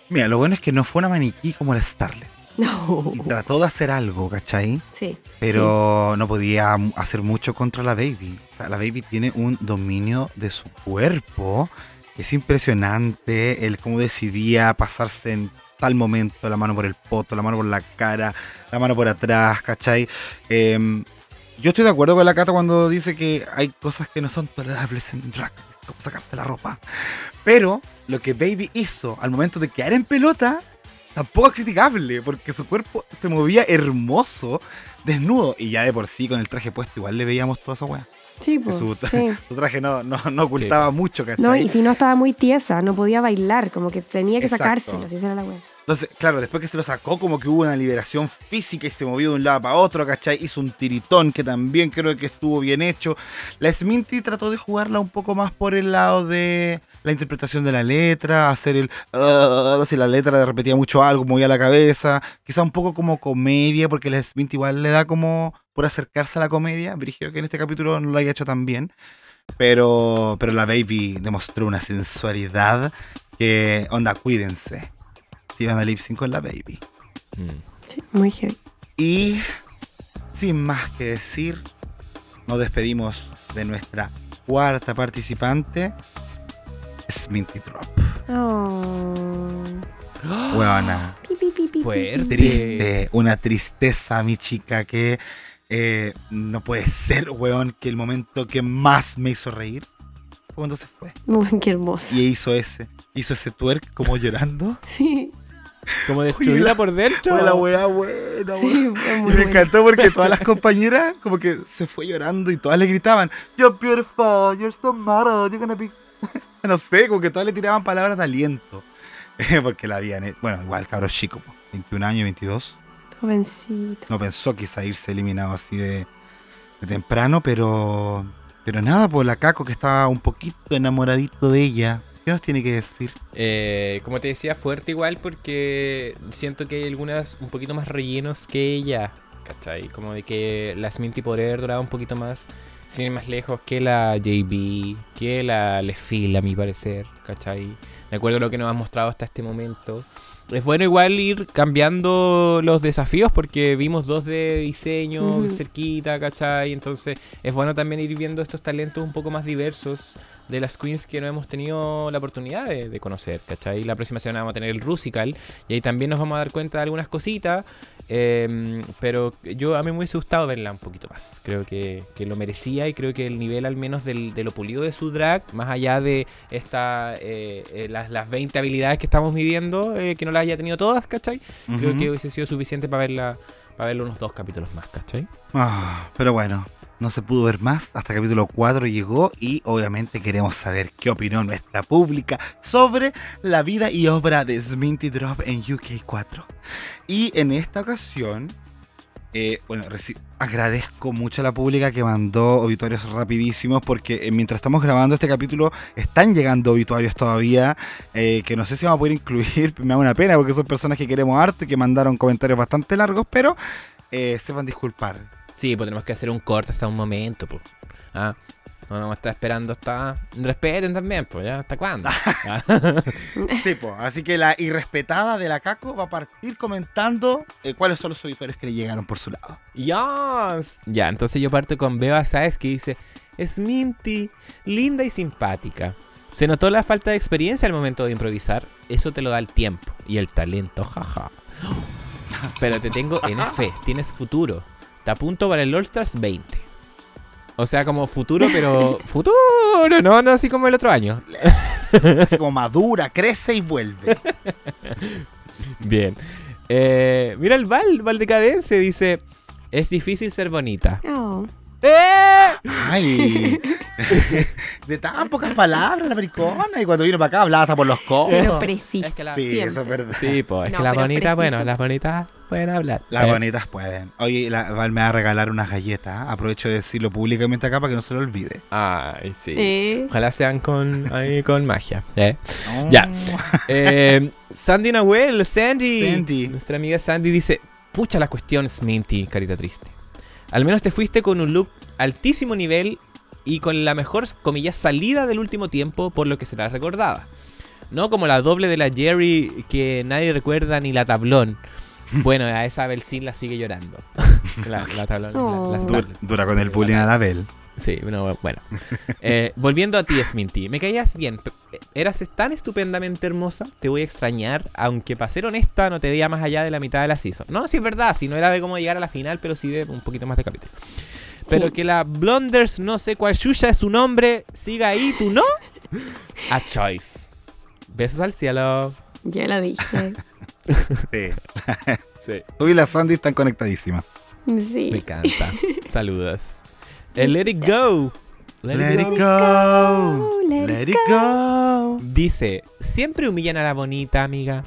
Mira, lo bueno es que no fue una maniquí como la Starlet. No. Y trató de hacer algo, ¿cachai? Sí. Pero no podía hacer mucho contra la Baby. O sea, la Baby tiene un dominio de su cuerpo. Es impresionante el cómo decidía pasarse en tal momento la mano por el poto, la mano por la cara, la mano por atrás, ¿cachai? Em, yo estoy de acuerdo con la Cata cuando dice que hay cosas que no son tolerables en drag, como sacarse la ropa. Pero lo que Baby hizo al momento de quedar en pelota tampoco es criticable, porque su cuerpo se movía hermoso, desnudo, y ya de por sí con el traje puesto igual le veíamos toda esa weá. Sí, pues. Su, traje no, no, ocultaba mucho, ¿cachai? No, y si no estaba muy tiesa, no podía bailar, como que tenía que sacárselo, si era la weá. Entonces, claro, después que se lo sacó, como que hubo una liberación física y se movió de un lado para otro, ¿cachai? Hizo un tiritón que también creo que estuvo bien hecho. La Sminty trató de jugarla un poco más por el lado de la interpretación de la letra, hacer el. Uh, si la letra le repetía mucho algo, movía la cabeza. Quizá un poco como comedia, porque la Sminty igual le da como por acercarse a la comedia. Brigio que en este capítulo no lo haya hecho tan bien. Pero, pero la Baby demostró una sensualidad que, onda, cuídense si van a lip sync con la baby. Sí, muy heavy. Y sin más que decir, nos despedimos de nuestra cuarta participante, Sminty Drop. Oh. Buena. Fuerte. Triste, una tristeza, mi chica, que eh, no puede ser, weón, que el momento que más me hizo reír fue cuando se fue. Muy qué hermoso. Y hizo ese, hizo ese twerk como llorando. Sí. Como destruirla por dentro. Fue la weá buena, sí, Y me encantó porque todas las compañeras como que se fue llorando y todas le gritaban, You're beautiful, you're so model, you're gonna be... no sé, como que todas le tiraban palabras de aliento. porque la habían... Bueno, igual cabro chico, 21 años, 22. Jovencito. No pensó quizá irse eliminado así de, de temprano, pero... Pero nada, pues la Caco que estaba un poquito enamoradito de ella ¿Qué nos tiene que decir? Eh, como te decía, fuerte igual porque siento que hay algunas un poquito más rellenos que ella, ¿cachai? Como de que la Sminty podría haber durado un poquito más, sin ir más lejos, que la JB, que la Lefil, a mi parecer, ¿cachai? De acuerdo a lo que nos ha mostrado hasta este momento. Es bueno igual ir cambiando los desafíos porque vimos dos de diseño cerquita, ¿cachai? Entonces es bueno también ir viendo estos talentos un poco más diversos de las queens que no hemos tenido la oportunidad de, conocer, ¿cachai? La próxima semana vamos a tener el Rusical y ahí también nos vamos a dar cuenta de algunas cositas, em, pero yo a mí me hubiese gustado verla un poquito más. Creo que, lo merecía y creo que el nivel al menos del, de lo pulido de su drag, más allá de esta, eh, eh, las, las 20 habilidades que estamos midiendo, eh, que no las haya tenido todas, ¿cachai? Creo que hubiese sido suficiente para verla, para verla unos dos capítulos más, ¿cachai? Ah, pero bueno, no se pudo ver más, hasta capítulo 4 llegó y obviamente queremos saber qué opinó nuestra pública sobre la vida y obra de Sminty Drop en UK 4. Y en esta ocasión, eh, bueno, agradezco mucho a la pública que mandó obituarios rapidísimos porque eh, mientras estamos grabando este capítulo están llegando obituarios todavía eh, que no sé si vamos a poder incluir, me da una pena porque son personas que queremos harto y que mandaron comentarios bastante largos, pero eh, sepan disculpar. Sí, pues tenemos que hacer un corte hasta un momento, pues. Ah, no vamos a estar esperando hasta... Respeten también, pues, ¿ya? ¿Hasta cuándo? Ah. Sí, pues, así que la irrespetada de la Caco va a partir comentando eh, cuáles son los obituarios que le llegaron por su lado. Yes. Ya, entonces yo parto con Beba Sáez que dice, es Minty, linda y simpática. Se notó la falta de experiencia al momento de improvisar. Eso te lo da el tiempo y el talento, jaja. Pero te tengo en fe, tienes futuro. Te apunto para el All Stars 20. O sea, como futuro, pero futuro, no, no así como el otro año. Así como madura, crece y vuelve. Bien. Eh, mira el Val, Val Decadense dice, es difícil ser bonita. Oh. ¡Eh! Ay, de tan pocas palabras la maricona. Y cuando vino para acá hablaba hasta por los codos. Pero preciso. Es que la- Sí, siempre. eso es verdad. Sí, pues es No, que las bonitas, preciso. bueno, las bonitas pueden hablar. Las Eh, bonitas pueden. Oye, la, Val me va a regalar unas galletas. Aprovecho de decirlo públicamente acá para que no se lo olvide. Ay, sí. Eh, Ojalá sean con, ahí, con magia. ¿eh? Oh. Ya. Eh, Sandy Nahuel, Sandy. Sandy. Nuestra amiga Sandy dice: Pucha la cuestión, Sminty, carita triste. Al menos te fuiste con un look altísimo nivel y con la mejor, comillas, salida del último tiempo, por lo que será recordada. No como la doble de la Jerry que nadie recuerda ni la tablón. Bueno, a esa Belsin la sigue llorando. la, la tablón. la- Oh. la Dura, con el bullying a la Bel. Sí, no, bueno. Eh, volviendo a ti, Sminty. Me caías bien. pe- Eras tan estupendamente hermosa. Te voy a extrañar. Aunque para ser honesta, no te veía más allá de la mitad de la season. No, sí es verdad. Si no era de cómo llegar a la final, pero sí de un poquito más de capítulo. Pero Sí. que la Blonders, no sé cuál Shusha es su nombre, siga ahí, ¿tú no? A choice. Besos al cielo. ya lo dije. Sí. Sí. Tú y la Sandy están conectadísimas. Me Sí. encanta. Saludos. El Let It Go. Let, Let it it go. go. let Let it it go. Dice, siempre humillan a la bonita, amiga.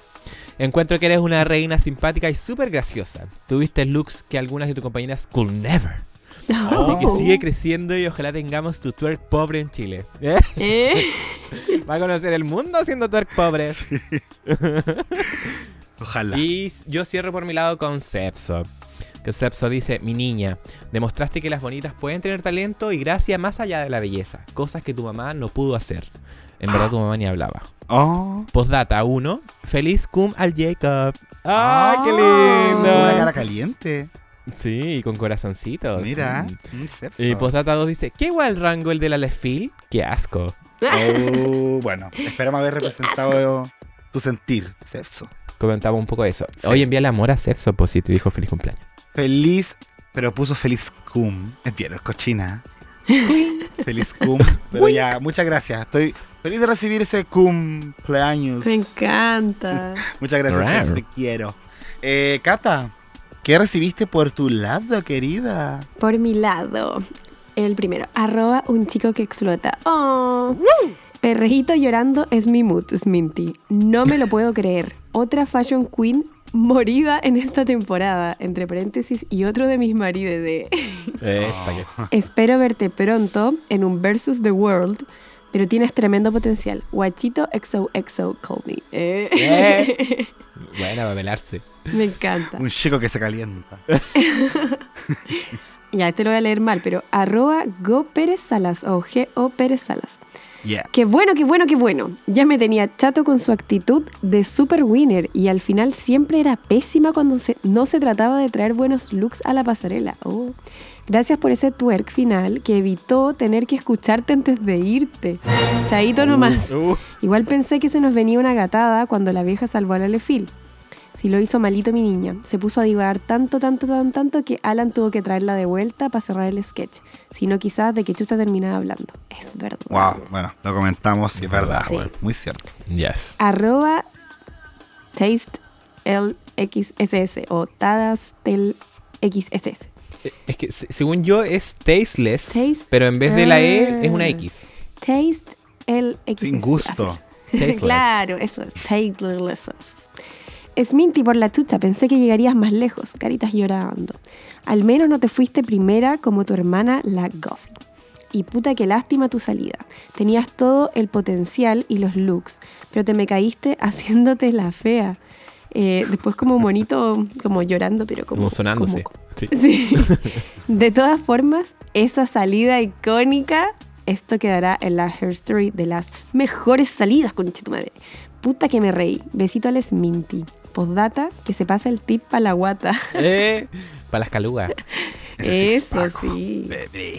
Encuentro que eres una reina simpática y súper graciosa. Tuviste looks que algunas de tus compañeras could never. Así que Oh. sigue creciendo y ojalá tengamos tu twerk pobre en Chile. ¿Eh? Eh, Va a conocer el mundo haciendo twerk pobre. Ojalá. Y yo cierro por mi lado con Sepso. Que Sepso dice, mi niña, demostraste que las bonitas pueden tener talento y gracia más allá de la belleza. Cosas que tu mamá no pudo hacer. En verdad tu mamá ni hablaba. Oh. Postdata 1. Feliz cum al Jacob. ¡Ay, qué Una cara lindo! caliente. Sí, con corazoncitos. Mira. Mm. un sepso. Y postdata 2 dice, ¿qué igual rango el de la Lefil? ¡Qué asco! Oh, bueno, esperamos haber representado tu sentir, Sepso. Comentaba un poco eso. Sí. Hoy envíale amor a Sepso, pues si te dijo feliz cumpleaños. Feliz, pero puso feliz cum. Es bien, es cochina. feliz cum. Pero ya, muchas gracias. Estoy feliz de recibir ese cumpleaños. me encanta. Muchas gracias, te quiero. Eh, Cata, ¿qué recibiste por tu lado, querida? Por mi lado, el primero, arroba un chico que explota. Oh. Perrejito llorando es mi mood, Sminty. No me lo puedo creer. Otra fashion queen morida en esta temporada, entre paréntesis, y otro de mis maridos de... Espero verte pronto en un Versus the World, pero tienes tremendo potencial. Guachito XOXO, call me. Eh. Eh. Buena, va a velarse. Me encanta. Un chico que se calienta. Ya, este lo voy a leer mal, pero arroba Go Pérez Salas o G-O Pérez Salas. Yeah. Qué bueno, qué bueno, qué bueno. Ya me tenía chato con su actitud de super winner y al final siempre era pésima cuando se- no se trataba de traer buenos looks a la pasarela. Oh. Gracias por ese twerk final que evitó tener que escucharte antes de irte. Chaito nomás. Uh, Igual pensé que se nos venía una gatada cuando la vieja salvó a la Lefil. Si lo hizo malito mi niña, se puso a divagar tanto, tanto, tanto, tanto que Alan tuvo que traerla de vuelta para cerrar el sketch. Si no, quizás de que Chucha terminaba hablando. Es verdad. Wow, bueno, lo comentamos y es verdad, Sí. güey. Muy cierto. yes. Arroba Taste LXSS o Tadas del XSS. Es que se- según yo es tasteless, Taste- pero en vez de la E es una. X. Taste el X. Sin gusto. Claro, eso es. Tasteless. Sminty por la chucha, pensé que llegarías más lejos, caritas llorando. Al menos no te fuiste primera como tu hermana, la Goffy. Y puta que lástima tu salida. Tenías todo el potencial y los looks, pero te me caíste haciéndote la fea. Eh, después como monito, como llorando, pero como... Como Sí. Sí. De todas formas, esa salida icónica, esto quedará en la Hair Story de las mejores salidas, con tu madre. Puta que me reí. Besito al Sminty. Postdata, que se pasa el tip para la guata. Eh, para las calugas. Eso sí.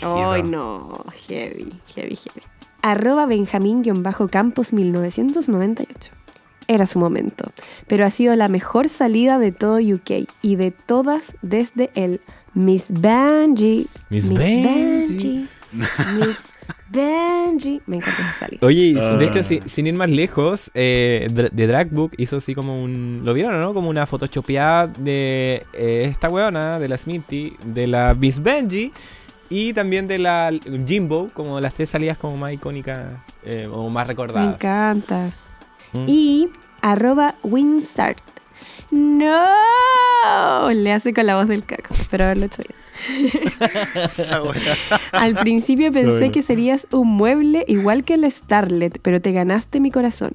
Ay, no. Heavy, heavy, heavy. Arroba Benjamín-Campos 1998. Era su momento, pero ha sido la mejor salida de todo UK y de todas desde el Miss Benji. Miss Benji. Miss Benji. Me encanta esa salida. Oye, Ah. de hecho, si- sin ir más lejos, eh, The Dragbook hizo así como un. ¿Lo vieron o no? Como una photoshopeada de eh, esta weona, de la Smithy, de la Miss Benji y también de la Jimbo, como las tres salidas como más icónicas eh, o más Me recordadas. encanta. Mm. Y arroba Winsart. ¡No! Le hace con la voz del caco. Espero haberlo hecho bien. Al principio pensé bueno. que serías un mueble igual que el Starlet, pero te ganaste mi corazón.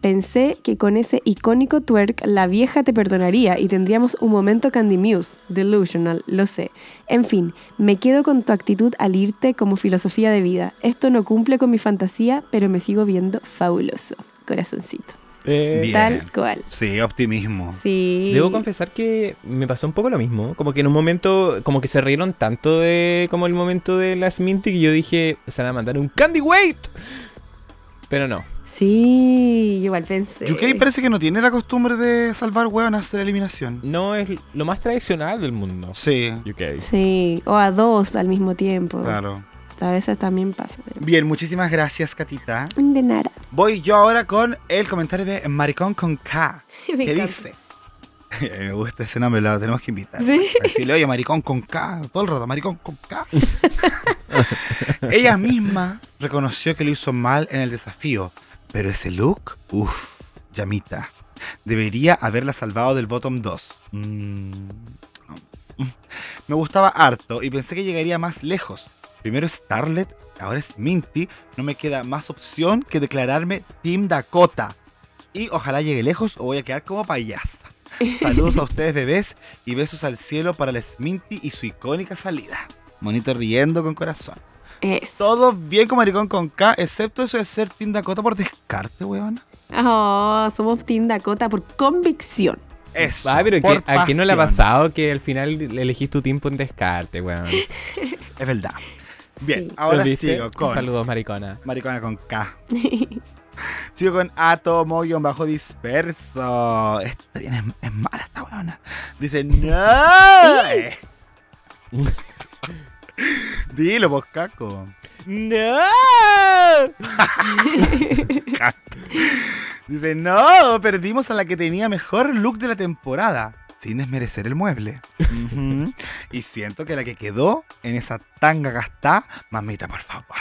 Pensé que con ese icónico twerk la vieja te perdonaría y tendríamos un momento Candy Muse, delusional, lo sé. En fin, me quedo con tu actitud al irte como filosofía de vida. Esto no cumple con mi fantasía, pero me sigo viendo fabuloso. Corazoncito. Eh, Bien. Tal cual. Sí, optimismo. Sí. Debo confesar que me pasó un poco lo mismo. Como que en un momento, como que se rieron tanto de como el momento de la Sminty que yo dije, se van a mandar un Candy Weight. Pero no. Sí, igual pensé. UK parece que no tiene la costumbre de salvar hueonas de la eliminación. No es lo más tradicional del mundo. Sí, UK. Sí, o a dos al mismo tiempo. claro. A veces también pasa. pero- Bien, muchísimas gracias, Catita. De nada. Voy yo ahora con el comentario de Maricón con K. Me que encanta. dice? Me gusta ese nombre, lo tenemos que invitar. Sí. Decirle, oye, maricón con K, todo el rato, maricón con K. Ella misma reconoció que lo hizo mal en el desafío, pero ese look, uff, llamita. Debería haberla salvado del bottom 2. Mm, no. Me gustaba harto y pensé que llegaría más lejos. Primero Starlet, ahora es Minty. No me queda más opción que declararme Team Dakota. Y ojalá llegue lejos o voy a quedar como payasa. Saludos a ustedes bebés y besos al cielo para la Sminty y su icónica salida. Monito riendo con corazón. Todo bien con Maricón con K, excepto eso de ser Team Dakota por descarte, weón. Oh, somos Team Dakota por convicción. Eso. Ah, pero por que, ¿a quién no le ha pasado que al final le elegís tu tiempo en descarte, weón? Es verdad. Bien, Sí. ahora sigo con Saludos, maricona. Maricona con K. Sigo con átomo-bajo disperso. Esta bien es, es mala esta weona. Dice, no. Dilo, vos, caco. ¡No! Dice, no, perdimos a la que tenía mejor look de la temporada. Sin desmerecer el mueble. Y siento que la que quedó en esa tanga gastada, mamita, por favor.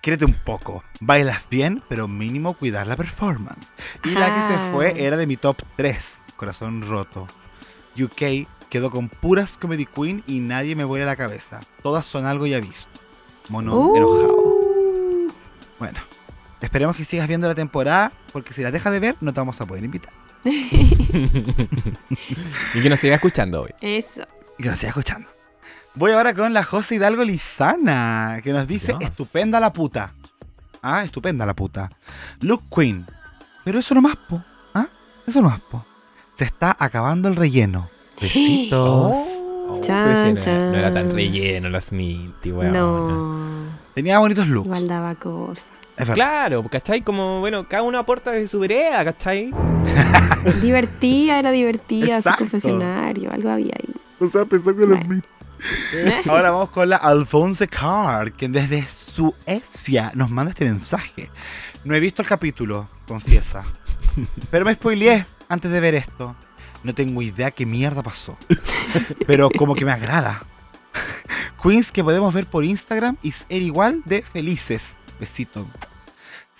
Créete un poco. Bailas bien, pero mínimo cuidar la performance. Y la que se fue era de mi top 3. Corazón roto. UK quedó con puras comedy queen y nadie me vuela la cabeza. Todas son algo ya visto. Mono Uh. enojado. Bueno, esperemos que sigas viendo la temporada, porque si la dejas de ver, no te vamos a poder invitar. y que nos siga escuchando hoy. Eso. Y que nos siga escuchando. Voy ahora con la José Hidalgo Lizana, que nos dice, Dios. estupenda la puta. Ah, estupenda la puta. Look Queen. Pero eso no más, po. ¿Ah? Eso no más, po. Se está acabando el relleno. Besitos. Oh, Chan, si no, era- chan. no era tan relleno la Smithy, weón. No. Tenía bonitos looks. Igual daba cosas. Claro, ¿cachai? Como, bueno, cada uno aporta desde su vereda, ¿cachai? Divertida, era divertida, su confesionario, algo había ahí. O sea, pensó que Bueno. Ahora vamos con la Alphonse Card, quien desde Suecia nos manda este mensaje. No he visto el capítulo, confiesa. Pero me spoileé antes de ver esto. No tengo idea qué mierda pasó. Pero como que me agrada. Queens que podemos ver por Instagram y ser igual de felices. Besito.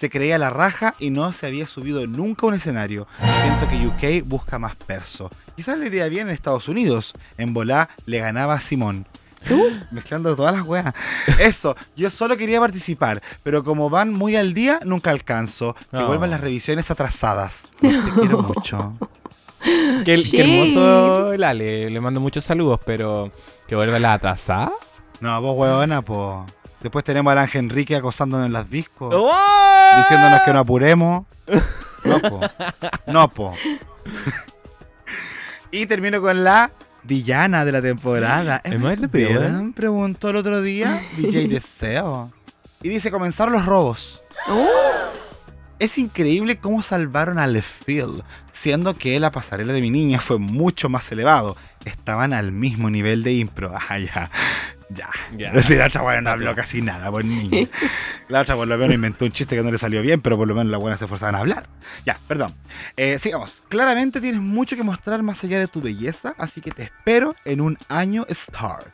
Se creía la raja y no se había subido nunca a un escenario. Siento que UK busca más perso. Quizás le iría bien en Estados Unidos. En Volá le ganaba a Simón. Mezclando todas las weas. Eso, yo solo quería participar, pero como van muy al día, nunca alcanzo. Que Oh. vuelvan las revisiones atrasadas. Te quiero mucho. Qué, qué hermoso el Ale. Le mando muchos saludos, pero que vuelva la atrasada. No, vos huevona, po. Después tenemos al Ángel Enrique acosándonos en las discos. ¡Oh! diciéndonos que no apuremos. No, po. No, po. y termino con la villana de la temporada. ¿Es más de peor? Bieran? Preguntó el otro día DJ Deseo. Y dice, comenzaron los robos. Oh, Es increíble cómo salvaron a LeFil, siendo que la pasarela de mi niña fue mucho más elevado. Estaban al mismo nivel de impro. Ah, ya. Ya. Decir, la otra buena no habló casi nada, por niña. La otra por lo menos inventó un chiste que no le salió bien, pero por lo menos la buena se esforzaban a hablar. Ya, perdón. Eh, sigamos. Claramente tienes mucho que mostrar más allá de tu belleza, así que te espero en un año Star.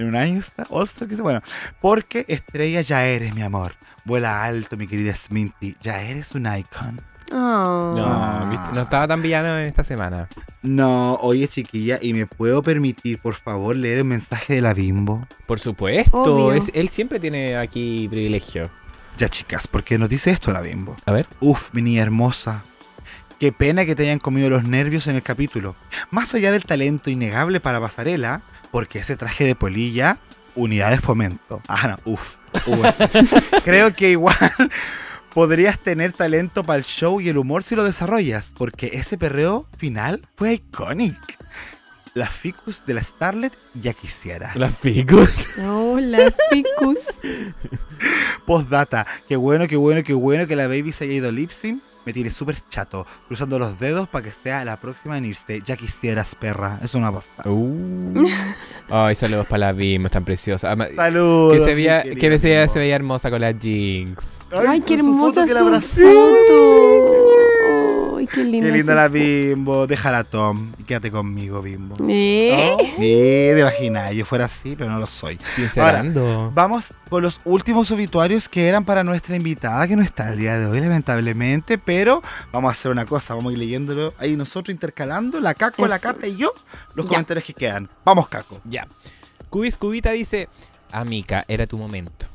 En un año Star, All Star, que sé, bueno. Porque estrella ya eres, mi amor. Vuela alto, mi querida Sminty. Ya eres un icon. oh. No, ¿viste? no estaba tan villano en esta semana. No, oye chiquilla, ¿y me puedo permitir, por favor, leer el mensaje de la Bimbo? Por supuesto, Obvio. es- él siempre tiene aquí privilegio. Ya, chicas, ¿por qué nos dice esto la Bimbo? A ver. Uf, mi niña hermosa. Qué pena que te hayan comido los nervios en el capítulo. Más allá del talento innegable para pasarela, porque ese traje de polilla, unidad de fomento. Ah, no, uf. uf. Creo que igual podrías tener talento para el show y el humor si lo desarrollas, porque ese perreo final fue iconic. La ficus de la Starlet ya quisiera. Las picos. Hola, Ficus. Postdata, qué bueno, qué bueno, qué bueno que la baby se haya ido lip sync. Me tiene súper chato, cruzando los dedos para que sea la próxima en irse. Ya quisieras, perra. Es una posta. Uh. Ay, saludos para la Bim, tan preciosa. Saludos. Que se veía, querida que se, veía hermosa con la Jinx. Ay, qué con su foto hermosa que qué linda. Qué linda su la foto. Bimbo. Déjala, Tom. Y quédate conmigo, Bimbo. ¿Eh? Sí, de vagina. Yo fuera así, pero no lo soy. Sincerando. Vamos con los últimos obituarios que eran para nuestra invitada, que no está el día de hoy, lamentablemente. Pero vamos a hacer una cosa, vamos a ir leyéndolo ahí nosotros intercalando, la Caco, la. Cata y yo, los Ya. comentarios que quedan. Vamos, Caco. Ya. Cubis Cubita dice: Amica, era tu momento.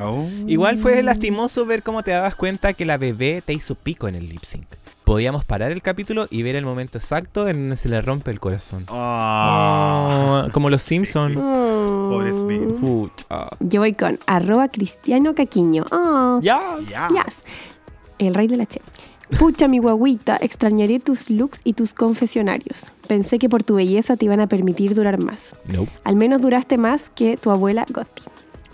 Oh. Igual fue lastimoso ver cómo te dabas cuenta que la bebé te hizo pico en el lip sync. Podíamos parar el capítulo y ver el momento exacto en donde se le rompe el corazón. Ah. Oh, como los Simpsons. Oh. Pobre Smith. Pucha. Yo voy con arroba cristiano caquiño. Oh. Yes. El rey de la che. Pucha, mi guaguita, extrañaré tus looks y tus confesionarios. Pensé que por tu belleza te iban a permitir durar más. No. Al menos duraste más que tu abuela Gotti.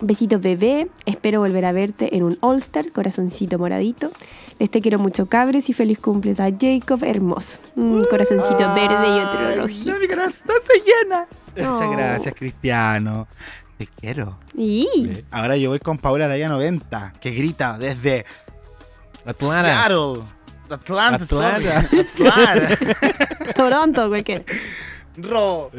Besitos bebé, espero volver a verte en un All-Star, corazoncito moradito. Les te quiero mucho cabres y feliz cumpleaños a Jacob hermoso. Un corazoncito verde y otro rojito. no, mi corazón se llena. Muchas gracias, Cristiano. Te quiero. Y Ahora yo voy con Paula Araya 90, que grita desde Atlanta. Seattle. Atlanta. Atlanta. sorry. Atlanta. Toronto, cualquier. Ro.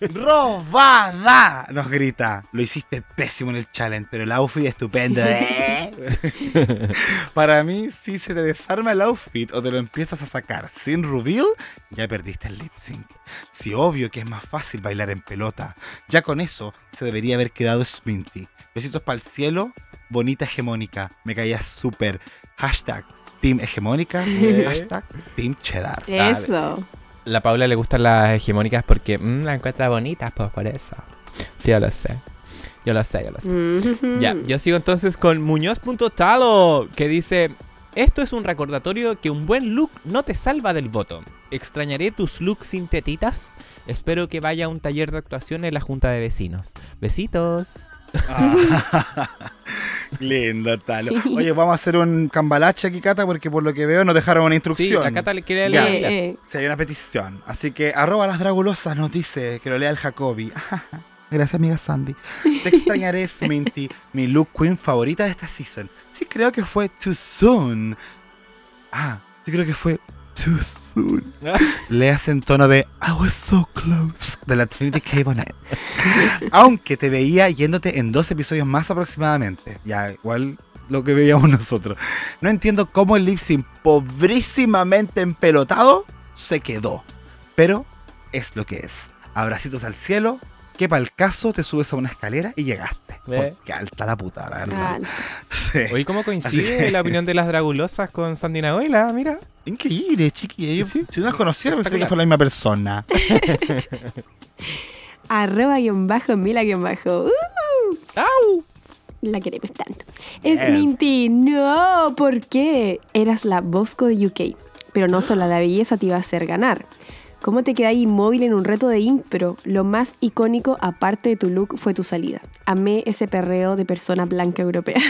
Robada. Nos grita. Lo hiciste pésimo en el challenge, pero el outfit estupendo. ¿eh? Para mí, si se te desarma el outfit o te lo empiezas a sacar sin reveal, ya perdiste el lip sync. Si obvio que es más fácil bailar en pelota. Ya con eso se debería haber quedado Sminty. Besitos para el cielo, bonita hegemónica. Me caía súper. Hashtag Team Hegemónica. Sí. Hashtag Team Cheddar. Eso. La Paula le gustan las hegemónicas porque mm, la encuentra bonita, pues por eso. Sí, yo lo sé. Yo lo sé, yo lo sé. Mhm. Ya, yo sigo entonces con Muñoz.talo, que dice: Esto es un recordatorio que un buen look no te salva del voto. Extrañaré tus looks sin tetitas. Espero que vaya a un taller de actuación en la junta de vecinos. Besitos. Ah, Lindo, Talo. Oye, vamos a hacer un cambalache aquí, Cata, porque por lo que veo nos dejaron una Sí, instrucción. la Cata le quiere Ya. leer. Eh, eh. Si hay una petición. Así que arroba las dragulosas nos dice que lo lea el Jacobi. Gracias, amiga Sandy. Te extrañaré, Sminty, mi look queen favorita de esta season. Sí, creo que fue Too Soon. Ah, sí, creo que fue too soon. Le hacen tono de I was so close de la Trinity K. Bonnet. Aunque te veía yéndote en dos episodios más aproximadamente. Ya, igual lo que veíamos nosotros. No entiendo cómo el lip sync pobrísimamente empelotado se quedó. Pero es lo que es. Abracitos al cielo, que para el caso te subes a una escalera y llegaste. Porque alta la puta, la verdad. Sí. Oye, ¿cómo coincide la opinión de las dragulosas con Sandy Nahuela? Mira. Increíble, chiqui. Yo, Sí. Si no las conociera, pensé que fue la misma persona. arroba guion bajo, mila guion bajo. Uh, ¡Au! la queremos tanto. Es. Minty, no, ¿por qué? Eras la Bosco de UK, pero no solo la belleza te iba a hacer ganar. ¿Cómo te quedáis inmóvil en un reto de impro? Lo más icónico, aparte de tu look, fue tu salida. Amé ese perreo de persona blanca europea.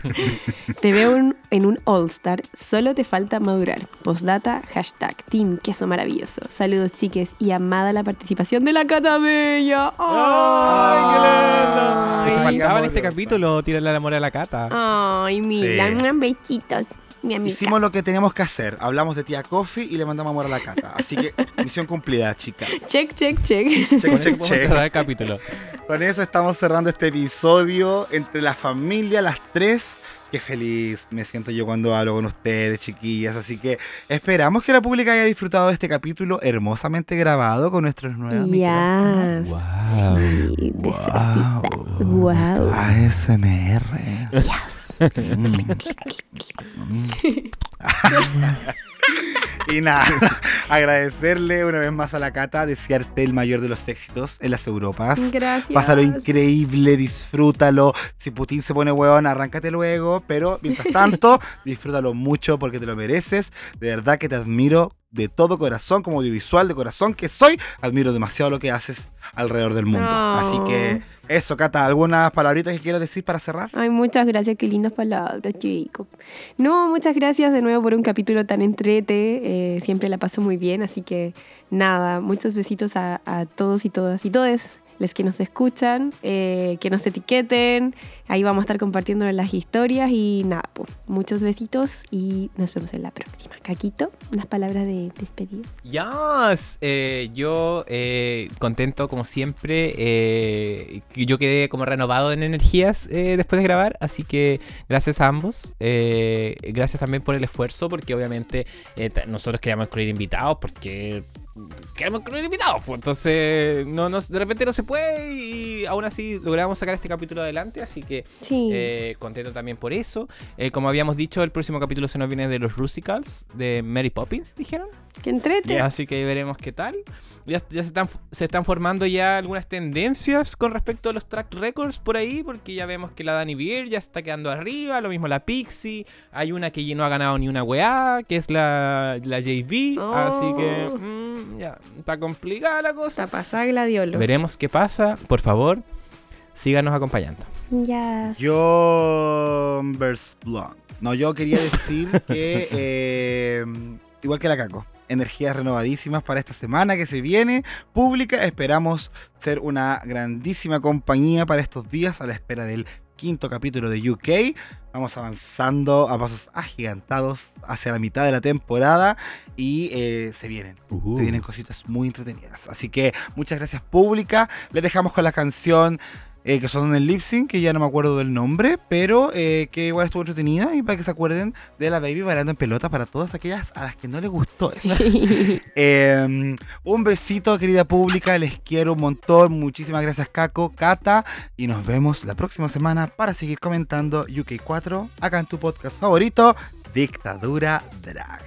te veo en, en un All-Star, solo te falta madurar. Postdata, hashtag, Team Queso Maravilloso. Saludos, chiques, y amada la participación de la Cata Bella. ¡Ay, qué lindo! Ay, Es que faltaba en este capítulo tirarle el amor a la cata. Ay, mira, Sí. unos besitos, mi amiga. Hicimos lo que teníamos que hacer. Hablamos de tía Coffee y le mandamos amor a la cata. Así que, misión cumplida, chica. Check, check, check. Check, Con eso check, check. cerrar el capítulo. Con eso estamos cerrando este episodio entre la familia, las tres. Qué feliz me siento yo cuando hablo con ustedes, chiquillas. Así que esperamos que la pública haya disfrutado de este capítulo hermosamente grabado con nuestros nuevos Ya. Wow. Sí, cerquita. Wow. ASMR. Y nada, agradecerle una vez más a la Cata, desearte el mayor de los éxitos en las Europas. Gracias. Pásalo increíble, disfrútalo. Si Putin se pone hueón, arráncate luego. Pero mientras tanto, disfrútalo mucho porque te lo mereces. De verdad que te admiro de todo corazón, como audiovisual de corazón que soy. Admiro demasiado lo que haces alrededor del mundo. Oh. Así que eso, Cata, ¿algunas palabritas que quieras decir para cerrar? Ay, muchas gracias, qué lindas palabras, chicos. No, muchas gracias de nuevo por un capítulo tan entrete. eh, siempre la paso muy bien, así que nada, muchos besitos a, a todos y todas y todes les que nos escuchan, eh, que nos etiqueten. Ahí vamos a estar compartiendo las historias y nada, pues, muchos besitos y nos vemos en la próxima. Caquito, unas palabras de despedida. Yes. Eh, yo eh, contento como siempre. eh, yo quedé como renovado en energías eh, después de grabar. Así que gracias a ambos. eh, gracias también por el esfuerzo. Porque obviamente eh, nosotros queríamos incluir invitados. Porque queremos incluir invitados. Pues, entonces no, no- de repente no se puede. Y aún así logramos sacar este capítulo adelante. Así que Sí. eh, contento también por eso. Eh, como habíamos dicho, el próximo capítulo se nos viene de los Rusicals. De Mary Poppins, dijeron. que entrete. Así que veremos qué tal. Ya, ya se, están, se están formando ya algunas tendencias con respecto a los track records por ahí, porque ya vemos que la Dani Beer ya está quedando arriba, lo mismo la Pixie, hay una que no ha ganado ni una weá, que es la, la JV, así que Oh. mm, ya está complicada la cosa. Está pasada gladiolo. Veremos qué pasa, por favor, síganos acompañando. Ya. Yo. Blonde. No, yo quería decir que. eh, igual que la Caco. Energías renovadísimas para esta semana que se viene. Pública. Esperamos ser una grandísima compañía para estos días a la espera del quinto capítulo de UK. Vamos avanzando a pasos agigantados hacia la mitad de la temporada y eh, se vienen. Se vienen cositas muy entretenidas. Así que muchas gracias pública. Les dejamos con la canción eh, que son en lip sync, que ya no me acuerdo del nombre, pero eh, que igual estuvo entretenida y para que se acuerden de la baby bailando en pelota para todas aquellas a las que no les gustó eso. Eh, un besito, querida pública, les quiero un montón. Muchísimas gracias, Caco, Cata, y nos vemos la próxima semana para seguir comentando UK4 acá en tu podcast favorito, Dictadura Drag.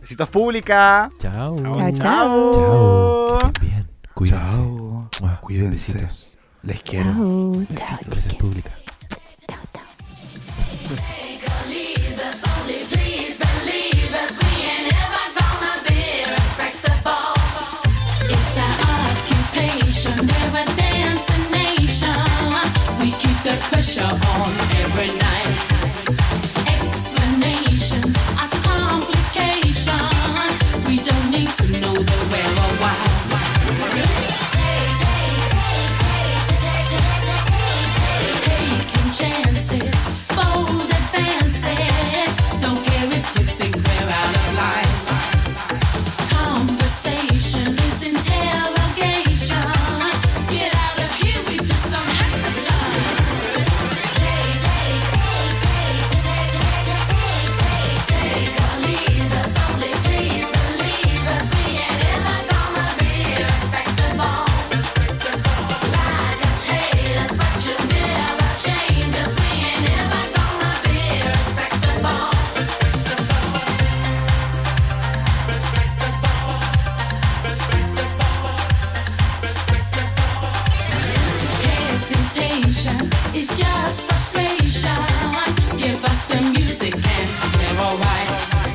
Besitos, pública. Chao. Chao, chao. Chao. Que estén bien. Cuídense. Chao. Mua. Cuídense. Besitos. Les quiero. Chao, chao, Gracias, pública. chao, chao. It's our occupation, we're a dancing nation. We keep the pressure on every night. lights.